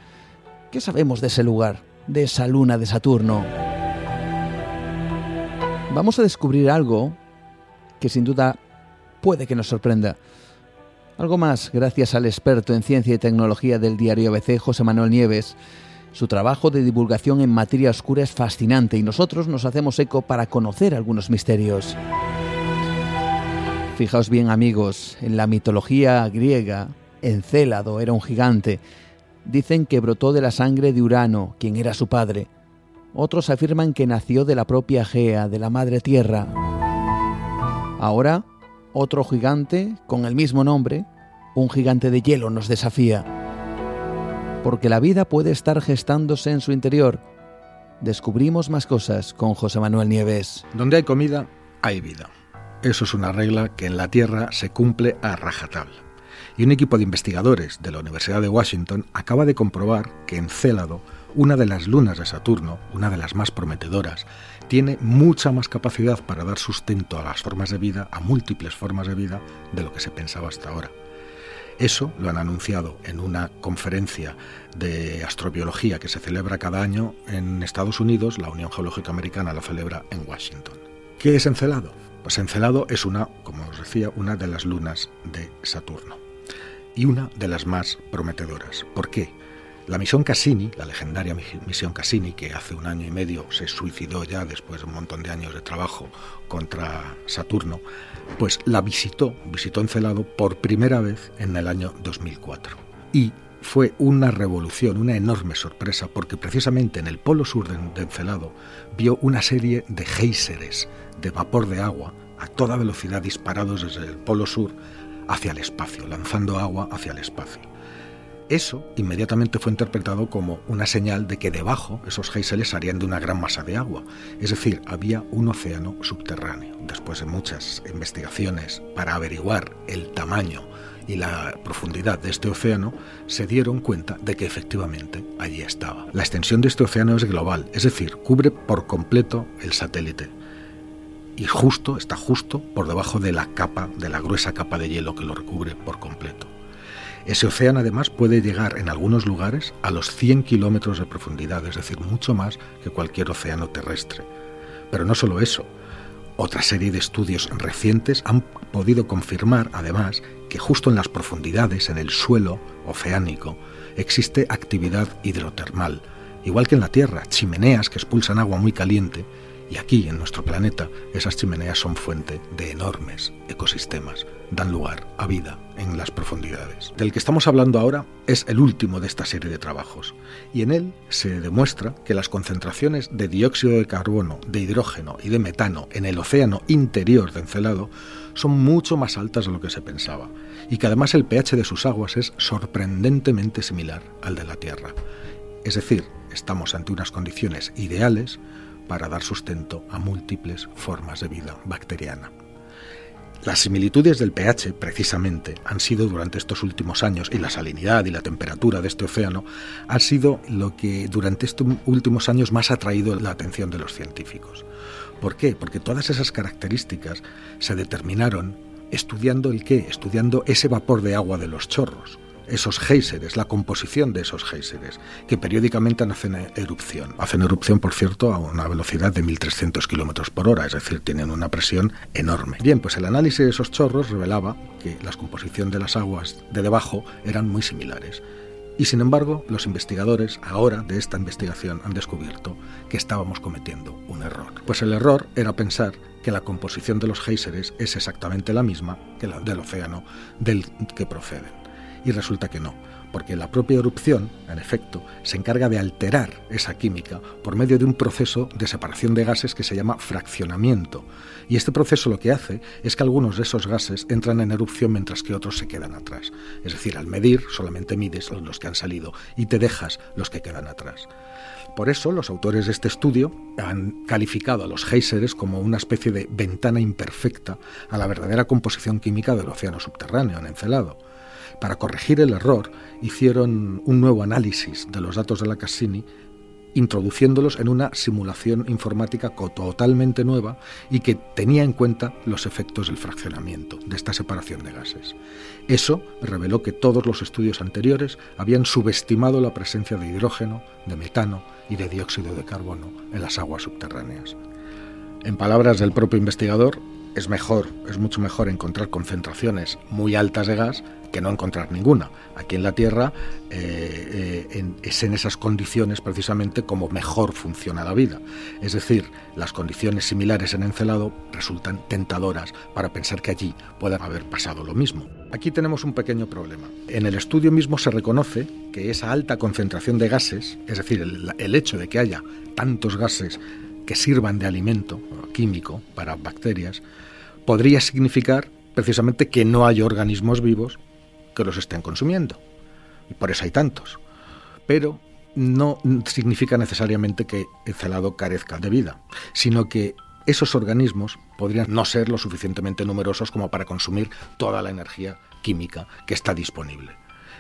¿Qué sabemos de ese lugar, de esa luna de Saturno? Vamos a descubrir algo que sin duda puede que nos sorprenda. Algo más gracias al experto en ciencia y tecnología del diario ABC, José Manuel Nieves, su trabajo de divulgación en materia oscura es fascinante y nosotros nos hacemos eco para conocer algunos misterios. Fijaos bien amigos, en la mitología griega, Encélado era un gigante. Dicen que brotó de la sangre de Urano, quien era su padre. Otros afirman que nació de la propia Gea, de la madre tierra. Ahora, otro gigante, con el mismo nombre, un gigante de hielo, nos desafía porque la vida puede estar gestándose en su interior. Descubrimos más cosas con José Manuel Nieves. Donde hay comida, hay vida. Eso es una regla que en la Tierra se cumple a rajatabla. Y un equipo de investigadores de la Universidad de Washington acaba de comprobar que en Célado, una de las lunas de Saturno, una de las más prometedoras, tiene mucha más capacidad para dar sustento a las formas de vida, a múltiples formas de vida, de lo que se pensaba hasta ahora. Eso lo han anunciado en una conferencia de astrobiología que se celebra cada año en Estados Unidos, la Unión Geológica Americana la celebra en Washington. ¿Qué es Encelado? Pues Encelado es una, como os decía, una de las lunas de Saturno y una de las más prometedoras. ¿Por qué? La misión Cassini, la legendaria misión Cassini, que hace un año y medio se suicidó ya después de un montón de años de trabajo contra Saturno, pues la visitó, visitó Encelado por primera vez en el año 2004. Y fue una revolución, una enorme sorpresa, porque precisamente en el polo sur de Encelado vio una serie de géiseres de vapor de agua a toda velocidad disparados desde el polo sur hacia el espacio, lanzando agua hacia el espacio. Eso inmediatamente fue interpretado como una señal de que debajo esos géiseres harían de una gran masa de agua, es decir, había un océano subterráneo. Después de muchas investigaciones para averiguar el tamaño y la profundidad de este océano, se dieron cuenta de que efectivamente allí estaba. La extensión de este océano es global, es decir, cubre por completo el satélite. Y justo, está justo por debajo de la capa, de la gruesa capa de hielo que lo recubre por completo. Ese océano además puede llegar en algunos lugares a los 100 kilómetros de profundidad, es decir, mucho más que cualquier océano terrestre. Pero no solo eso, otra serie de estudios recientes han podido confirmar, además, que justo en las profundidades, en el suelo oceánico, existe actividad hidrotermal, igual que en la Tierra, chimeneas que expulsan agua muy caliente y aquí, en nuestro planeta, esas chimeneas son fuente de enormes ecosistemas, dan lugar a vida en las profundidades. Del que estamos hablando ahora es el último de esta serie de trabajos, y en él se demuestra que las concentraciones de dióxido de carbono, de hidrógeno y de metano en el océano interior de Encelado son mucho más altas de lo que se pensaba, y que además el pH de sus aguas es sorprendentemente similar al de la Tierra. Es decir, estamos ante unas condiciones ideales para dar sustento a múltiples formas de vida bacteriana. Las similitudes del pH, precisamente, han sido durante estos últimos años, y la salinidad y la temperatura de este océano, han sido lo que durante estos últimos años más ha atraído la atención de los científicos. ¿Por qué? Porque todas esas características se determinaron estudiando el qué, estudiando ese vapor de agua de los chorros esos géiseres, la composición de esos géiseres, que periódicamente hacen erupción. Hacen erupción, por cierto, a una velocidad de 1.300 kilómetros por hora, es decir, tienen una presión enorme. Bien, pues el análisis de esos chorros revelaba que la composición de las aguas de debajo eran muy similares. Y sin embargo, los investigadores ahora de esta investigación han descubierto que estábamos cometiendo un error. Pues el error era pensar que la composición de los géiseres es exactamente la misma que la del océano del que proceden y resulta que no, porque la propia erupción, en efecto, se encarga de alterar esa química por medio de un proceso de separación de gases que se llama fraccionamiento. Y este proceso lo que hace es que algunos de esos gases entran en erupción mientras que otros se quedan atrás. Es decir, al medir solamente mides los que han salido y te dejas los que quedan atrás. Por eso los autores de este estudio han calificado a los géiseres como una especie de ventana imperfecta a la verdadera composición química del océano subterráneo en Encelado. Para corregir el error, hicieron un nuevo análisis de los datos de la Cassini, introduciéndolos en una simulación informática totalmente nueva y que tenía en cuenta los efectos del fraccionamiento, de esta separación de gases. Eso reveló que todos los estudios anteriores habían subestimado la presencia de hidrógeno, de metano y de dióxido de carbono en las aguas subterráneas. En palabras del propio investigador, es mejor, es mucho mejor encontrar concentraciones muy altas de gas que no encontrar ninguna. Aquí en la Tierra eh, eh, es en esas condiciones precisamente como mejor funciona la vida. Es decir, las condiciones similares en Encelado resultan tentadoras para pensar que allí pueda haber pasado lo mismo. Aquí tenemos un pequeño problema. En el estudio mismo se reconoce que esa alta concentración de gases, es decir, el hecho de que haya tantos gases que sirvan de alimento químico para bacterias, podría significar precisamente que no hay organismos vivos que los estén consumiendo. Y por eso hay tantos. Pero no significa necesariamente que el celado carezca de vida, sino que esos organismos podrían no ser lo suficientemente numerosos como para consumir toda la energía química que está disponible.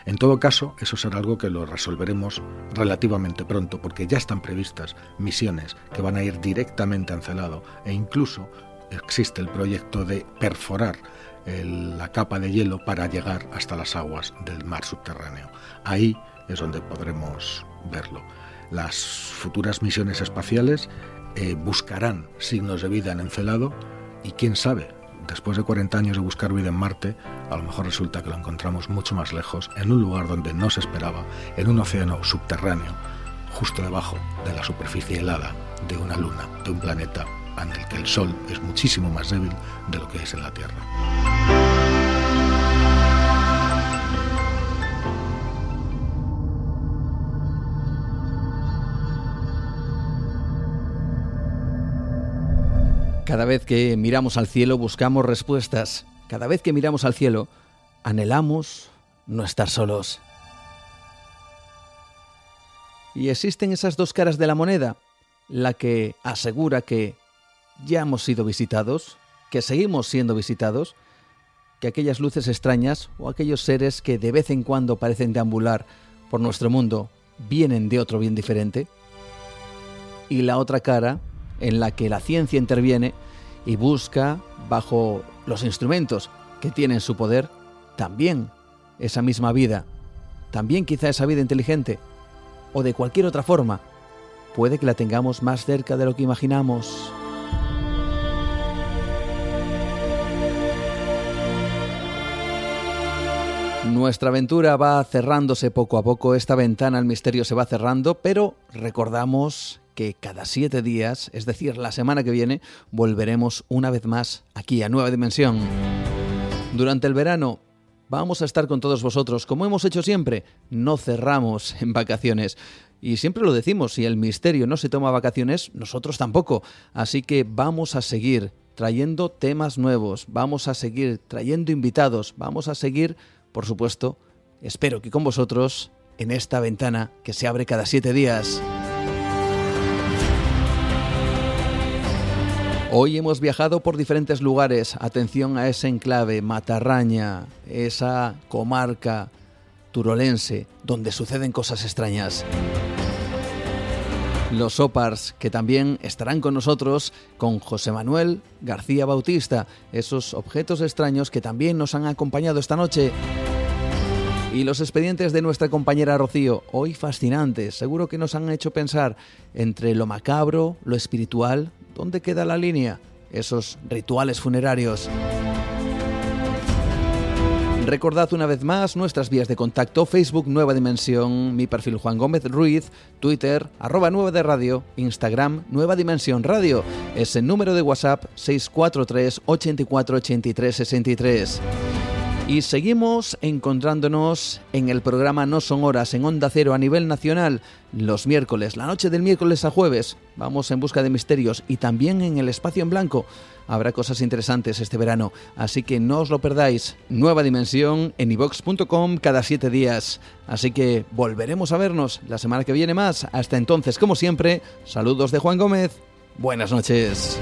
En todo caso, eso será algo que lo resolveremos relativamente pronto, porque ya están previstas misiones que van a ir directamente a Encelado e incluso existe el proyecto de perforar la capa de hielo para llegar hasta las aguas del mar subterráneo. Ahí es donde podremos verlo. Las futuras misiones espaciales eh, buscarán signos de vida en Encelado y quién sabe, después de 40 años de buscar vida en Marte, a lo mejor resulta que lo encontramos mucho más lejos, en un lugar donde no se esperaba, en un océano subterráneo, justo debajo de la superficie helada de una luna, de un planeta en el que el Sol es muchísimo más débil de lo que es en la Tierra. Cada vez que miramos al cielo buscamos respuestas. Cada vez que miramos al cielo anhelamos no estar solos. Y existen esas dos caras de la moneda, la que asegura que ya hemos sido visitados, que seguimos siendo visitados, que aquellas luces extrañas o aquellos seres que de vez en cuando parecen deambular por nuestro mundo vienen de otro bien diferente, y la otra cara en la que la ciencia interviene y busca, bajo los instrumentos que tiene en su poder, también esa misma vida, también quizá esa vida inteligente, o de cualquier otra forma, puede que la tengamos más cerca de lo que imaginamos. Nuestra aventura va cerrándose poco a poco, esta ventana al misterio se va cerrando, pero recordamos que cada siete días, es decir, la semana que viene, volveremos una vez más aquí a Nueva Dimensión. Durante el verano vamos a estar con todos vosotros, como hemos hecho siempre, no cerramos *laughs* en vacaciones. Y siempre lo decimos, si el misterio no se toma vacaciones, nosotros tampoco. Así que vamos a seguir trayendo temas nuevos, vamos a seguir trayendo invitados, vamos a seguir, por supuesto, espero que con vosotros, en esta ventana que se abre cada siete días. Hoy hemos viajado por diferentes lugares. Atención a ese enclave, Matarraña, esa comarca turolense donde suceden cosas extrañas los Opars, que también estarán con nosotros, con José Manuel García Bautista, esos objetos extraños que también nos han acompañado esta noche. Y los expedientes de nuestra compañera Rocío, hoy fascinantes, seguro que nos han hecho pensar entre lo macabro, lo espiritual, ¿dónde queda la línea? Esos rituales funerarios. Recordad una vez más nuestras vías de contacto, Facebook Nueva Dimensión, mi perfil Juan Gómez Ruiz, Twitter, arroba Nueva de Radio, Instagram Nueva Dimensión Radio, ese número de WhatsApp 643 84 83 63. Y seguimos encontrándonos en el programa No Son Horas en Onda Cero a nivel nacional los miércoles, la noche del miércoles a jueves. Vamos en busca de misterios y también en el espacio en blanco. Habrá cosas interesantes este verano, así que no os lo perdáis. Nueva dimensión en ivox.com cada siete días. Así que volveremos a vernos la semana que viene más. Hasta entonces, como siempre, saludos de Juan Gómez. Buenas noches.